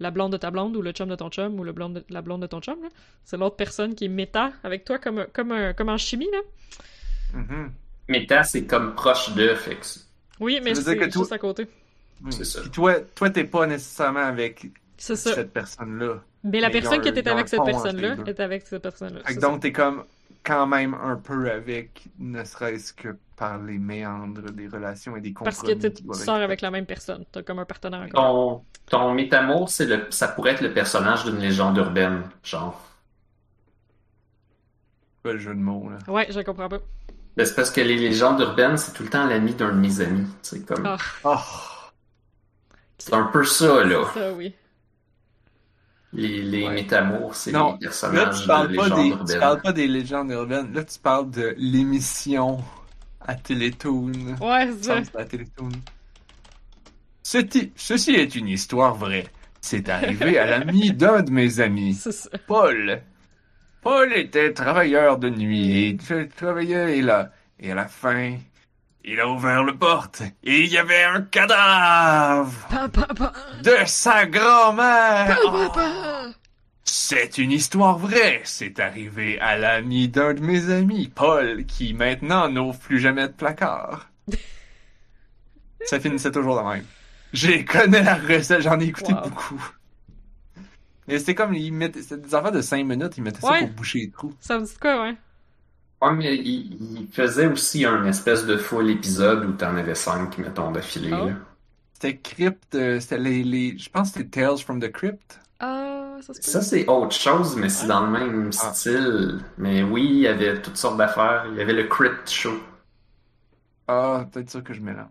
A: la blonde de ta blonde ou le chum de ton chum ou le blonde de- la blonde de ton chum, là, c'est l'autre personne qui est méta avec toi comme, un- comme, un- comme en chimie, là.
C: Mhm.
B: Méta, c'est comme proche de, c'est-
A: Oui, mais c'est
C: que tout-
A: juste à côté.
C: Oui.
B: C'est ça.
C: Puis toi, toi, t'es pas nécessairement avec cette personne-là.
A: Mais la
C: mais
A: personne qui était avec cette personne-là est avec cette personne-là.
C: Donc, t'es comme quand même un peu avec, ne serait-ce que par les méandres des relations et des
A: ça. Parce
C: compromis.
A: que tu sors avec la même personne. T'as comme un partenaire.
B: Ton, ton métamour, c'est le, ça pourrait être le personnage d'une légende urbaine, genre.
C: Pas le jeu de mots, là.
A: Ouais, je comprends pas.
B: Ben, c'est parce que les légendes urbaines, c'est tout le temps l'ami d'un de mes amis. C'est comme.
C: Oh,
B: c'est un peu ça, là.
A: Ça, oui.
B: Les, les
A: Ouais.
B: métamours, c'est
C: Non,
B: les
C: là,
B: personnages
C: tu
B: de
C: pas des, tu
B: urbaines.
C: parles pas des légendes urbaines. Là, tu parles de l'émission à Télétoon.
A: Ouais, c'est ça.
C: Ceci, ceci est une histoire vraie. C'est arrivé à l'ami d'un de mes amis. Paul. Paul était travailleur de nuit et il travaillait et là. Et à la fin, il a ouvert le porte et il y avait un cadavre
A: Pa, pa, pa.
C: de sa grand-mère. Oh. C'est une histoire vraie. C'est arrivé à l'ami d'un de mes amis, Paul, qui maintenant n'ouvre plus jamais de placard. Ça finissait toujours de même. J'ai connais la recette, j'en ai écouté
A: Wow.
C: beaucoup. Et c'était comme, ils mettaient, c'était des affaires de 5 minutes, ils mettaient ça pour boucher les trous.
A: Ça me dit quoi, ouais?
B: Ouais, mais il, il faisait aussi un espèce de full épisode où t'en avais cinq, mettons, d'affilée. Là.
C: C'était Crypt, euh, c'était les, les, je pense que c'était Tales from the Crypt.
A: Ah, ça se peut.
B: Ça, c'est autre chose, mais c'est dans le même
C: Ah.
B: style. Mais oui, il y avait toutes sortes d'affaires. Il y avait le Crypt Show.
C: Ah, peut-être ça que je mélange.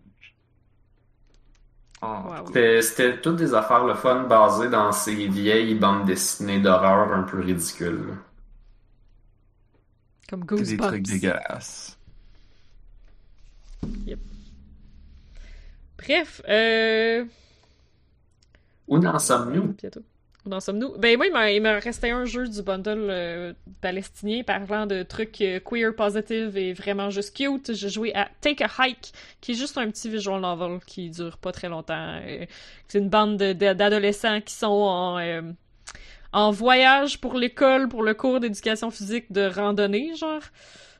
C: Ah,
A: Wow.
B: C'était toutes des affaires le fun basées dans ces vieilles bandes dessinées d'horreur un peu ridicules.
A: Comme
C: c'est des trucs
A: Goosebumps.
C: dégueulasses.
A: Bref, euh...
B: Où en sommes-nous?
A: Bientôt. Où en sommes-nous? Ben moi, il me restait un jeu du bundle euh, palestinien parlant de trucs euh, queer positive et vraiment juste cute. J'ai joué à Take a Hike, qui est juste un petit visual novel qui dure pas très longtemps. Euh, C'est une bande de- de- d'adolescents qui sont en, euh, en voyage pour l'école, pour le cours d'éducation physique de randonnée, genre.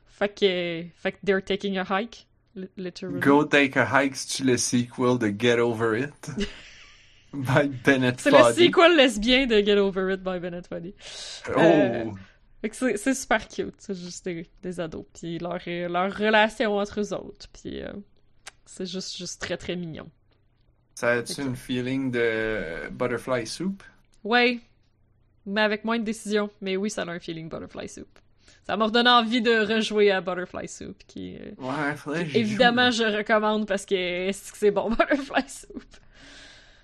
A: Fait que, fait que they're taking a hike, li- literally.
C: Go Take a Hike, c'est-tu le sequel de Get Over It? by Bennett
A: C'est le sequel lesbien de Get Over It by Bennett Foddy.
C: Oh!
A: Euh, c'est super cute, c'est juste des, des ados, puis leur, euh, leur relation entre eux autres, puis euh, c'est juste, juste très très mignon.
C: Ça a-tu
A: Ok.
C: une feeling de Butterfly Soup?
A: Ouais, mais avec moins de décision, mais oui, ça a un feeling Butterfly Soup. Ça m'a redonné envie de rejouer à Butterfly Soup, qui,
C: Ouais, j'y
A: évidemment,
C: joue.
A: je recommande parce que c'est bon Butterfly Soup?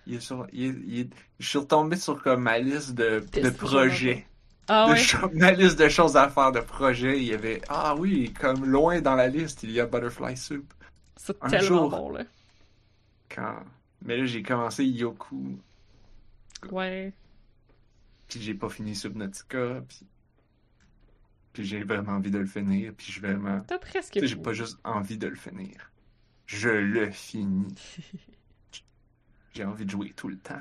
C: Il est sur, il est- il est- Je suis retombé sur comme ma liste de, projets.
A: Ah
C: De
A: ouais,
C: cho- ma liste de choses à faire, de projets. Il y avait. Ah oui, comme loin dans la liste, il y a Butterfly Soup.
A: c'est
C: un
A: tellement
C: jour.
A: bon là.
C: Quand... Mais là, j'ai commencé Yoku,
A: Ouais.
C: puis j'ai pas fini Subnautica, puis. Puis j'ai vraiment envie de le finir, puis je vais vraiment.
A: T'as presque
C: j'ai pas juste envie de le finir. Je le finis. J'ai envie de jouer tout le temps.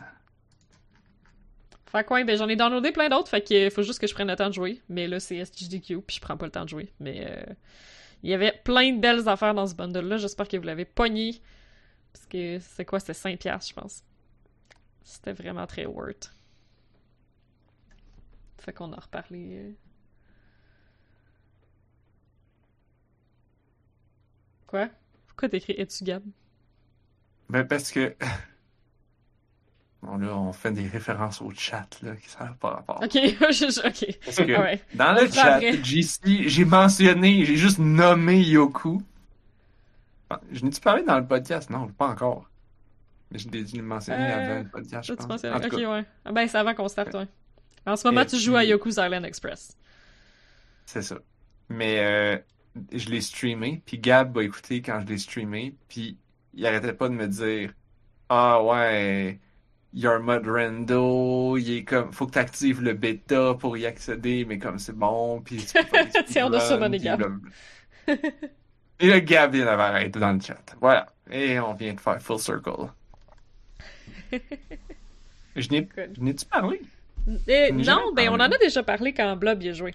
A: Fait que ouais, ben j'en ai downloadé plein d'autres, fait que faut juste que je prenne le temps de jouer. Mais là, c'est SGDQ, puis je prends pas le temps de jouer. Mais euh, il y avait plein de belles affaires dans ce bundle-là. J'espère que vous l'avez pogné. Parce que c'est quoi? C'était 5$, je pense. C'était vraiment très worth. Fait qu'on a reparlé. euh. Quoi? Pourquoi t'écris Es-tu Gab?
C: Ben parce que. Bon là, on fait des références au chat là, qui savent pas rapport.
A: Ok, je, ok.
C: Parce que dans le chat, j'ai mentionné, j'ai juste nommé Yoku. Ah, Je n'ai-tu parlé dans le podcast? Non, pas encore. Mais je l'ai mentionner
A: Euh,
C: avant le podcast, je pense. En
A: Ok,
C: cas,
A: ouais. Ah ben, c'est avant qu'on starte, ouais. En ce moment,
C: Et
A: tu joues à Yoku's Island Express.
C: c'est ça. Mais euh, je l'ai streamé, puis Gab a écouté quand je l'ai streamé, puis il arrêtait pas de me dire Ah ouais, Your Mud Rando, il est comme, faut que tu actives le bêta pour y accéder, mais comme c'est bon, puis tu peux
A: Tiens, a Gab.
C: blablabla. Et le Gab vient d'avoir arrêté dans le chat. Voilà. Et on vient de faire full circle. Je n'ai-tu parlé?
A: Eh,
C: On
A: non,
C: jamais
A: ben on en
C: parlé.
A: a déjà parlé quand Blob y a joué.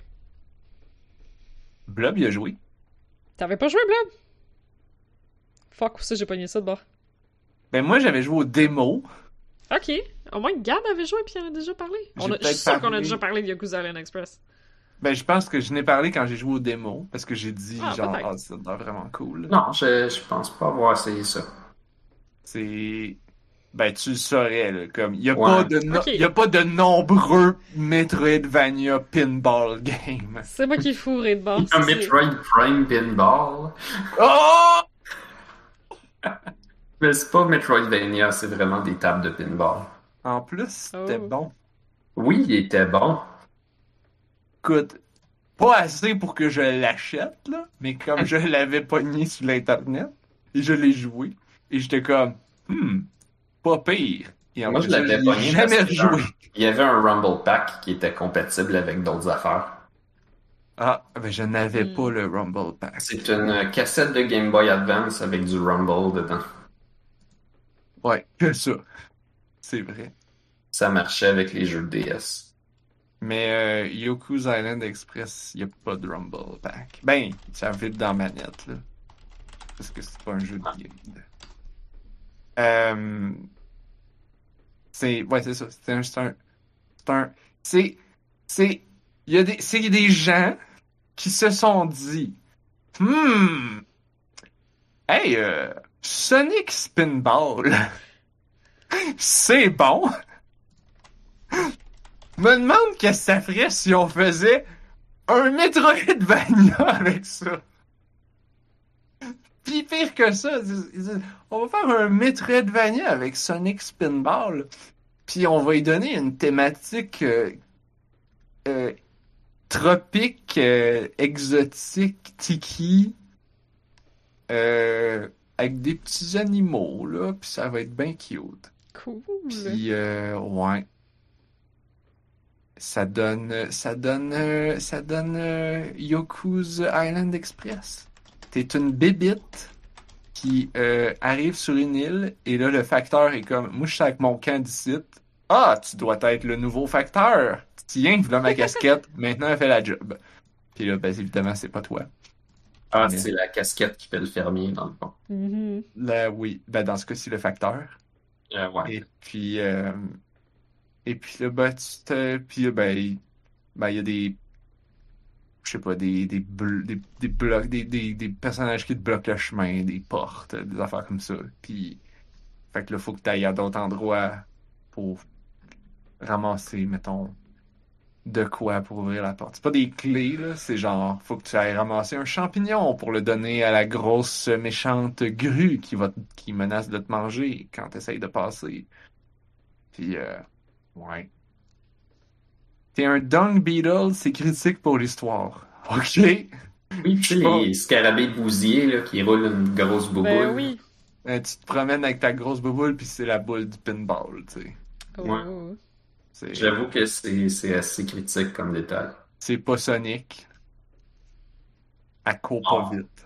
C: Blob, il a joué.
A: T'avais pas joué, Blob? Fuck, où ça j'ai pogné ça de bord.
C: Ben moi, j'avais joué au démo.
A: Ok, au moins Gab avait joué puis il en a déjà parlé. On a, je suis sûr qu'on a déjà parlé de Yakuza Island Express.
C: Ben, je pense que je n'ai parlé quand j'ai joué au démo, parce que j'ai dit,
A: Ah,
C: genre, ah, ça doit vraiment cool.
B: Non, je, je pense pas avoir essayé ça.
C: C'est. Ben, tu le saurais, là. Comme, il n'y a,
B: Ouais.
C: pas de no- y a pas de nombreux Metroidvania pinball games.
A: C'est moi qui est fourré de bord.
B: Un
A: ça, c'est-
B: Metroid Prime Pinball.
C: Oh!
B: Mais c'est pas Metroidvania, c'est vraiment des tables de pinball.
C: En plus, c'était
A: Oh.
C: bon.
B: Oui, il était bon.
C: Écoute, pas assez pour que je l'achète, là, mais comme je l'avais pogné sur l'internet, et je l'ai joué, et j'étais comme, hmm, pas pire. Et en
B: Moi, je l'avais pogné
C: jamais rejoué.
B: Il y avait un Rumble Pack qui était compatible avec d'autres affaires.
C: Ah, ben je n'avais
A: Hmm.
C: pas le Rumble Pack.
B: C'est une cassette de Game Boy Advance avec du Rumble dedans.
C: Ouais, que ça. C'est vrai.
B: Ça marchait avec les jeux de DS.
C: Mais euh, Yoku's Island Express, il n'y a pas de Rumble Pack. Ben, ça vide dans manette, là. Parce que c'est pas un jeu de game. Euh... C'est... Ouais, c'est ça. C'est un... C'est un... C'est un... C'est... C'est... Il y a des... C'est des gens qui se sont dit... Hmm... Hey, euh... Sonic Spinball... c'est bon! me demande qu'est-ce que ça ferait si on faisait un Metroidvania avec ça. Puis pire que ça, on va faire un Metroidvania avec Sonic Spinball. Puis on va y donner une thématique euh, euh, tropique, euh, exotique, tiki, euh, avec des petits animaux, là. Puis ça va être bien cute.
A: Cool.
C: Puis, euh, ouais. Ça donne, ça donne, ça donne euh, Yoku's Island Express. T'es une bébite qui euh, arrive sur une île et là, le facteur est comme, moi, je suis avec mon camp d'ici. Ah, tu dois être le nouveau facteur. Tiens, voilà ma casquette. Maintenant, elle fait la job. Puis là, ben, évidemment, c'est pas toi.
B: Ah,
C: Mais-
B: c'est la casquette qui fait le fermier, dans le fond.
A: Mhm.
C: Là, oui. Ben, dans ce cas-ci, le facteur.
B: Euh, ouais.
C: Et puis, euh, et puis là, ben, tu te- puis ben, il ben, il y a des, je sais pas, des, des, bl- des, des blocs, des, des, des personnages qui te bloquent le chemin, des portes, des affaires comme ça. Puis, fait que là, faut que tu ailles à d'autres endroits pour ramasser, mettons, de quoi pour ouvrir la porte. C'est pas des clés, là, c'est genre, faut que tu ailles ramasser un champignon pour le donner à la grosse méchante grue qui va, qui menace de te manger quand tu essayes de passer. Puis, euh, ouais. T'es un dung beetle, c'est critique pour l'histoire. Ok?
B: Oui, tu sais, les scarabées bousiers là, qui roulent une grosse bouboule.
A: Ben oui.
C: Euh, tu te promènes avec ta grosse bouboule, puis c'est la boule du pinball, tu sais.
A: Oh,
B: Ouais. J'avoue que c'est assez critique comme détail.
C: C'est pas Sonic. Elle court pas vite.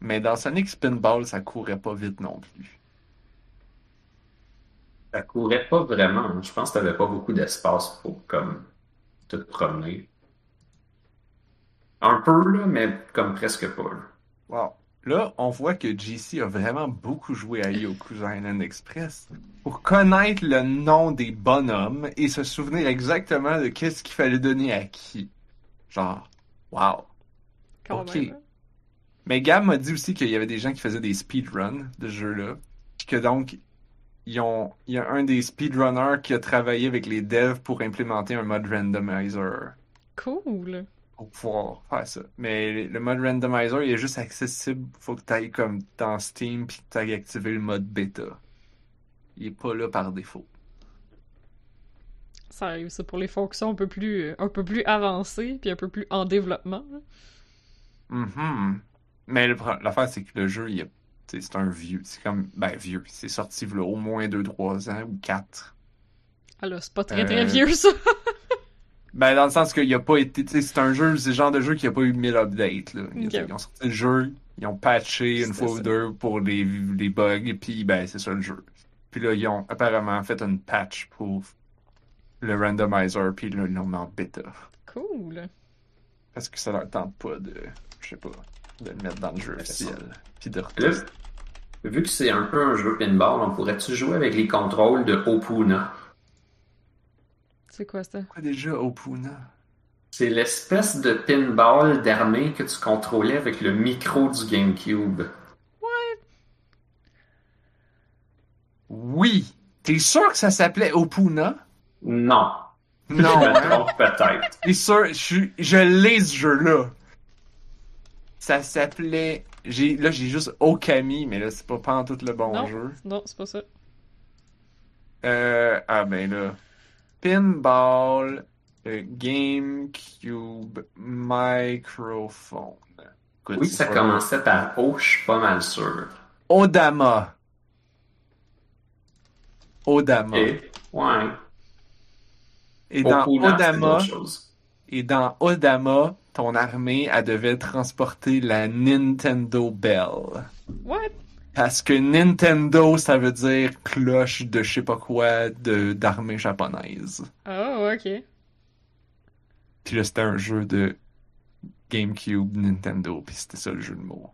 C: Mais dans Sonic Spinball, ça courait pas vite non plus.
B: Ça courait pas vraiment. hein. Je pense que t'avais pas beaucoup d'espace pour comme te promener. Un peu là, mais comme presque pas.
C: Wow. Là, on voit que JC a vraiment beaucoup joué à Yoku's Island Express pour connaître le nom des bonhommes et se souvenir exactement de qu'est-ce qu'il fallait donner à qui. Genre, wow.
A: Quand
C: Ok.
A: même. hein.
C: Mais Gab m'a dit aussi qu'il y avait des gens qui faisaient des speedruns de ce jeu-là. Que donc, ils ont, il y a un des speedrunners qui a travaillé avec les devs pour implémenter un mode randomizer
A: Cool.
C: Pour pouvoir faire ça. Mais le mode randomizer, il est juste accessible. Faut que tu ailles comme dans Steam puis que tu ailles activer le mode bêta. Il est pas là par défaut.
A: Ça arrive, ça, pour les fonctions un peu plus, un peu plus avancées, puis un peu plus en développement. là.
C: Mhm. Mais l'affaire, c'est que le jeu, il c'est un vieux. C'est comme, ben, vieux. C'est sorti là, au moins 2-3 ans ou 4.
A: Ah là, c'est pas très très
C: Euh,
A: vieux, ça.
C: Ben, dans le sens qu'il a pas été, tu sais, c'est un jeu, c'est le genre de jeu qui a pas eu 1000 updates, là. Ils, ont sorti le jeu, ils ont patché une fois ou deux pour les, les bugs, et puis, ben, c'est ça le jeu. Puis là, ils ont apparemment fait une patch pour le randomizer, puis là, ils l'ont mis en bêta.
A: Cool.
C: Parce que ça leur tente pas de, je sais pas, de le mettre dans le jeu officiel. Puis de
B: Là,
C: retester.
B: vu que c'est un peu un jeu pinball, on pourrait-tu jouer avec les contrôles de Opuna?
A: C'est quoi ça?
C: Quoi déjà, Opuna?
B: C'est l'espèce de pinball d'armée que tu contrôlais avec le micro du GameCube.
C: Oui! T'es sûr que ça s'appelait Opuna?
B: Non.
C: Non,
B: Je me
C: hein?
B: trompe peut-être.
C: T'es sûr, je, suis- je l'ai ce jeu-là. Ça s'appelait. J'ai, là, j'ai juste Okami, mais là, c'est pas pas tout le bon
A: Non.
C: jeu.
A: Non, c'est pas ça.
C: Euh, ah ben là. Pinball, euh, GameCube, microphone. Écoute,
B: Oui, ça commençait par O, je suis pas mal sûr.
C: Odama. Odama.
B: Et, ouais.
C: Dans Odama, et dans Odama, ton armée, elle devait transporter la Nintendo Bell.
A: What?
C: Parce que Nintendo, ça veut dire cloche de je sais pas quoi de d'armée japonaise.
A: Oh, ok.
C: Puis là, c'était un jeu de GameCube Nintendo, puis c'était ça le jeu de mots.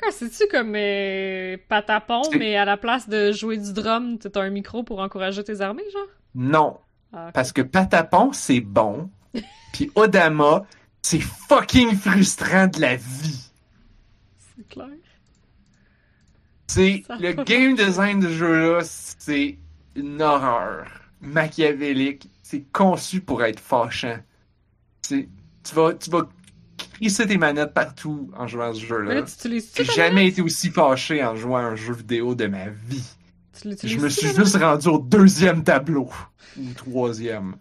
A: Quoi, c'est-tu comme euh, patapon, mais à la place de jouer du drum, t'as un micro pour encourager tes armées, genre?
C: Non,
A: Ah,
C: parce que Patapon, c'est bon, puis Odama, c'est fucking frustrant de la vie.
A: c'est clair.
C: C'est le game design du jeu-là, c'est une horreur machiavélique. C'est conçu pour être fâchant. Tu vas tu vas crisser tes manettes partout en jouant à ce jeu-là. J'ai jamais été aussi fâché en jouant à un jeu vidéo de ma vie. Je me suis juste rendu au deuxième tableau ou troisième.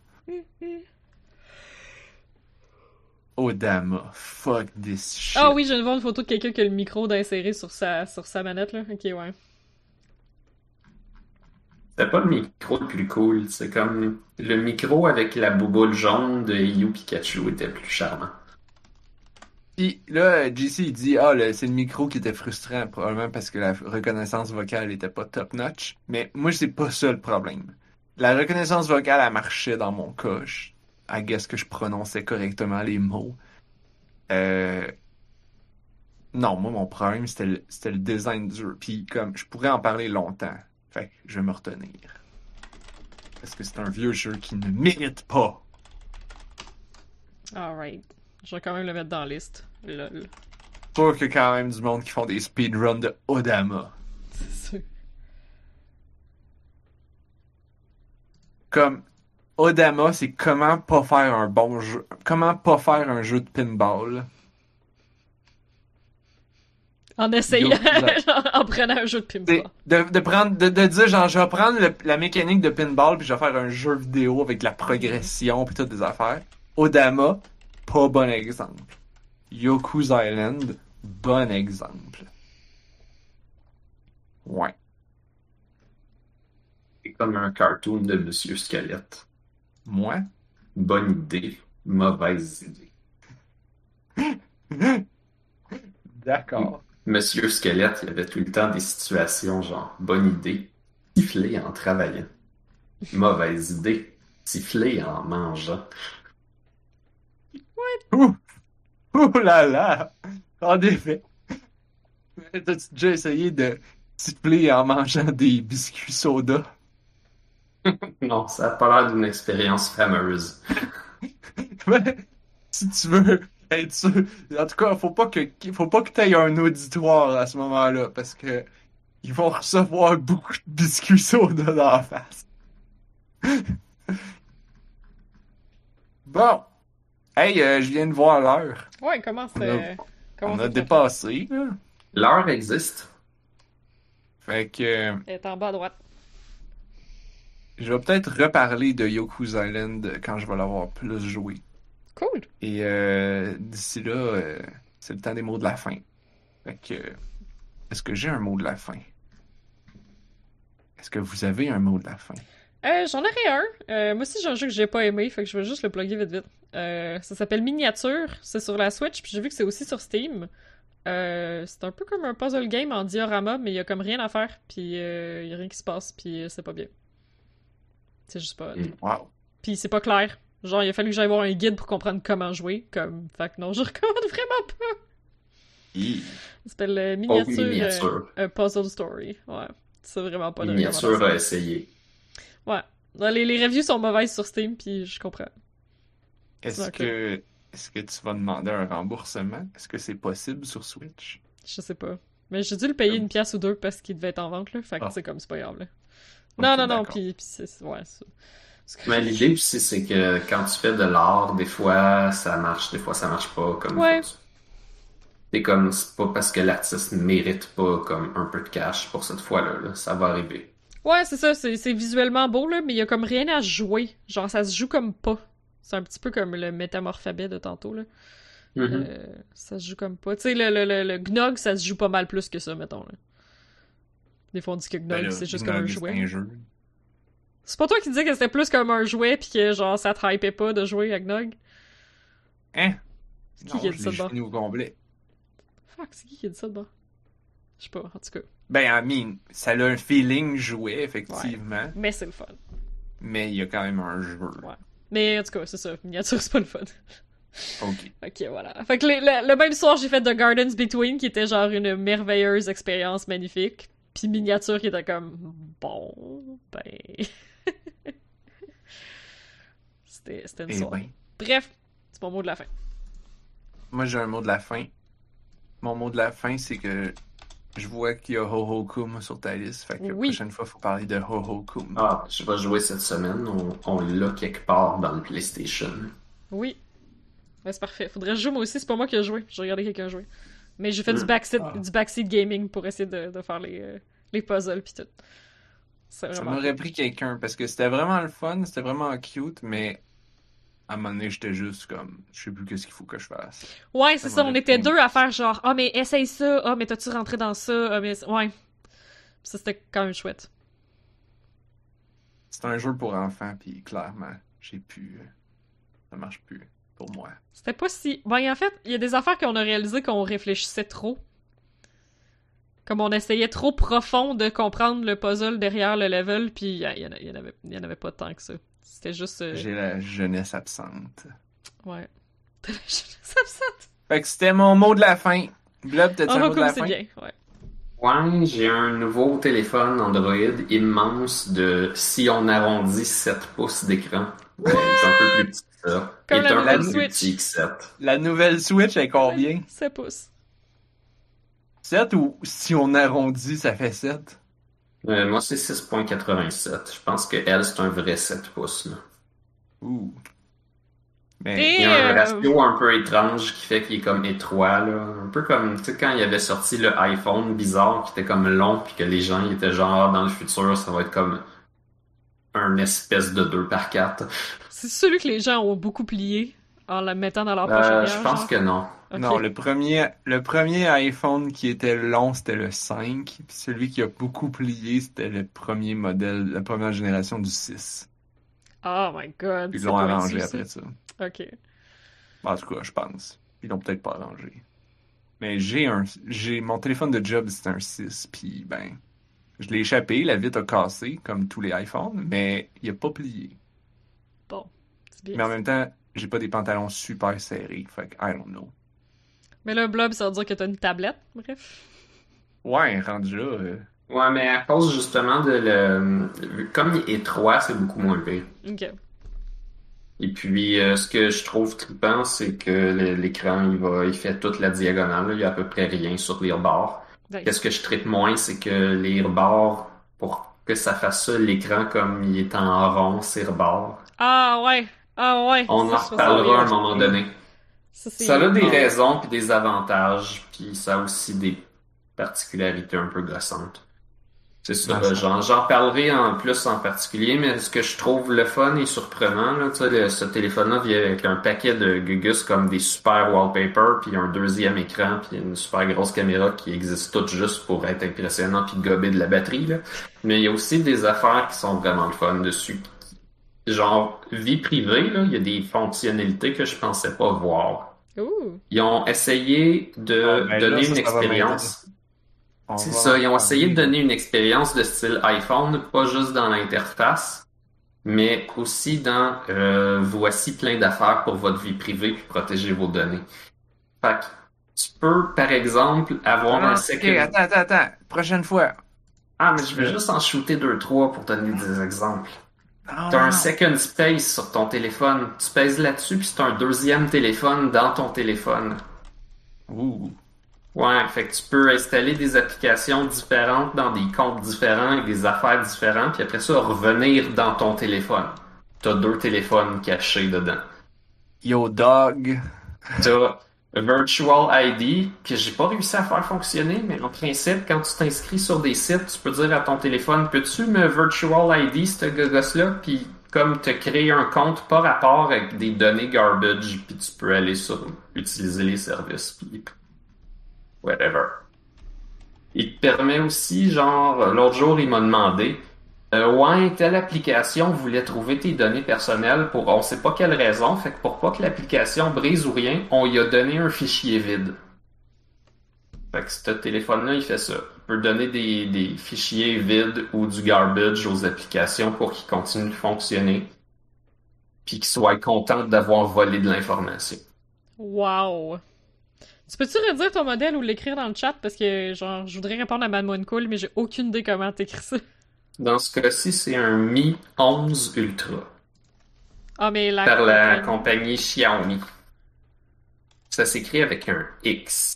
A: Manette?
C: Odama, fuck this shit.
A: Ah oui, je viens de voir une photo de quelqu'un qui a le micro d'insérer sur sa, sur sa manette, là. Ok, ouais.
B: C'était pas le micro le plus cool. C'est comme le micro avec la bouboule jaune de Yu Pikachu était plus charmant.
C: Puis là, JC il dit ah le- c'est le micro qui était frustrant probablement parce que la reconnaissance vocale était pas top notch. Mais moi c'est pas ça le problème. La reconnaissance vocale elle marchait dans mon cas. I guess que je prononçais correctement les mots. Euh... Non, moi mon problème c'était le, design du jeu. Puis comme je pourrais en parler longtemps. Fait que je vais me retenir. Parce que c'est un vieux jeu qui ne mérite pas.
A: Alright. Je vais quand même le mettre dans la liste. Lol.
C: Pas que quand même du monde qui font des speedruns de Odama.
A: C'est sûr.
C: Comme Odama, c'est comment pas faire un bon jeu. Comment pas faire un jeu de pinball?
A: En essayant, en prenant un jeu de pinball.
C: de, de prendre de, de dire genre je vais prendre le- la mécanique de pinball puis je vais faire un jeu vidéo avec de la progression puis toutes des affaires. Odama, pas bon exemple. Yoku's Island, bon exemple. Ouais.
B: C'est comme un cartoon de Monsieur Squelette.
C: Moi?
B: Bonne idée, mauvaise idée.
C: D'accord.
B: Monsieur Squelette, il y avait tout le temps des situations genre bonne idée, siffler en travaillant. Mauvaise idée, siffler en mangeant.
C: Ouh! Ouh là là! En effet. T'as-tu déjà essayé de siffler en mangeant des biscuits soda?
B: Non, ça n'a pas l'air d'une expérience fameuse.
C: Mais, si tu veux être sûr. En tout cas, faut pas que faut pas que tu aies un auditoire à ce moment-là parce que ils vont recevoir beaucoup de biscuits soda dans la face. Bon. Hey, euh, je viens de voir l'heure.
A: Ouais, comment
C: On
A: c'est.
C: a-
A: comment
C: On a dépassé, là.
B: L'heure existe.
C: Fait que euh,
A: Elle est en bas à droite.
C: Je vais peut-être reparler de Yoku's Island quand je vais l'avoir plus joué.
A: Cool.
C: Et euh, d'ici là, euh, c'est le temps des mots de la fin. Fait que, est-ce que j'ai un mot de la fin? Est-ce que vous avez un mot de la fin?
A: Euh, J'en aurais un. Euh, moi aussi, j'ai un jeu que j'ai pas aimé, fait que je vais juste le plugger vite vite. Euh, ça s'appelle Miniature. C'est sur la Switch, puis j'ai vu que c'est aussi sur Steam. C'est un peu comme un puzzle game en diorama, mais il y a comme rien à faire, puis il y a rien qui se passe, puis c'est pas bien. C'est juste pas.
B: Mm.
C: Wow.
A: Puis c'est pas clair. Genre, il a fallu que j'aille voir un guide pour comprendre comment jouer. Comme, fait que non, je recommande vraiment pas. Ça s'appelle euh,
B: Oh,
A: Miniature, euh, un Puzzle Story. Ouais. C'est vraiment pas de
B: Miniature à essayer.
A: Ouais. Les, les reviews sont mauvaises sur Steam, puis je comprends.
C: Est-ce que, est-ce que tu vas demander un remboursement? Est-ce que c'est possible sur Switch?
A: Je sais pas. Mais j'ai dû le payer
C: Comme-
A: une pièce ou deux parce qu'il devait être en vente, là. Fait que
C: Ah.
A: c'est comme, c'est pas grave, là. Non, non, non, puis, c'est... Ouais,
B: Mais l'idée aussi, c'est que quand tu fais de l'art, des fois ça marche, des fois ça marche pas. Comme
A: Ouais.
B: C'est comme, c'est pas parce que l'artiste ne mérite pas comme un peu de cash pour cette fois-là, là. Ça va arriver.
A: Ouais, c'est ça, c'est, visuellement beau, là, mais il y a comme rien à jouer. Genre, ça se joue comme pas. C'est un petit peu comme le métamorphabet de tantôt, là.
B: Mhm.
A: Euh, ça se joue comme pas. Tu sais, le, le, le, le Gnog, ça se joue pas mal plus que ça, mettons, là. Des fois, on dit que Gnog,
C: Ben là,
A: c'est juste comme un jouet. C'est pas toi qui disais que c'était plus comme un jouet pis que, genre, ça te hypait pas de jouer à Gnog?
C: Hein?
A: C'est qui
C: Non,
A: qui a dit ça de bord?
C: fini au complet.
A: Fuck, c'est qui qui a dit ça de bord? Je sais pas, en tout cas.
C: Ben, I mean, ça a un feeling jouet, effectivement,
A: Mais c'est le fun.
C: mais il y a quand même un jeu.
A: Ouais. Mais en tout cas, c'est ça. Miniature, c'est pas le fun.
C: Ok.
A: Ok, voilà. Fait que les- le, le même soir, j'ai fait The Gardens Between, qui était genre une merveilleuse expérience magnifique. Puis Miniature, qui était comme, bon, ben... c'était c'était une
C: Eh
A: soirée.
C: ben.
A: Bref, c'est mon mot de la fin.
C: Moi, j'ai un mot de la fin. Mon mot de la fin, c'est que je vois qu'il y a Ho Ho Kum sur ta liste. Fait que la prochaine fois, il faut parler de Ho Ho Kum.
B: Ah, je vais jouer cette semaine. On, on l'a quelque part dans le PlayStation.
A: Oui. Ouais, c'est parfait. Faudrait que je joue moi aussi, c'est pas moi qui ai joué. J'ai regardé quelqu'un jouer. Mais j'ai fait du
B: Hmm.
A: backseat,
B: Ah.
A: du backseat gaming pour essayer de, de faire les, euh, les puzzles pis tout.
C: Ça m'aurait pris quelqu'un parce que c'était vraiment le fun, c'était vraiment cute, mais à un moment donné, j'étais juste comme, je sais plus qu'est-ce qu'il faut que je fasse.
A: Ouais, c'est
C: Ça
A: ça. On était deux à faire genre, ah, mais essaye ça. Ah, mais t'as-tu rentré dans ça? Ah, mais. Ouais. Pis ça, c'était quand même chouette.
C: C'est un jeu pour enfants, puis clairement, j'ai pu. euh, Ça marche plus pour moi.
A: C'était pas si. Ben, en fait, il y a des affaires qu'on a réalisé qu'on réfléchissait trop. Comme on essayait trop profond de comprendre le puzzle derrière le level, puis il y, en y en avait, il y en avait pas tant que ça. C'était juste. euh,
C: J'ai la jeunesse absente.
A: Ouais. ça me saute.
C: Fait que c'était mon mot de la fin. Blob, t'as-tu
A: Oh,
C: un mot de la
A: c'est
C: fin?
A: bien, ouais.
B: Ouais, j'ai un nouveau téléphone Android immense de, si on arrondit, 7 pouces d'écran. Ouais, c'est un peu plus petit que ça.
A: Comme
B: Il est
A: la
B: un
A: nouvelle
B: peu plus
A: Switch.
B: petit que 7.
C: La nouvelle Switch est combien?
A: Ça pousse.
C: 7 ou si on arrondit, ça fait 7?
B: Euh, moi, c'est 6.87. Je pense que elle, c'est un vrai 7 pouces. Là.
C: Ouh. Mais
A: Et-
B: Il y a un
A: euh,
B: ratio un peu étrange qui fait qu'il est comme étroit, là. Un peu comme, quand il avait sorti le iPhone bizarre qui était comme long, puis que les gens ils étaient genre, dans le futur, ça va être comme un espèce de 2 par 4.
A: C'est celui que les gens ont beaucoup plié en le mettant dans leur poche
B: Euh,
A: arrière,
B: je pense
A: genre?
B: que non.
C: Non, le premier, le premier iPhone qui était long, c'était le 5. Puis celui qui a beaucoup plié, c'était le premier modèle, la première génération du 6.
A: Oh my god.
C: Ils
A: c'est
C: l'ont arrangé après ça.
A: ça. Ok.
C: En tout cas, je pense. Ils l'ont peut-être pas arrangé. Mais j'ai un, j'ai, mon téléphone de job, c'est un 6, puis ben, je l'ai échappé, la vitre a cassé, comme tous les iPhones, mais il a pas plié.
A: Bon. C'est bien.
C: Mais en même temps, j'ai pas des pantalons super serrés, fait que, I don't know.
A: Mais là, Blob, ça veut dire que t'as une tablette. Bref.
C: Ouais, rendu là, euh,
B: Ouais, mais à cause justement de le. Comme il est étroit, c'est beaucoup moins pire.
A: Ok.
B: Et puis, euh, ce que je trouve trippant, c'est que l'écran, il va, il fait toute la diagonale. là. Il y a à peu près rien sur les rebords. Qu'est-ce que je trippe moins, c'est que les rebords, pour que ça fasse ça, l'écran comme il est en rond, ses rebords.
A: Ah ouais. Ah ouais.
B: On
A: Ça,
B: en reparlera à un moment donné.
A: Ça, c'est-
B: Ça a des raisons puis des avantages, puis ça a aussi des particularités un peu gossantes. C'est ça,
C: Ah, ça-
B: j'en, j'en parlerai en plus en particulier, mais ce que je trouve le fun et surprenant, là, tu sais, le- ce téléphone-là vient avec un paquet de gugus comme des super wallpapers, puis un deuxième écran, puis une super grosse caméra qui existe toutes juste pour être impressionnant puis gober de la batterie, là. Mais il y a aussi des affaires qui sont vraiment le fun dessus. Genre, vie privée, là, il y a des fonctionnalités que je pensais pas voir. Ils ont essayé de
C: Ah, ben là,
B: donner
C: ça,
B: une
C: ça
B: expérience. C'est ça, ils ont essayé de donner une expérience de style iPhone, pas juste dans l'interface, mais aussi dans euh, voici plein d'affaires pour votre vie privée puis protéger vos données. Fait que tu peux, par exemple, avoir
C: Ah,
B: un
C: ok,
B: second.
C: attends, attends, attends. Prochaine fois.
B: Ah, mais je vais juste en shooter deux, trois pour donner des exemples.
C: Non,
B: T'as un second space sur ton téléphone. Tu pèses là-dessus puis c'est un deuxième téléphone dans ton téléphone.
C: Ouh.
B: Ouais, fait que tu peux installer des applications différentes dans des comptes différents et des affaires différentes, puis après ça, revenir dans ton téléphone. T'as deux téléphones cachés dedans.
C: Yo, dog.
B: T'as Virtual ID, que j'ai pas réussi à faire fonctionner, mais en principe, quand tu t'inscris sur des sites, tu peux dire à ton téléphone, peux-tu me Virtual ID, ce gogos-là, puis comme te créer un compte pas rapport avec des données garbage, puis tu peux aller sur utiliser les services, whatever. Il te permet aussi, genre, l'autre jour, il m'a demandé, euh, ouais, telle application voulait trouver tes données personnelles pour on sait pas quelle raison, fait que pour pas que l'application brise ou rien, on lui a donné un fichier vide. Fait que ce téléphone-là, il fait ça. Il peut donner des, des fichiers vides ou du garbage aux applications pour qu'ils continuent de fonctionner. Puis qu'ils soient contents d'avoir volé de l'information.
A: Wow. Tu peux-tu redire ton modèle ou l'écrire dans le chat? Parce que, genre, je voudrais répondre à Mademoiselle Cool, mais j'ai aucune idée comment t'écris ça.
B: Dans ce cas-ci, c'est un Mi 11 Ultra.
A: Ah, mais la...
B: par la compagnie Xiaomi. Ça s'écrit avec un X.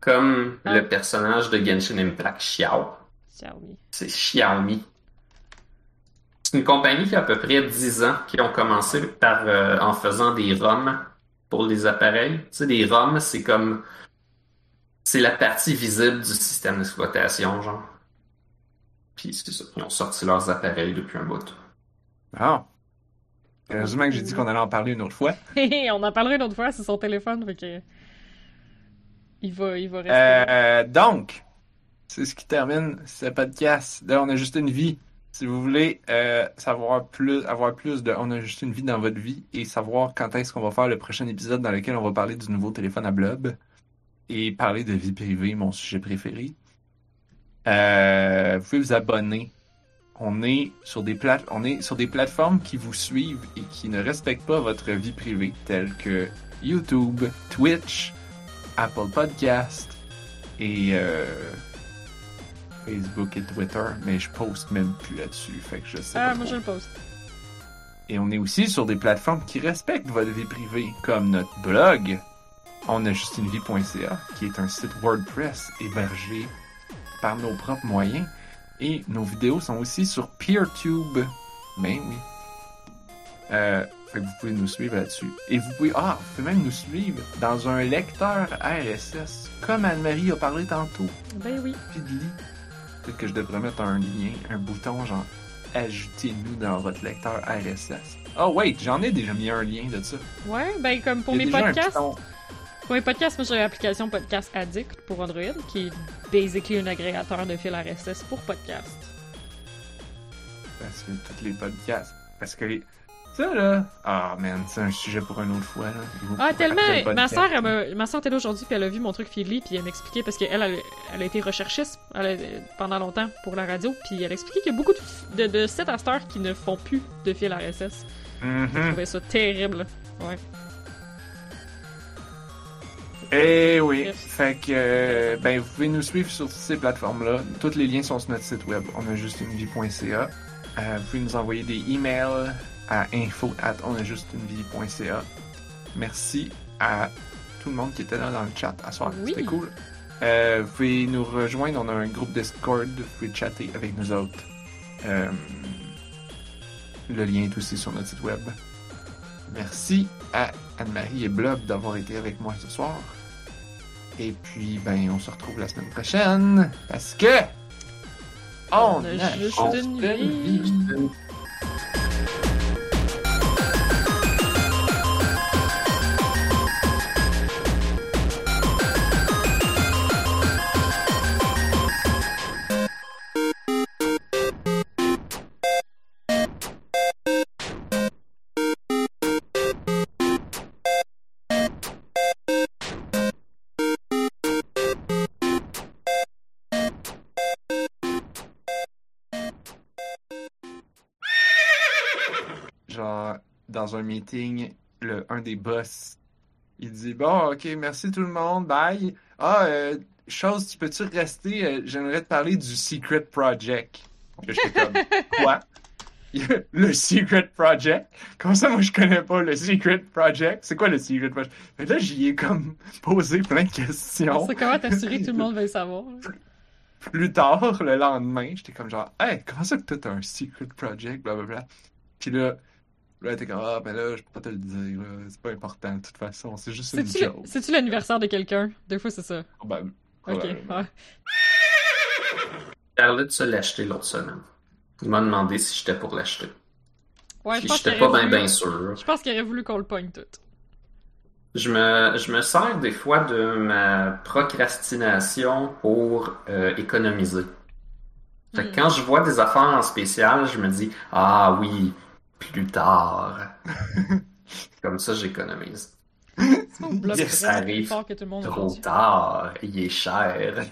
B: Comme
A: Ah.
B: le personnage de Genshin Impact Xiao.
A: Xiaomi.
B: C'est Xiaomi. C'est une compagnie qui a à peu près 10 ans, qui ont commencé par euh, en faisant des ROM pour les appareils. Tu sais, des ROM, c'est comme c'est la partie visible du système d'exploitation, genre. Puis c'est ça, ils ont sorti leurs appareils depuis un bout.
C: Ah. Heureusement que j'ai dit qu'on allait en parler une autre fois.
A: On en parlera une autre fois, c'est son téléphone, fait que... Il va, il va rester...
C: Euh, donc, c'est ce qui termine ce podcast. Là, on a juste une vie. Si vous voulez euh, savoir plus, avoir plus de On a juste une vie dans votre vie et savoir quand est-ce qu'on va faire le prochain épisode dans lequel on va parler du nouveau téléphone à Blob et parler de vie privée, mon sujet préféré, euh, vous pouvez vous abonner. On est sur des plate on est sur des plateformes qui vous suivent et qui ne respectent pas votre vie privée, telles que YouTube, Twitch, Apple Podcast et euh, Facebook et Twitter, mais je poste même plus là-dessus, fait que je sais
A: Ah,
C: pas
A: moi
C: trop.
A: je le poste.
C: Et on est aussi sur des plateformes qui respectent votre vie privée, comme notre blog, on a justinevie.ca, qui est un site WordPress hébergé par nos propres moyens. Et nos vidéos sont aussi sur PeerTube. Ben oui. Euh, fait que vous pouvez nous suivre là-dessus. Et vous pouvez, ah, vous pouvez même nous suivre dans un lecteur RSS, comme Anne-Marie a parlé tantôt.
A: Ben oui.
C: Feedly. Peut-être que je devrais mettre un lien, un bouton genre ajoutez-nous dans votre lecteur RSS. Oh wait, j'en ai déjà mis un lien de ça.
A: Ouais, ben comme pour mes podcasts. Pour mes podcasts, moi j'ai l'application Podcast Addict pour Android, qui est basically un agrégateur de fil RSS pour podcast.
C: Parce que tous les podcasts. Parce que les. Ça là. Ah man, c'est un sujet pour une autre fois là. Vous-
A: Ah, tellement! Ma soeur, elle m'a- ma soeur était là aujourd'hui, puis elle a vu mon truc Feedly, puis elle m'expliquait, parce qu'elle, elle, elle a été recherchiste elle a- pendant longtemps pour la radio, puis elle expliquait qu'il y a beaucoup de, de, de sites à cette heure qui ne font plus de fil RSS. Je
C: Mhm.
A: trouvais ça terrible. Ouais.
C: Eh oui.
A: Bref.
C: Fait que. euh, Ben, vous pouvez nous suivre sur ces plateformes-là. Tous les liens sont sur notre site web. On a juste une vie.ca. Euh, vous pouvez nous envoyer des emails à info at onajustunevie.ca. Merci à tout le monde qui était là dans le chat à soir.
A: Oui.
C: C'était cool. Euh, vous pouvez nous rejoindre. On a un groupe Discord. Vous pouvez chatter avec nous autres. Euh, le lien est aussi sur notre site web. Merci à Anne-Marie et Blob d'avoir été avec moi ce soir. Et puis, ben, on se retrouve la semaine prochaine parce que.
A: On a juste une vie.
C: Meeting, le, un des boss, il dit Bon, ok, merci tout le monde, bye. Ah, euh, chose, tu peux-tu rester? Euh, J'aimerais te parler du Secret Project. Là, J'étais comme Quoi? Le Secret Project? Comment ça, moi, je connais pas le Secret Project C'est quoi le Secret Project? Mais là, j'y ai comme posé plein de questions.
A: C'est comment t'assurer que tout le monde veuille savoir?
C: plus tard, le lendemain, j'étais comme genre, hey, comment ça que t'as un secret project, blablabla. Puis là, là, t'es comme, ah, ben là, je peux pas te le dire, là, c'est pas important de toute façon, c'est juste une
A: C'est-tu
C: joke.
A: le- c'est-tu l'anniversaire de quelqu'un? Des fois, c'est ça.
C: Probable-
A: Ok.
C: probablement.
A: ouais.
B: Charlotte se l'acheter l'autre semaine. Il m'a demandé si j'étais pour l'acheter.
A: Ouais, je
B: j'étais pas bien bien sûr.
A: Je pense qu'il aurait voulu qu'on le pogne tout.
B: Je me, je me sers des fois de ma procrastination pour euh, économiser. Fait que
A: Hmm.
B: quand je vois des affaires en spécial, je me dis Ah oui, plus tard. Comme ça, j'économise. Ça arrive
A: que tout le monde
B: Trop tard, il est cher.